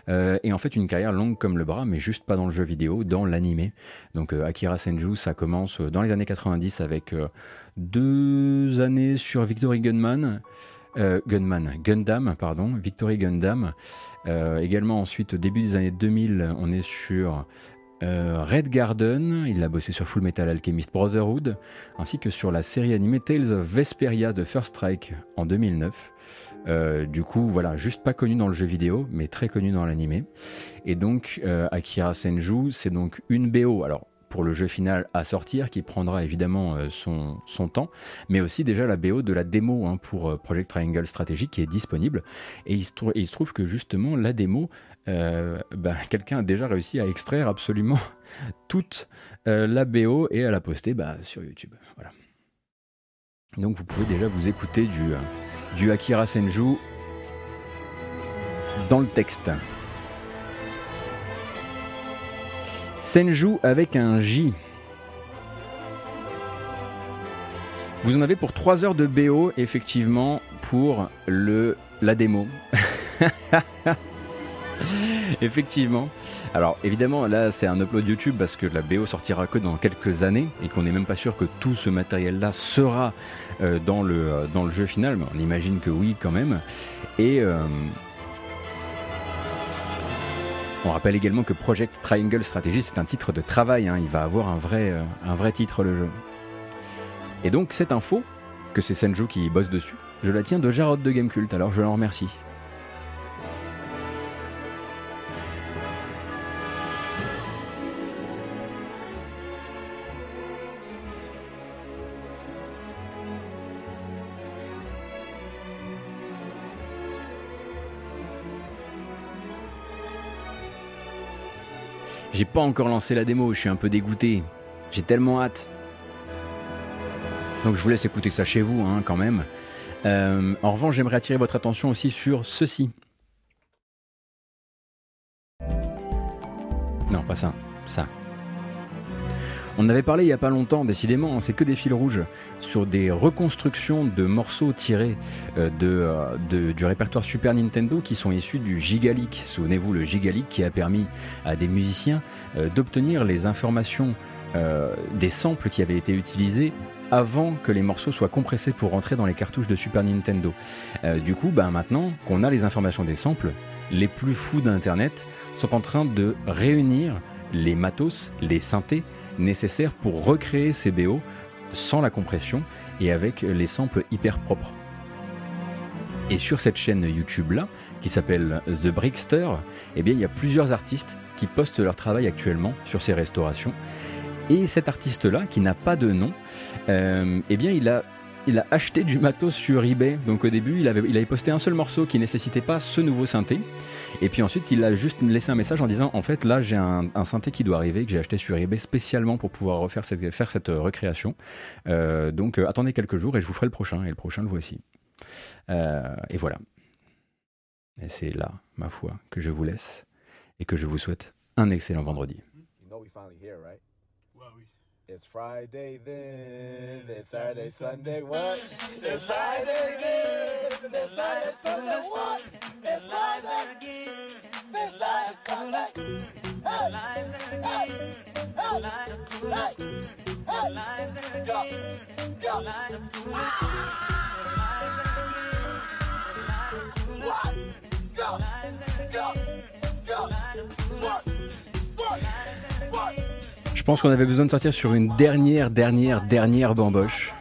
A: et en fait une carrière longue comme le bras, mais juste pas dans le jeu vidéo, dans l'animé. Donc Akira Senju, ça commence dans les années 90 avec deux années sur Victory Gunman, Gunman, Gundam, pardon, Victory Gundam. également ensuite, au début des années 2000, on est sur euh, Red Garden, il a bossé sur Full Metal Alchemist Brotherhood, ainsi que sur la série animée Tales of Vesperia de First Strike en 2009. Euh, du coup, voilà, juste pas connu dans le jeu vidéo, mais très connu dans l'animé. Et donc, euh, Akira Senju, c'est donc une BO. Alors, pour le jeu final à sortir, qui prendra évidemment euh, son, son, temps, mais aussi déjà la BO de la démo hein, pour euh, Project Triangle Strategy qui est disponible. Et il se, trouve que justement la démo, bah, quelqu'un a déjà réussi à extraire absolument toute la BO et à la poster bah, sur YouTube. Voilà. Donc vous pouvez déjà vous écouter du, du Akira Senju dans le texte. Senju avec un J. Vous en avez pour 3 heures de BO, effectivement, pour le, la démo. effectivement. Alors évidemment, là c'est un upload YouTube parce que la BO sortira que dans quelques années et qu'on n'est même pas sûr que tout ce matériel-là sera euh, dans, le, euh, dans le jeu final, mais on imagine que oui quand même. Et, euh, on rappelle également que Project Triangle Strategy, c'est un titre de travail, hein. il va avoir un vrai, euh, un vrai titre le jeu. Et donc cette info, que c'est Senju qui bosse dessus, je la tiens de Jarod de Gamecult, alors je l'en remercie. J'ai pas encore lancé la démo, je suis un peu dégoûté. J'ai tellement hâte. Donc je vous laisse écouter ça chez vous, hein, quand même. Euh, en revanche, j'aimerais attirer votre attention aussi sur ceci. Non, pas ça. Ça. On avait parlé il n'y a pas longtemps, décidément, hein, c'est que des fils rouges, sur des reconstructions de morceaux tirés euh, euh, du répertoire Super Nintendo qui sont issus du Gigalic. Souvenez-vous, le Gigalic qui a permis à des musiciens euh, d'obtenir les informations des samples qui avaient été utilisés avant que les morceaux soient compressés pour rentrer dans les cartouches de Super Nintendo. du coup, ben, maintenant qu'on a les informations des samples, les plus fous d'Internet sont en train de réunir les matos, les synthés, nécessaires pour recréer ces BO sans la compression et avec les samples hyper propres. Et sur cette chaîne YouTube là, qui s'appelle The Brickster, eh bien il y a plusieurs artistes qui postent leur travail actuellement sur ces restaurations. Et cet artiste là, qui n'a pas de nom, euh, eh bien il a il a acheté du matos sur eBay. Donc au début, il avait, il avait posté un seul morceau qui nécessitait pas ce nouveau synthé. Et puis ensuite, il a juste laissé un message en disant En fait, là, j'ai un, synthé qui doit arriver, que j'ai acheté sur eBay spécialement pour pouvoir refaire cette, faire cette euh, recréation. Euh, donc euh, attendez quelques jours et je vous ferai le prochain. Et le prochain, le voici. et voilà. Et c'est là, ma foi, que je vous laisse et que je vous souhaite un excellent vendredi.
H: It's Friday then, it's Saturday, Sunday, what? It's Friday then, it's Saturday, Sunday, what? It's Friday again, it's Sunday. Hey, lives again, lives of coolest, lives again, lives lives again, lives of coolest, lives again, lives lives again, lives of coolest, lives again, lives lives again, lives of coolest, lives again, lives lives again, lives of coolest, lives again, lives lives again, lives of coolest, lives again, lives lives again, lives of coolest, lives again, lives lives again, lives of coolest, lives again, lives lives again, lives of coolest, lives again, lives lives again, lives of coolest, lives again, lives of lives again, lives of lives again, lives of lives again, lives of lives again, lives of lives again, lives of lives again, lives of lives again,
A: Je pense qu'on avait besoin de sortir sur une dernière, dernière, dernière bamboche.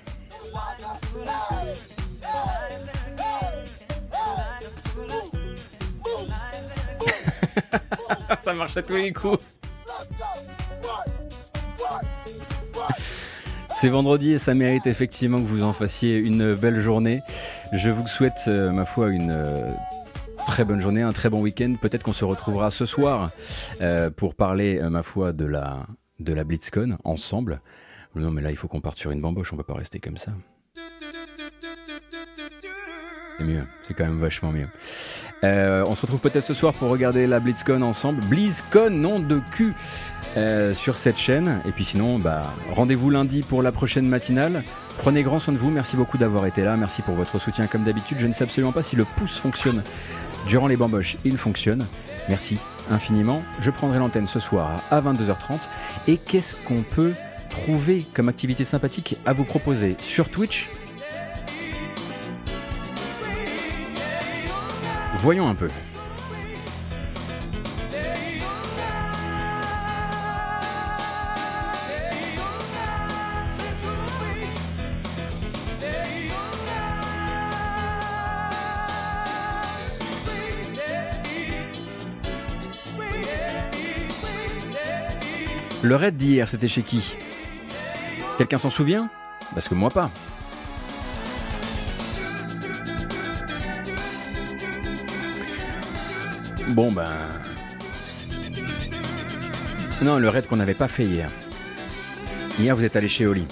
A: ça marche à tous les coups. C'est vendredi et ça mérite effectivement que vous en fassiez une belle journée. Je vous souhaite, euh, ma foi, une euh, très bonne journée, un très bon week-end. Peut-être qu'on se retrouvera ce soir euh, pour parler, ma foi, de la, de la BlitzCon ensemble. Non, mais là, il faut qu'on parte sur une bamboche, on peut pas rester comme ça. c'est mieux. C'est quand même vachement mieux. Euh, on se retrouve peut-être ce soir pour regarder la BlizzCon ensemble. BlizzCon, nom de cul, euh, sur cette chaîne. Et puis sinon, bah, rendez-vous lundi pour la prochaine matinale. Prenez grand soin de vous. Merci beaucoup d'avoir été là. Merci pour votre soutien comme d'habitude. Je ne sais absolument pas si le pouce fonctionne durant les bamboches. Il fonctionne. Merci infiniment. Je prendrai l'antenne ce soir à 22h30. Et qu'est-ce qu'on peut trouver comme activité sympathique à vous proposer sur Twitch? Voyons un peu. Le raid d'hier, c'était chez qui? Quelqu'un s'en souvient? Parce que moi pas. Bon ben... Non, le raid qu'on n'avait pas fait hier. Hier, vous êtes allé chez Oli.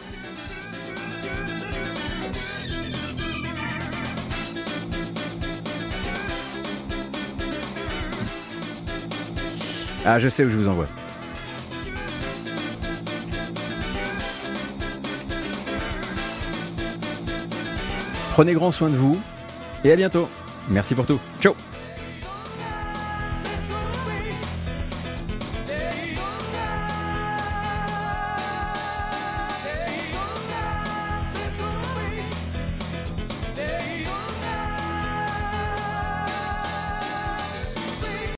A: Ah, je sais où je vous envoie. Prenez grand soin de vous et à bientôt. Merci pour tout. Ciao